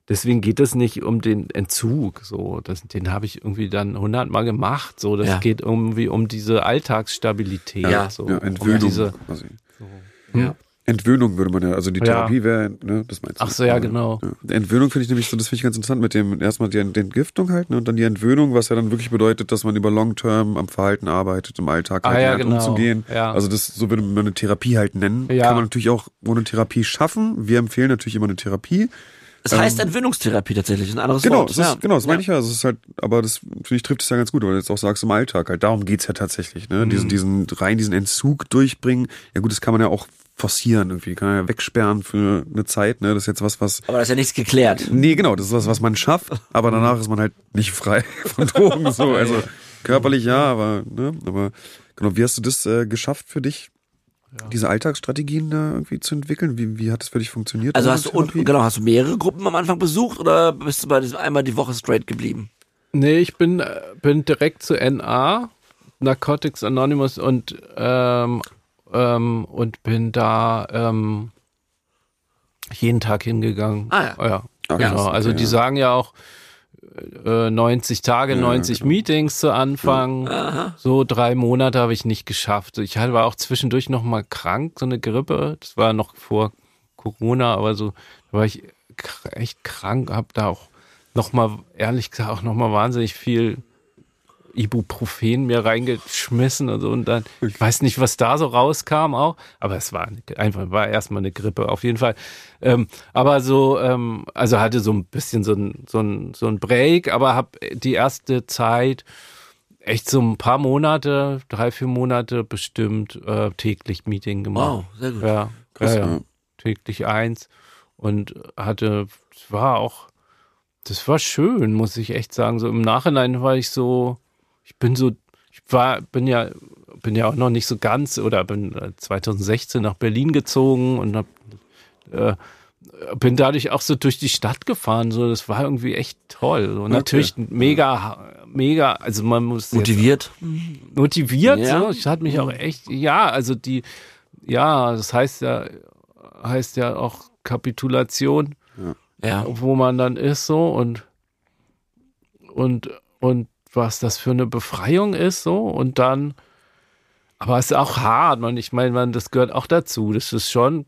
deswegen geht es nicht um den Entzug. So, das, den habe ich irgendwie dann hundertmal gemacht. So, das Ja. geht irgendwie um diese Alltagsstabilität. Ja. so, Ja, um Entwöhnung. diese, quasi. ja. Entwöhnung würde man ja, also die Ja. Therapie wäre, ne, das meinst du. Ach so, ja, genau. Ja. Entwöhnung finde ich nämlich so, das finde ich ganz interessant mit dem, erstmal die die Entgiftung halt, ne, und dann die Entwöhnung, was ja dann wirklich bedeutet, dass man über Long-Term am Verhalten arbeitet, im Alltag Ah, halt ja, genau. umzugehen. Ja. Also das, so würde man eine Therapie halt nennen. Ja. Kann man natürlich auch ohne Therapie schaffen. Wir empfehlen natürlich immer eine Therapie. Es heißt Entwöhnungstherapie tatsächlich, ein anderes Genau, Wort. das ist, ja. genau, das meine ja. ich ja. Also es ist halt, aber das finde ich trifft es ja ganz gut, weil du jetzt auch sagst im Alltag halt. Darum geht's ja tatsächlich, ne? Mhm. Diesen, diesen rein diesen Entzug durchbringen. Ja gut, das kann man ja auch forcieren irgendwie, kann man ja wegsperren für eine Zeit, ne? Das ist jetzt was, was Aber da ist ja nichts geklärt. Nee, genau, das ist was, was man schafft, aber danach ist man halt nicht frei von Drogen. So. Also körperlich ja, aber, ne, aber genau, wie hast du das äh, geschafft für dich, diese Alltagsstrategien da irgendwie zu entwickeln? Wie, wie hat das für dich funktioniert? Also hast du und, genau, hast du mehrere Gruppen am Anfang besucht oder bist du bei diesem einmal die Woche straight geblieben? Nee, ich bin, äh, bin direkt zu NA, Narcotics Anonymous und, ähm, ähm, und bin da ähm, jeden Tag hingegangen. Ah, ja. ja. Ah, genau. also okay, die ja. sagen ja auch äh, 90 Tage, 90 Meetings zu Anfang. So drei Monate habe ich nicht geschafft. Ich war auch zwischendurch noch mal krank, so eine Grippe. Das war noch vor Corona, aber so war ich echt krank, habe da auch noch mal ehrlich gesagt auch noch mal wahnsinnig viel Ibuprofen mir reingeschmissen und so und dann ich weiß nicht, was da so rauskam auch, aber es war einfach war erstmal eine Grippe auf jeden Fall. Ähm, aber so ähm, also hatte so ein bisschen so ein so ein so ein Break, aber habe die erste Zeit echt so ein paar Monate, drei vier Monate bestimmt äh, täglich Meeting gemacht. Wow, sehr gut. Ja, Krass, ja, ja. täglich eins und hatte, es war auch, das war schön, muss ich echt sagen. So im Nachhinein war ich so, ich bin so, ich war, bin ja, bin ja auch noch nicht so ganz oder bin äh, 2016 nach Berlin gezogen und hab, äh, bin dadurch auch so durch die Stadt gefahren. So, das war irgendwie echt toll. So, natürlich mega, mega. Also man muss Motiviert? motiviert. Ja. So. Ich hatte mich auch echt, ja, also die, ja, das heißt ja, heißt ja auch Kapitulation, Ja. wo man dann ist so und und und was das für eine Befreiung ist so und dann, aber es ist auch hart, man. Ich meine, man, das gehört auch dazu. Das ist schon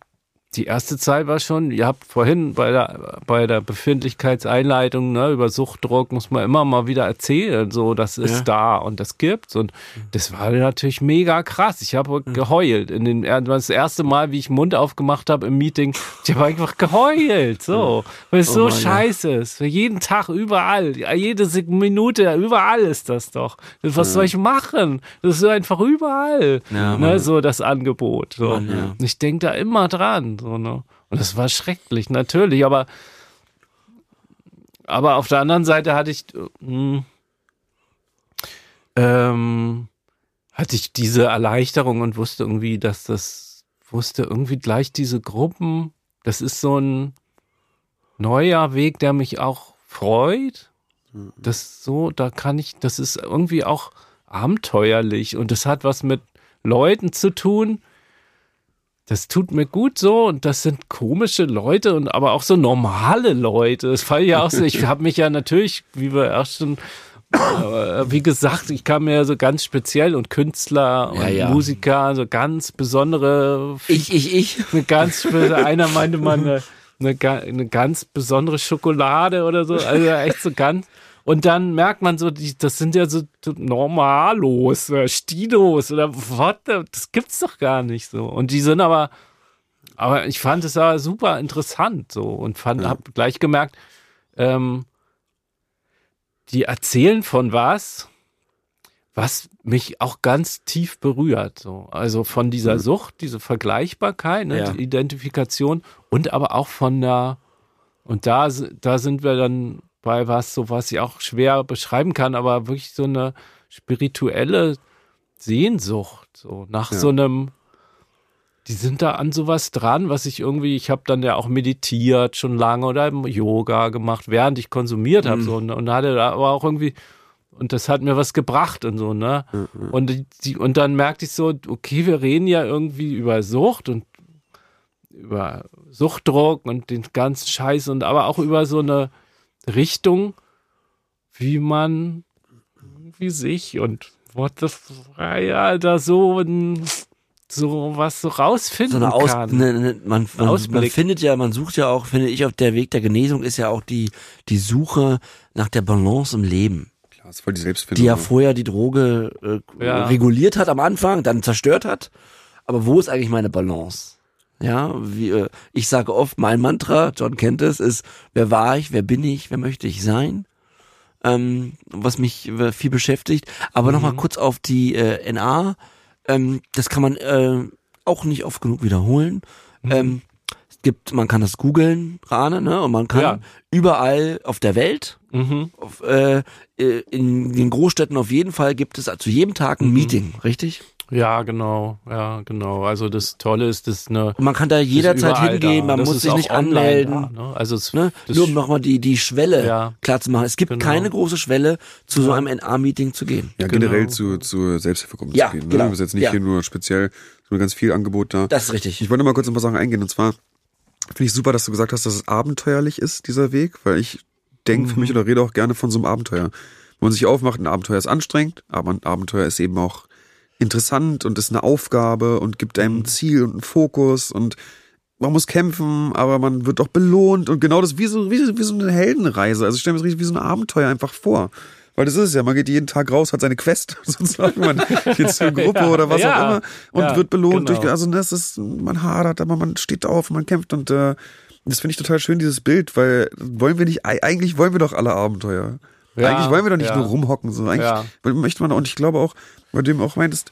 die erste Zeit war schon, ihr habt vorhin bei der, bei der Befindlichkeitseinleitung, ne, über Suchtdruck muss man immer mal wieder erzählen, so, das ist Ja. da und das gibt's und das war natürlich mega krass. Ich habe geheult in den, das erste Mal, wie ich Mund aufgemacht habe im Meeting, ich habe einfach geheult, so, weil es Oh so Mann, scheiße ist. Für jeden Tag, überall, jede Minute, überall ist das doch. Was soll ich machen? Das ist einfach überall, Ja, ne, so das Angebot, so. Mann, ja. Und Ich denke da immer dran. So, ne? Und das war schrecklich, natürlich, aber, aber auf der anderen Seite hatte ich, äh, hm, ähm, hatte ich diese Erleichterung und wusste irgendwie, dass das, wusste irgendwie gleich diese Gruppen, das ist so ein neuer Weg, der mich auch freut. Das so, da kann ich, das ist irgendwie auch abenteuerlich und das hat was mit Leuten zu tun, das tut mir gut so und das sind komische Leute und aber auch so normale Leute. Es fand ja auch so, ich habe mich ja natürlich, wie wir erst schon, äh, wie gesagt, ich kam mir ja so ganz speziell und Künstler und Ja, ja. Musiker, so ganz besondere, Ich, ich, ich. eine ganz, einer meinte mal eine, eine, eine ganz besondere Schokolade oder so, also echt so ganz. Und dann merkt man so, die, das sind ja so Normalos oder Stilos oder what, the- das gibt's doch gar nicht so. Und die sind aber aber ich fand es ja super interessant so und fand, Ja. hab gleich gemerkt, ähm, die erzählen von was, was mich auch ganz tief berührt. So. Also von dieser Mhm. Sucht, diese Vergleichbarkeit, ne, Ja. die Identifikation und aber auch von der, und da, da sind wir dann bei was, so was ich auch schwer beschreiben kann, aber wirklich so eine spirituelle Sehnsucht, so nach Ja. so einem, die sind da an sowas dran, was ich irgendwie, ich habe dann ja auch meditiert schon lange oder im Yoga gemacht, während ich konsumiert habe, Mhm. so, und, und hatte da aber auch irgendwie, und das hat mir was gebracht und so, ne? Und, die- die, und dann merkte ich so, okay, wir reden ja irgendwie über Sucht und über Suchtdruck und den ganzen Scheiß und aber auch über so eine Richtung, wie man wie sich und what the f- ja, da so ein so was so rausfinden so eine Aus, kann. ne, ne, man, man, man findet ja, man sucht ja auch, finde ich, auf der Weg der Genesung ist ja auch die, die Suche nach der Balance im Leben. Klar, ist voll die Selbstfindung. die ja vorher die Droge äh, Ja. reguliert hat am Anfang, dann zerstört hat. Aber wo ist eigentlich meine Balance? Ja, wie, äh, ich sage oft, mein Mantra, John kennt es, ist, wer war ich, wer bin ich, wer möchte ich sein? Ähm, was mich äh, viel beschäftigt. Aber Mhm. nochmal kurz auf die äh, NA. Ähm, das kann man äh, auch nicht oft genug wiederholen. Mhm. Ähm, es gibt, man kann das googeln, Rane, ne? Und man kann Ja. überall auf der Welt Mhm. auf, äh, äh, in den Großstädten auf jeden Fall gibt es zu jedem Tag ein Mhm. Meeting, richtig? Ja, genau, ja, genau. Also das Tolle ist, das ist eine Und man kann da jederzeit hingehen, da. man Das muss sich nicht online anmelden. Da, ne? Also es, Ne? Nur um nochmal die, die Schwelle Ja. klar zu machen. Es gibt Genau. keine große Schwelle, zu so einem NA-Meeting zu gehen. Ja, Genau. generell zu, zu Selbsthilfegruppen Ja, zu gehen. Ne? genau. Das ist jetzt nicht Ja. hier nur speziell, sondern ganz viel Angebot da. Das ist richtig. Ich wollte mal kurz ein paar Sachen eingehen. Und zwar finde ich super, dass du gesagt hast, dass es abenteuerlich ist, dieser Weg, weil ich denke für mich oder rede auch gerne von so einem Abenteuer. Wenn man sich aufmacht, ein Abenteuer ist anstrengend, aber ein Abenteuer ist eben auch interessant und ist eine Aufgabe und gibt einem ein Ziel und einen Fokus und man muss kämpfen, aber man wird auch belohnt und genau das wie so, wie, so- wie so eine Heldenreise. Also ich stelle mir das richtig wie so ein Abenteuer einfach vor. Weil das ist es ja, man geht jeden Tag raus, hat seine Quest, sozusagen, man geht zur Gruppe oder was Ja, auch immer und ja, wird belohnt genau. durch, also das ist, man hadert, aber man steht auf, man kämpft und äh, das finde ich total schön, dieses Bild, weil wollen wir nicht, ei- eigentlich wollen wir doch alle Abenteuer. Ja, eigentlich wollen wir doch nicht ja. nur rumhocken, so eigentlich Ja. möchte man, und ich glaube auch, bei dem auch meintest,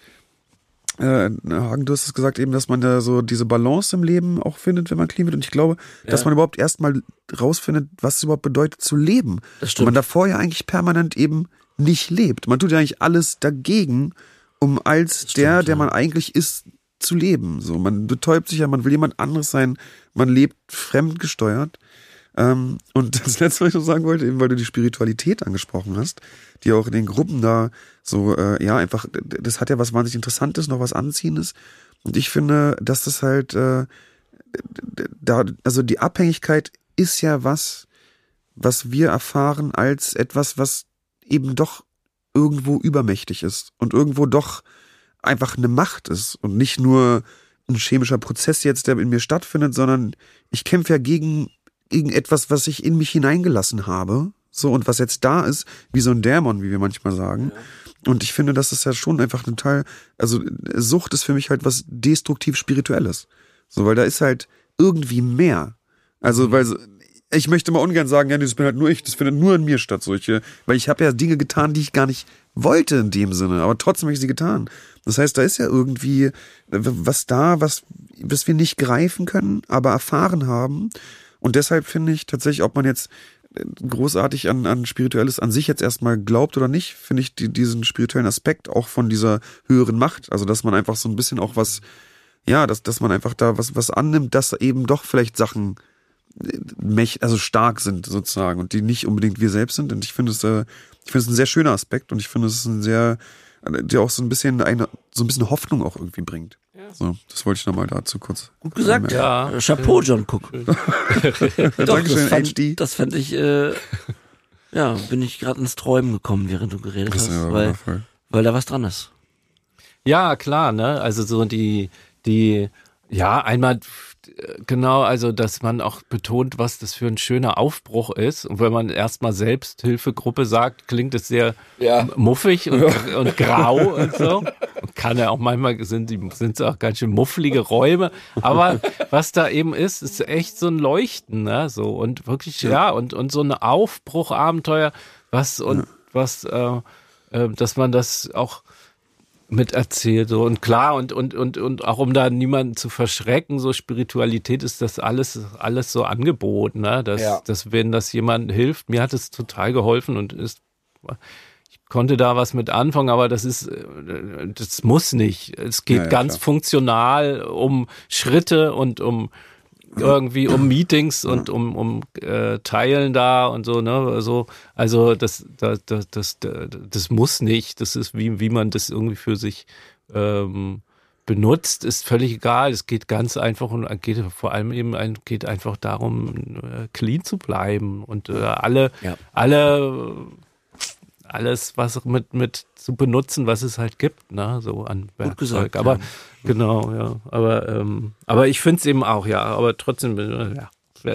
äh, Hagen, du hast es gesagt eben, dass man da so diese Balance im Leben auch findet, wenn man clean wird. Und ich glaube, dass man überhaupt erstmal rausfindet, was es überhaupt bedeutet zu leben. Das Und stimmt. man davor ja eigentlich permanent eben nicht lebt. Man tut ja eigentlich alles dagegen, um als der, der man eigentlich ist, zu leben. So, man betäubt sich ja, man will jemand anderes sein, man lebt fremdgesteuert. Ähm, und das letzte, was ich noch sagen wollte, eben weil du die Spiritualität angesprochen hast, die auch in den Gruppen da so, äh, ja, einfach, das hat ja was wahnsinnig Interessantes, noch was Anziehendes. Und ich finde, dass das halt, äh, da, also die Abhängigkeit ist ja was, was wir erfahren als etwas, was eben doch irgendwo übermächtig ist und irgendwo doch einfach eine Macht ist und nicht nur ein chemischer Prozess jetzt, der in mir stattfindet, sondern ich kämpfe ja gegen, gegen etwas, was ich in mich hineingelassen habe. So, und was jetzt da ist, wie so ein Dämon, wie wir manchmal sagen. Und ich finde, das ist ja schon einfach ein Teil, also Sucht ist für mich halt was destruktiv Spirituelles. So, weil da ist halt irgendwie mehr. Also, weil so- ich möchte mal ungern sagen, ja, das bin halt nur ich, das findet nur in mir statt, solche, weil ich habe ja Dinge getan, die ich gar nicht wollte in dem Sinne, aber trotzdem habe ich sie getan. Das heißt, da ist ja irgendwie äh, was da, was, was wir nicht greifen können, aber erfahren haben. Und deshalb finde ich tatsächlich, ob man jetzt äh, großartig an, an Spirituelles an sich jetzt erstmal glaubt oder nicht, finde ich die, diesen spirituellen Aspekt auch von dieser höheren Macht. Also, dass man einfach so ein bisschen auch was, ja, dass, dass man einfach da was, was annimmt, dass eben doch vielleicht Sachen äh, also stark sind sozusagen und die nicht unbedingt wir selbst sind. Und ich finde es, äh, ich finde es ein sehr schöner Aspekt und ich finde es ein sehr, der auch so ein bisschen eine, so ein bisschen Hoffnung auch irgendwie bringt. So, das wollte ich nochmal dazu kurz. Gut gesagt. Ja. Chapeau, John Cook. Doch, Dankeschön, das fand, HD. das fand ich, äh, ja, bin ich gerade ins Träumen gekommen, während du geredet Das hast, weil, weil da was dran ist. Ja, klar, ne? Also so die, die, ja, einmal genau, also dass man auch betont, was das für ein schöner Aufbruch ist. Und wenn man erstmal Selbsthilfegruppe sagt, klingt es sehr Ja. muffig und, und grau und so. Kann ja auch manchmal sind sind auch ganz schön mufflige Räume. Aber was da eben ist, ist echt so ein Leuchten, ne? So und wirklich ja, und und so ein Aufbruchabenteuer, was und was, äh, äh, dass man das auch miterzählt so und klar und und und und auch um da niemanden zu verschrecken so Spiritualität ist das alles alles so angeboten ne dass Ja. dass wenn das jemand hilft mir hat es total geholfen und ist ich konnte da was mit anfangen aber das ist äh, das muss nicht es geht Ja, ja, ganz klar. funktional um Schritte und um irgendwie um Meetings und um um äh, Teilen da und so ne? So also das das das das, das muss nicht. Das ist wie wie man das irgendwie für sich ähm, benutzt. Ist völlig egal. Es geht ganz einfach und geht vor allem eben ein, geht einfach darum äh, clean zu bleiben und äh, alle Ja. alle alles was mit mit zu benutzen was es halt gibt ne? So an Gut gesagt, aber ja. Genau, ja. Aber, ähm, aber ich finde es eben auch, ja. Aber trotzdem, äh, ja.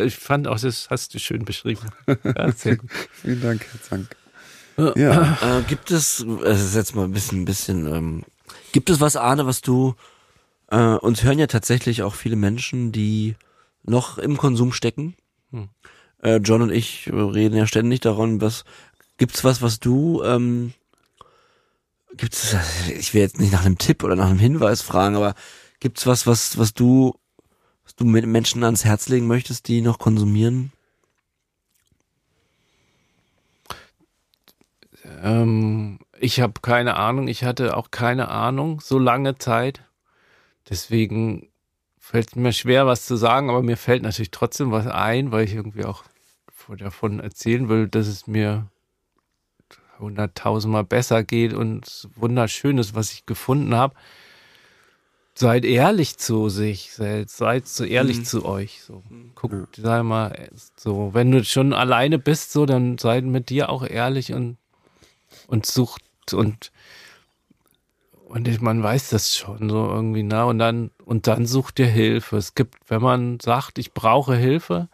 Ich fand auch, das hast du schön beschrieben. Ja, sehr gut. Vielen Dank, Herr Zank. Ja, Äh, gibt es, es ist jetzt mal ein bisschen, ein bisschen, ähm, gibt es was, Arne, was du, äh, uns hören ja tatsächlich auch viele Menschen, die noch im Konsum stecken. Hm. Äh, John und ich reden ja ständig daran, was, gibt's was, was du, ähm, gibt's, ich will jetzt nicht nach einem Tipp oder nach einem Hinweis fragen, aber gibt's was, was, was du, was du mit Menschen ans Herz legen möchtest, die noch konsumieren? Ähm, ich habe keine Ahnung. Ich hatte auch keine Ahnung so lange Zeit. Deswegen fällt es mir schwer, was zu sagen, aber mir fällt natürlich trotzdem was ein, weil ich irgendwie auch davon erzählen will, dass es mir hunderttausendmal besser geht und wunderschönes, was ich gefunden habe. Seid ehrlich zu sich selbst, seid so ehrlich Mhm. zu euch. So, guckt, sag mal, so, wenn du schon alleine bist, so, dann seid mit dir auch ehrlich und und sucht und und ich- man weiß das schon so irgendwie na und dann und dann sucht dir Hilfe. Es gibt, wenn man sagt, ich brauche Hilfe,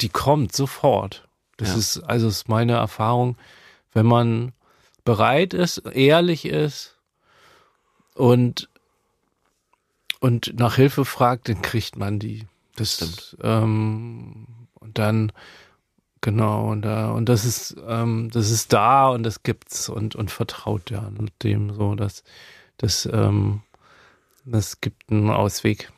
die kommt sofort. Das Ja. ist also ist meine Erfahrung, wenn man bereit ist, ehrlich ist und und nach Hilfe fragt, dann kriegt man die. Das Stimmt. ähm, und dann genau und da und das ist ähm, das ist da und das gibt's und und vertraut ja dem so dass das ähm, das gibt einen Ausweg.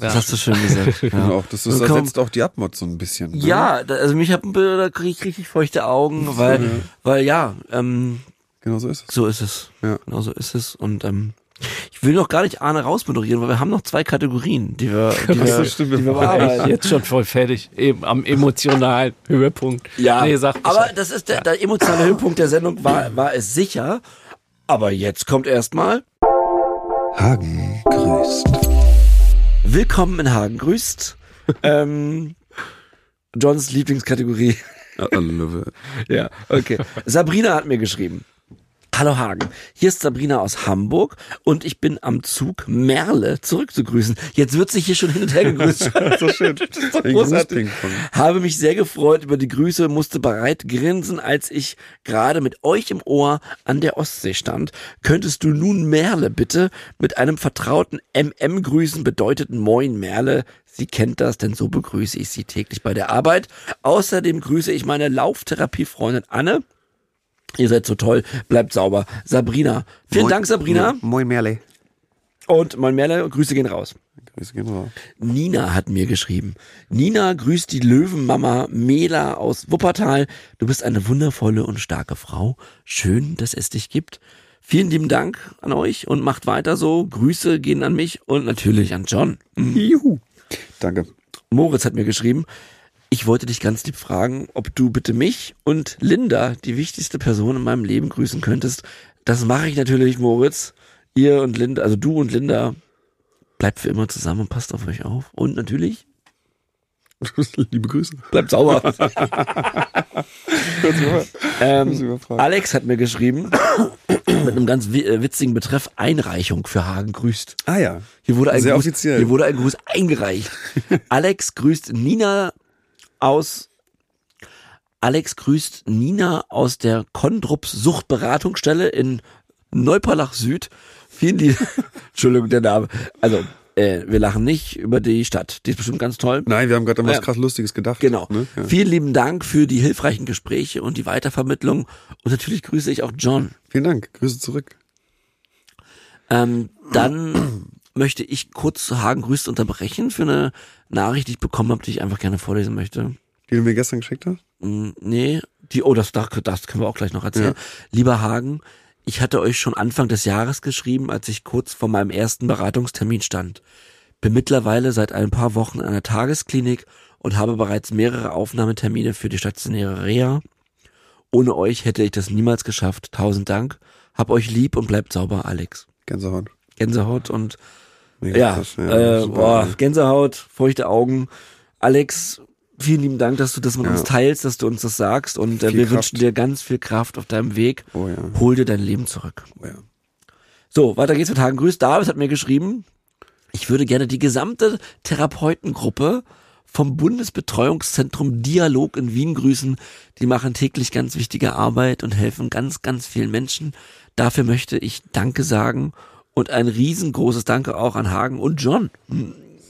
Das hast du schön gesagt. Ja. genau. Das, kaum- ersetzt auch die Abmod so ein bisschen. Ne? Ja, da, also mich hat da kriege ich richtig feuchte Augen, weil, weil ja, ähm, Genau so ist es. so ist es. Ja. Genau so ist es. Und ähm, ich will noch gar nicht Arne rausmoderieren, weil wir haben noch zwei Kategorien, die wir, die wir, stimmt, die wir bearbeiten. Jetzt schon voll fertig, eben am emotionalen Höhepunkt. Ja, nee, sag aber Bescheid. das ist der, der emotionale Höhepunkt der Sendung war, war es sicher. Aber jetzt kommt erstmal Hagen grüßt. Willkommen in Hagen grüßt. ähm, Johns Lieblingskategorie. I love it. Ja, okay. Sabrina hat mir geschrieben. Hallo Hagen, hier ist Sabrina aus Hamburg und ich bin am Zug Merle zurückzugrüßen. Jetzt wird sich hier schon hin und her gegrüßt. so schön. Das ist doch Ein großartig. Habe mich sehr gefreut über die Grüße, musste bereit grinsen, als ich gerade mit euch im Ohr an der Ostsee stand. Könntest du nun Merle bitte mit einem vertrauten MM grüßen, bedeuteten Moin Merle. Sie kennt das, denn so begrüße ich sie täglich bei der Arbeit. Außerdem grüße ich meine Lauftherapiefreundin Anne. Ihr seid so toll, bleibt sauber. Sabrina. Vielen Moin- Dank, Sabrina. Moin Merle. Und Moin Merle, Grüße gehen raus. Grüße gehen raus. Nina hat mir geschrieben. Nina grüßt die Löwenmama Mela aus Wuppertal. Du bist eine wundervolle und starke Frau. Schön, dass es dich gibt. Vielen lieben Dank an euch und macht weiter so. Grüße gehen an mich und natürlich an John. Juhu. Danke. Moritz hat mir geschrieben. Ich wollte dich ganz lieb fragen, ob du bitte mich und Linda, die wichtigste Person in meinem Leben, grüßen könntest. Das mache ich natürlich, Moritz. Ihr und Linda, also du und Linda, bleibt für immer zusammen und passt auf euch auf. Und natürlich, Liebe Grüße. bleibt sauber. Ähm, überfragt. Alex hat mir geschrieben. mit einem ganz äh, witzigen Betreff Einreichung für Hagen grüßt. Ah ja. Hier wurde ein Sehr Gruß, offiziell. Hier wurde ein Gruß eingereicht. Alex grüßt Nina aus Alex grüßt Nina aus der Kondrups Suchtberatungsstelle in Neuperlach Süd. Vielen lieben, Entschuldigung, der Name. Also, äh, wir lachen nicht über die Stadt. Die ist bestimmt ganz toll. Nein, wir haben gerade an was Ja. krass Lustiges gedacht. Genau. Ne? Ja. Vielen lieben Dank für die hilfreichen Gespräche und die Weitervermittlung. Und natürlich grüße ich auch John. Vielen Dank. Grüße zurück. Ähm, dann möchte ich kurz Hagen grüßt unterbrechen für eine Nachricht, die ich bekommen habe, die ich einfach gerne vorlesen möchte. Die du mir gestern geschickt hast? Mm, Nee, die, oh, das, das, das können wir auch gleich noch erzählen. Lieber Hagen, ich hatte euch schon Anfang des Jahres geschrieben, als ich kurz vor meinem ersten Beratungstermin stand. Bin mittlerweile seit ein paar Wochen in einer Tagesklinik und habe bereits mehrere Aufnahmetermine für die stationäre Reha. Ohne euch hätte ich das niemals geschafft. Tausend Dank. Hab euch lieb und bleibt sauber, Alex. Gänsehaut. Gänsehaut und Mega ja, krass, äh, super. boah, Gänsehaut, feuchte Augen. Alex, vielen lieben Dank, dass du das mit Ja. uns teilst, dass du uns das sagst und äh, wir Kraft. wünschen dir ganz viel Kraft auf deinem Weg. Oh ja. Hol dir dein Leben zurück. Oh ja. So, weiter geht's mit Hagen Grüß. David hat mir geschrieben, ich würde gerne die gesamte Therapeutengruppe vom Bundesbetreuungszentrum Dialog in Wien grüßen. Die machen täglich ganz wichtige Arbeit und helfen ganz, ganz vielen Menschen. Dafür möchte ich Danke sagen und ein riesengroßes Danke auch an Hagen und John.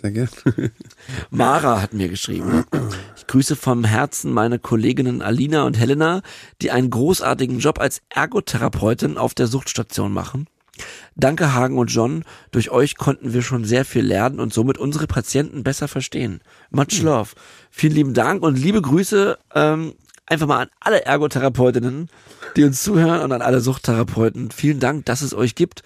Sehr gerne. Mara hat mir geschrieben. Ich grüße vom Herzen meine Kolleginnen Alina und Helena, die einen großartigen Job als Ergotherapeutin auf der Suchtstation machen. Danke Hagen und John, durch euch konnten wir schon sehr viel lernen und somit unsere Patienten besser verstehen. Much love. Vielen lieben Dank und liebe Grüße ähm, einfach mal an alle Ergotherapeutinnen, die uns zuhören und an alle Suchttherapeuten. Vielen Dank, dass es euch gibt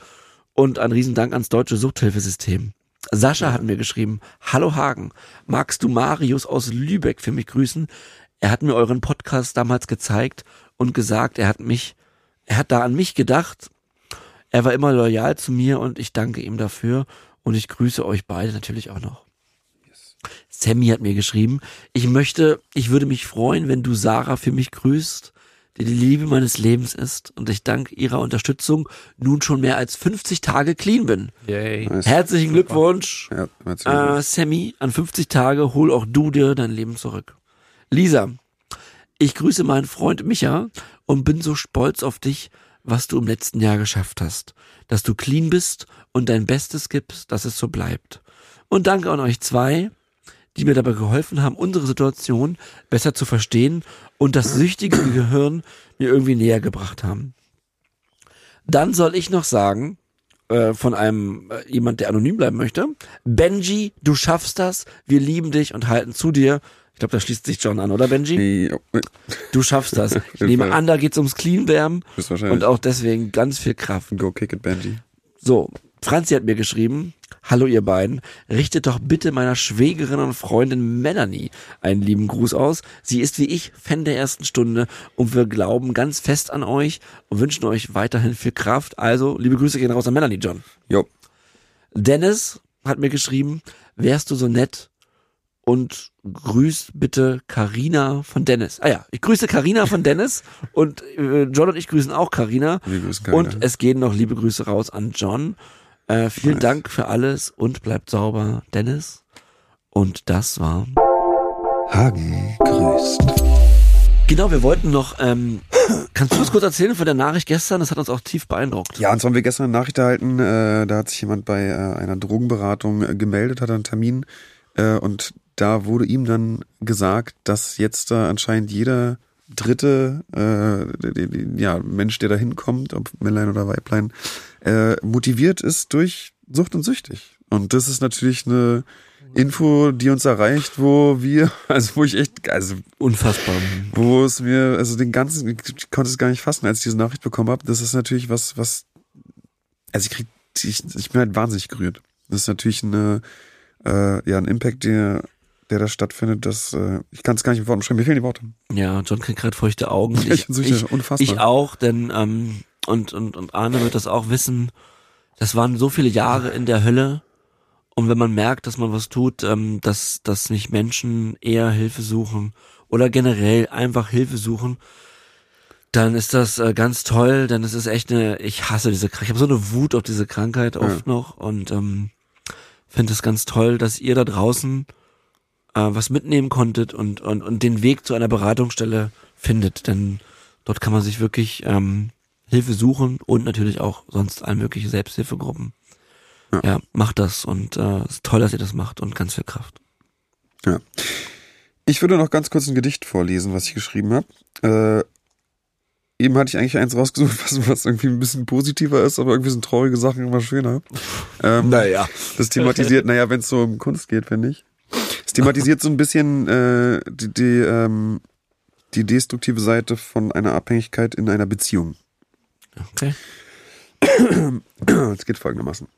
und ein Riesendank ans deutsche Suchthilfesystem. Sascha hat mir geschrieben, Hallo Hagen, magst du Marius aus Lübeck für mich grüßen? Er hat mir euren Podcast damals gezeigt und gesagt, er hat mich, er hat da an mich gedacht. Er war immer loyal zu mir und ich danke ihm dafür und ich grüße euch beide natürlich auch noch. Sammy hat mir geschrieben, ich möchte, ich würde mich freuen, wenn du Sarah für mich grüßt, die die Liebe meines Lebens ist und ich dank ihrer Unterstützung nun schon mehr als 50 Tage clean bin. Yay. Nice. Herzlichen Glückwunsch, Ja, herzlichen äh, Sammy. An 50 Tage hol auch du dir dein Leben zurück. Lisa, ich grüße meinen Freund Micha und bin so stolz auf dich, was du im letzten Jahr geschafft hast. Dass du clean bist und dein Bestes gibst, dass es so bleibt. Und danke an euch zwei, die mir dabei geholfen haben, unsere Situation besser zu verstehen und das süchtige Gehirn mir irgendwie näher gebracht haben. Dann soll ich noch sagen, äh, von einem äh, jemand, der anonym bleiben möchte. Benji, du schaffst das. Wir lieben dich und halten zu dir. Ich glaube, da schließt sich John an, oder Benji? Du schaffst das. Ich nehme an, da geht's ums Cleanwärmen und auch deswegen ganz viel Kraft. Go kick it, Benji. So, Franzi hat mir geschrieben, hallo ihr beiden, richtet doch bitte meiner Schwägerin und Freundin Melanie einen lieben Gruß aus. Sie ist wie ich Fan der ersten Stunde und wir glauben ganz fest an euch und wünschen euch weiterhin viel Kraft. Also, liebe Grüße gehen raus an Melanie, John. Jo. Dennis hat mir geschrieben, wärst du so nett und grüßt bitte Karina von Dennis. Ah ja, ich grüße Karina von Dennis und äh, John und ich grüßen auch Karina. Und es gehen noch liebe Grüße raus an John. Äh, vielen Nice. Dank für alles und bleibt sauber, Dennis. Und das war. Hagen grüßt. Genau, wir wollten noch. Ähm, kannst du uns kurz erzählen von der Nachricht gestern? Das hat uns auch tief beeindruckt. Ja, und zwar haben wir gestern eine Nachricht erhalten, äh, da hat sich jemand bei äh, einer Drogenberatung äh, gemeldet, hat einen Termin äh, und da wurde ihm dann gesagt, dass jetzt da anscheinend jeder dritte äh, ja, Mensch, der da hinkommt, ob Männlein oder Weiblein, äh, motiviert ist durch Sucht und Süchtig. Und das ist natürlich eine Info, die uns erreicht, wo wir, also wo ich echt, also Unfassbar. wo es mir, also den ganzen, ich konnte es gar nicht fassen, als ich diese Nachricht bekommen habe. Das ist natürlich was, was, also ich krieg, ich, ich bin halt wahnsinnig gerührt. Das ist natürlich eine, äh, ja, ein Impact, der, der da stattfindet, das, äh, ich kann es gar nicht in Worten beschreiben. Mir fehlen die Worte. Ja, John kriegt gerade feuchte Augen. Und Ich ich, unfassbar. ich auch, denn ähm, und, und, und Arne wird das auch wissen. Das waren so viele Jahre in der Hölle. Und wenn man merkt, dass man was tut, ähm, dass, dass nicht Menschen eher Hilfe suchen oder generell einfach Hilfe suchen, dann ist das äh, ganz toll, denn es ist echt eine, ich hasse diese Krankheit, ich habe so eine Wut auf diese Krankheit oft ja. noch und ähm, finde es ganz toll, dass ihr da draußen äh, was mitnehmen konntet und, und, und den Weg zu einer Beratungsstelle findet, denn dort kann man sich wirklich ähm, Hilfe suchen und natürlich auch sonst all mögliche Selbsthilfegruppen. Ja, ja macht das und äh, es ist toll, dass ihr das macht und ganz viel Kraft. Ja. Ich würde noch ganz kurz ein Gedicht vorlesen, was ich geschrieben habe. Äh, Eben hatte ich eigentlich eins rausgesucht, was, was irgendwie ein bisschen positiver ist, aber irgendwie sind traurige Sachen immer schöner. Ähm, naja. Das thematisiert, naja, wenn es so um Kunst geht, finde ich. Es thematisiert so ein bisschen äh, die, die, ähm, die destruktive Seite von einer Abhängigkeit in einer Beziehung. Okay. Es geht folgendermaßen.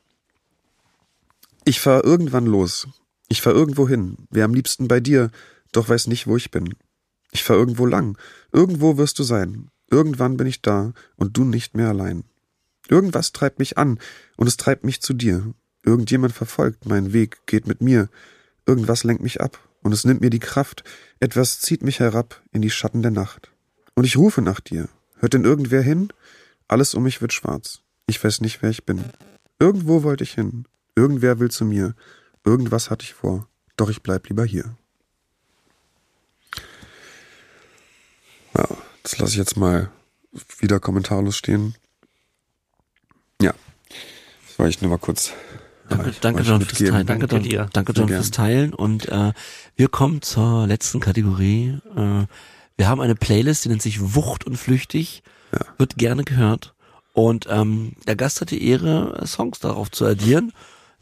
Ich fahr irgendwann los. Ich fahr irgendwo hin. Wär am liebsten bei dir, doch weiß nicht, wo ich bin. Ich fahr irgendwo lang. Irgendwo wirst du sein. Irgendwann bin ich da und du nicht mehr allein. Irgendwas treibt mich an und es treibt mich zu dir. Irgendjemand verfolgt meinen Weg, geht mit mir. Irgendwas lenkt mich ab und es nimmt mir die Kraft. Etwas zieht mich herab in die Schatten der Nacht. Und ich rufe nach dir. Hört denn irgendwer hin? Alles um mich wird schwarz. Ich weiß nicht, wer ich bin. Irgendwo wollte ich hin. Irgendwer will zu mir. Irgendwas hatte ich vor. Doch ich bleib lieber hier. Ja. Das lasse ich jetzt mal wieder kommentarlos stehen. Ja. Das war ich nur mal kurz. Danke, danke John fürs Teilen. Danke, danke dir. Danke John fürs Teilen. Und äh, wir kommen zur letzten Kategorie. Äh, wir haben eine Playlist, die nennt sich Wucht und Flüchtig. Ja. Wird gerne gehört. Und ähm, der Gast hat die Ehre, Songs darauf zu addieren,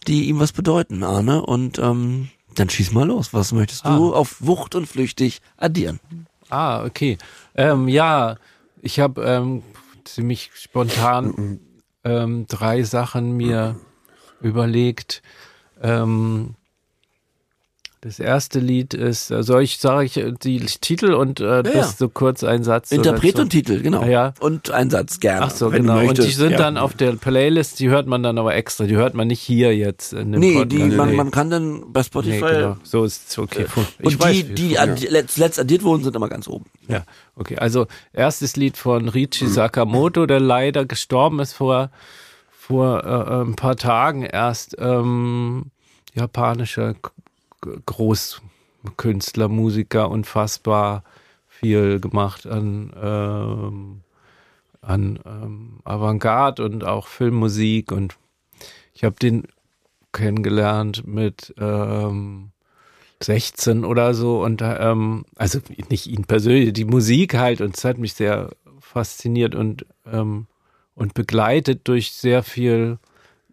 die ihm was bedeuten, Arne. Und ähm, dann schieß mal los. Was möchtest du ah. auf Wucht und Flüchtig addieren? Ah, okay. Ähm, ja, ich habe ähm, ziemlich spontan ähm, drei Sachen mir überlegt. Ähm, das erste Lied ist, äh, soll ich, sage ich äh, die Titel und äh, ja, das so kurz ein Satz. Interpret und Titel, genau. Ja. Und ein Satz gerne. Ach so, genau. Und die sind ja. dann auf der Playlist, die hört man dann aber extra, die hört man nicht hier jetzt in dem Nee, Podcast. die, man, man kann dann bei Spotify. Nee, genau. So ist es okay. Ich und weiß, die, die, die ja. letzt addiert wurden, sind immer ganz oben. Ja, okay. Also erstes Lied von Richie Sakamoto, der leider gestorben ist vor, vor äh, ein paar Tagen erst. Ähm, japanischer Großkünstler, Musiker, unfassbar viel gemacht an, ähm, an ähm, Avantgarde und auch Filmmusik. Und ich habe den kennengelernt mit ähm, 16 oder so. Und ähm, also nicht ihn persönlich, die Musik halt. Und es hat mich sehr fasziniert. Und ähm, und begleitet durch sehr viel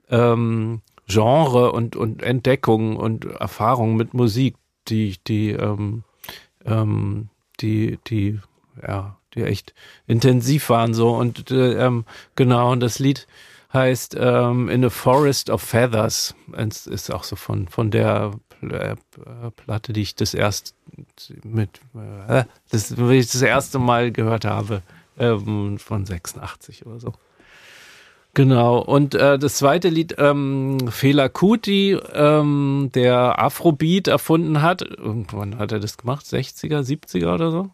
ähm, Genre und, und Entdeckung und Erfahrung mit Musik, die, die, ähm, ähm, die, die, ja, die echt intensiv waren so und äh, ähm, genau und das Lied heißt ähm, In a Forest of Feathers. Es ist auch so von von der äh, Platte, die ich das erst mit äh, das, das erste Mal gehört habe ähm, von 86 oder so. Genau, und äh, das zweite Lied, ähm, Fela Kuti, ähm, der Afrobeat erfunden hat, irgendwann hat er das gemacht, 60er, 70er oder so.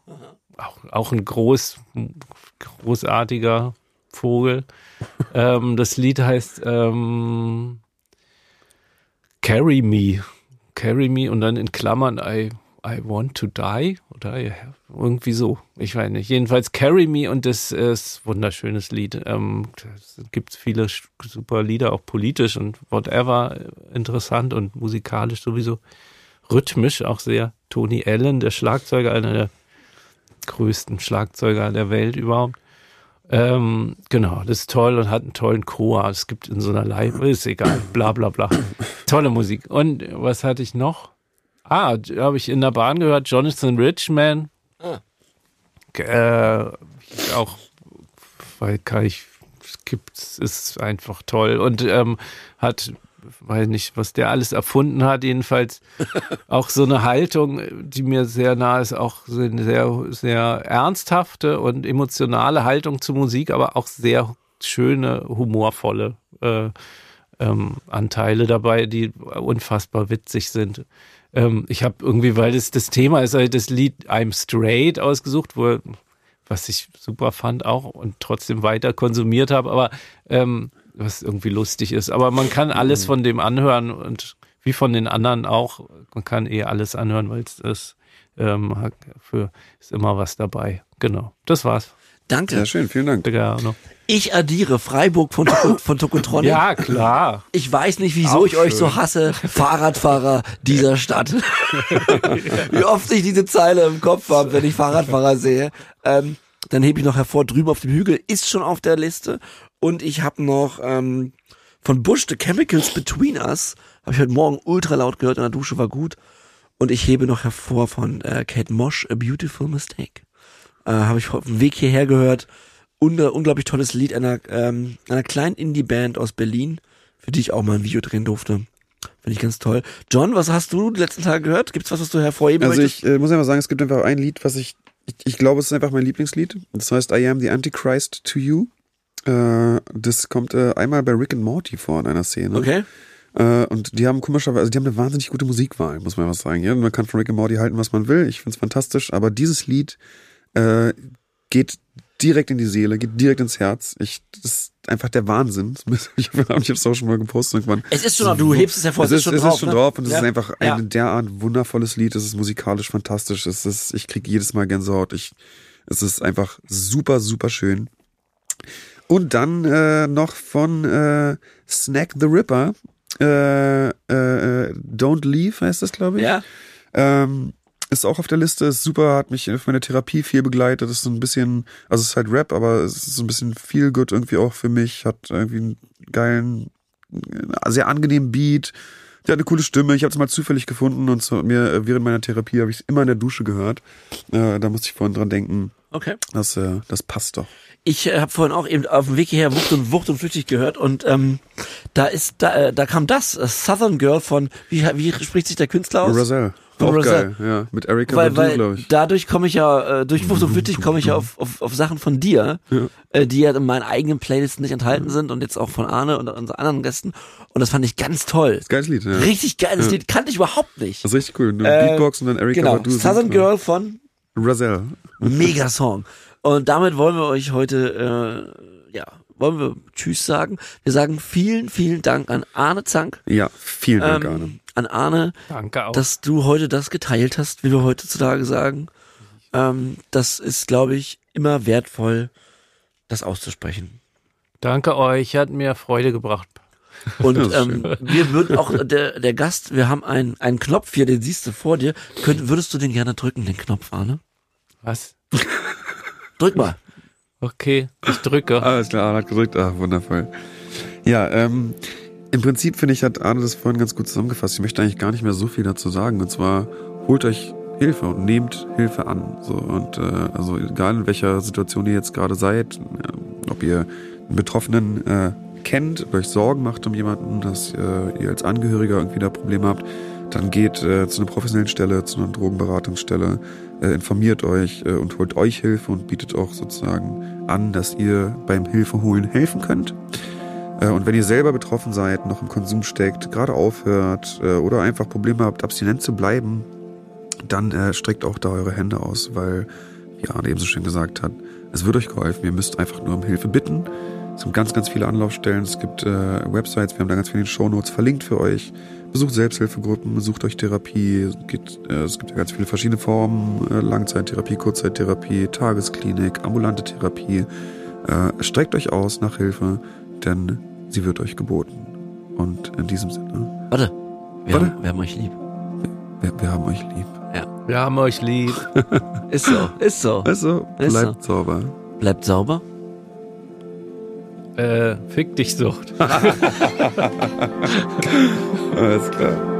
Auch, auch ein groß, großartiger Vogel. ähm, das Lied heißt ähm, Carry Me. Carry Me und dann in Klammern I I Want to Die oder irgendwie so. Ich weiß nicht. Jedenfalls Carry Me und das ist ein wunderschönes Lied. Ähm, es gibt viele super Lieder, auch politisch und whatever interessant und musikalisch sowieso. Rhythmisch auch sehr. Tony Allen, der Schlagzeuger, einer der größten Schlagzeuger der Welt überhaupt. Ähm, genau, das ist toll und hat einen tollen Chor. Es gibt in so einer Live, ist egal, bla bla bla. Tolle Musik. Und was hatte ich noch? Ah, habe ich in der Bahn gehört, Jonathan Richman. Ah. Äh, auch, weil kann ich, es gibt, ist einfach toll und ähm, hat, weiß nicht, was der alles erfunden hat, jedenfalls auch so eine Haltung, die mir sehr nah ist, auch eine sehr, sehr ernsthafte und emotionale Haltung zur Musik, aber auch sehr schöne, humorvolle äh, ähm, Anteile dabei, die unfassbar witzig sind. Ähm, ich habe irgendwie, weil das das Thema ist, halt das Lied I'm Straight ausgesucht, wo was ich super fand auch und trotzdem weiter konsumiert habe, aber ähm, was irgendwie lustig ist. Aber man kann alles mhm. von dem anhören und wie von den anderen auch. Man kann eh alles anhören, weil es ist, ähm, für, ist immer was dabei. Genau, das war's. Danke. Sehr schön, vielen Dank. Gerne. Ich addiere Freiburg von, von Tokotronic. Ja, klar. Ich weiß nicht, wieso Auch ich schön. euch so hasse. Fahrradfahrer dieser Stadt. Wie oft ich diese Zeile im Kopf habe, wenn ich Fahrradfahrer sehe. Ähm, dann hebe ich noch hervor, drüben auf dem Hügel ist schon auf der Liste. Und ich habe noch ähm, von Bush The Chemicals Between Us. Habe ich heute Morgen ultra laut gehört in der Dusche, war gut. Und ich hebe noch hervor von äh, Kate Mosh, A Beautiful Mistake. Äh, habe ich auf dem Weg hierher gehört un unglaublich tolles Lied einer, ähm, einer kleinen Indie-Band aus Berlin, für die ich auch mal ein Video drehen durfte. Finde ich ganz toll. John, was hast du die letzten Tage gehört? Gibt's was, was du hervorheben also möchtest? Also ich äh, muss einfach sagen, es gibt einfach ein Lied, was ich, ich, ich glaube, es ist einfach mein Lieblingslied. Das heißt I Am the Antichrist to You. Äh, das kommt äh, einmal bei Rick and Morty vor in einer Szene. Okay. Äh, und die haben komischerweise, also die haben eine wahnsinnig gute Musikwahl, muss man was sagen. Ja? Man kann von Rick and Morty halten, was man will. Ich finde es fantastisch. Aber dieses Lied äh, geht direkt in die Seele, geht direkt ins Herz. Ich, das ist einfach der Wahnsinn. Ich habe es auch schon mal gepostet irgendwann. Es ist schon, du hebst es hervor, es ist, schon es drauf. Es ist schon ne? drauf und es ja. ist einfach ja. ein derart wundervolles Lied. Es ist musikalisch fantastisch. Es ist, ich kriege jedes Mal Gänsehaut. Ich, es ist einfach super, super schön. Und dann äh, noch von äh, Snack the Ripper. Äh, äh, Don't Leave heißt das, glaube ich. Ja. Ähm, ist auch auf der Liste, ist super, hat mich auf meiner Therapie viel begleitet, ist so ein bisschen, also es ist halt Rap, aber es ist so ein bisschen viel gut irgendwie auch für mich, hat irgendwie einen geilen, sehr angenehmen Beat, der hat eine coole Stimme, ich habe es mal zufällig gefunden und so, mir während meiner Therapie habe ich es immer in der Dusche gehört, äh, da musste ich vorhin dran denken, okay. das, äh, das passt doch. Ich äh, habe vorhin auch eben auf dem Weg hierher Wucht und Wucht und Flüchtig gehört und ähm, da ist da, äh, da kam das äh, Southern Girl von wie wie spricht sich der Künstler aus? Roselle. Auch geil, ja, mit Erika weil, Badu, glaube ich. Dadurch komme ich ja, äh, durch Wucht und Flüchtig komme ich ja auf, auf, auf Sachen von dir, Ja. äh, die ja in meinen eigenen Playlisten nicht enthalten sind und jetzt auch von Arne und unseren anderen Gästen. Und das fand ich ganz toll. Geiles Lied, ja. Richtig geiles Ja. Lied, kannte ich überhaupt nicht. Das ist richtig cool. Eine Äh, Beatbox und dann Erika Genau, Badu. Southern singt, Girl von Roselle. Mega Song. Und damit wollen wir euch heute, äh, ja, wollen wir Tschüss sagen. Wir sagen vielen, vielen Dank an Arne Zank. Ja, vielen Dank, ähm, Arne. An Arne, Danke auch. dass du heute das geteilt hast, wie wir heutzutage sagen. Ähm, das ist, glaube ich, immer wertvoll, das auszusprechen. Danke euch, hat mir Freude gebracht. Und ähm, wir würden auch, der, der Gast, wir haben einen, einen Knopf hier, den siehst du vor dir. Könnt, würdest du den gerne drücken, den Knopf, Arne? Was? Drück mal. Okay, ich drücke. Alles klar, Arne hat gedrückt. Ah, wundervoll. Ja, ähm, im Prinzip finde ich, hat Arne das vorhin ganz gut zusammengefasst. Ich möchte eigentlich gar nicht mehr so viel dazu sagen. Und zwar, holt euch Hilfe und nehmt Hilfe an. So, und äh, also egal in welcher Situation ihr jetzt gerade seid, äh, ob ihr einen Betroffenen äh, kennt, euch Sorgen macht um jemanden, dass äh, ihr als Angehöriger irgendwie da Probleme habt, dann geht äh, zu einer professionellen Stelle, zu einer Drogenberatungsstelle, informiert euch äh, und holt euch Hilfe und bietet auch sozusagen an, dass ihr beim Hilfe holen helfen könnt. Äh, Und wenn ihr selber betroffen seid, noch im Konsum steckt, gerade aufhört äh, oder einfach Probleme habt, abstinent zu bleiben, dann äh, streckt auch da eure Hände aus, weil, wie Arne eben so schön gesagt hat, es wird euch geholfen. Ihr müsst einfach nur um Hilfe bitten. Es gibt ganz, ganz viele Anlaufstellen. Es gibt äh, Websites, wir haben da ganz viele Shownotes verlinkt für euch. Besucht Selbsthilfegruppen, besucht euch Therapie. Es gibt, äh, es gibt ja ganz viele verschiedene Formen. Äh, Langzeittherapie, Kurzzeittherapie, Tagesklinik, ambulante Therapie. Äh, streckt euch aus nach Hilfe, denn sie wird euch geboten. Und in diesem Sinne, Warte. Wir, Warte. Haben, wir haben euch lieb. wir, wir haben euch lieb. Wir haben euch lieb. Ist so, ist so. Also, Ist bleibt sauber. Bleibt sauber. Äh, fick dich Sucht. Alles klar.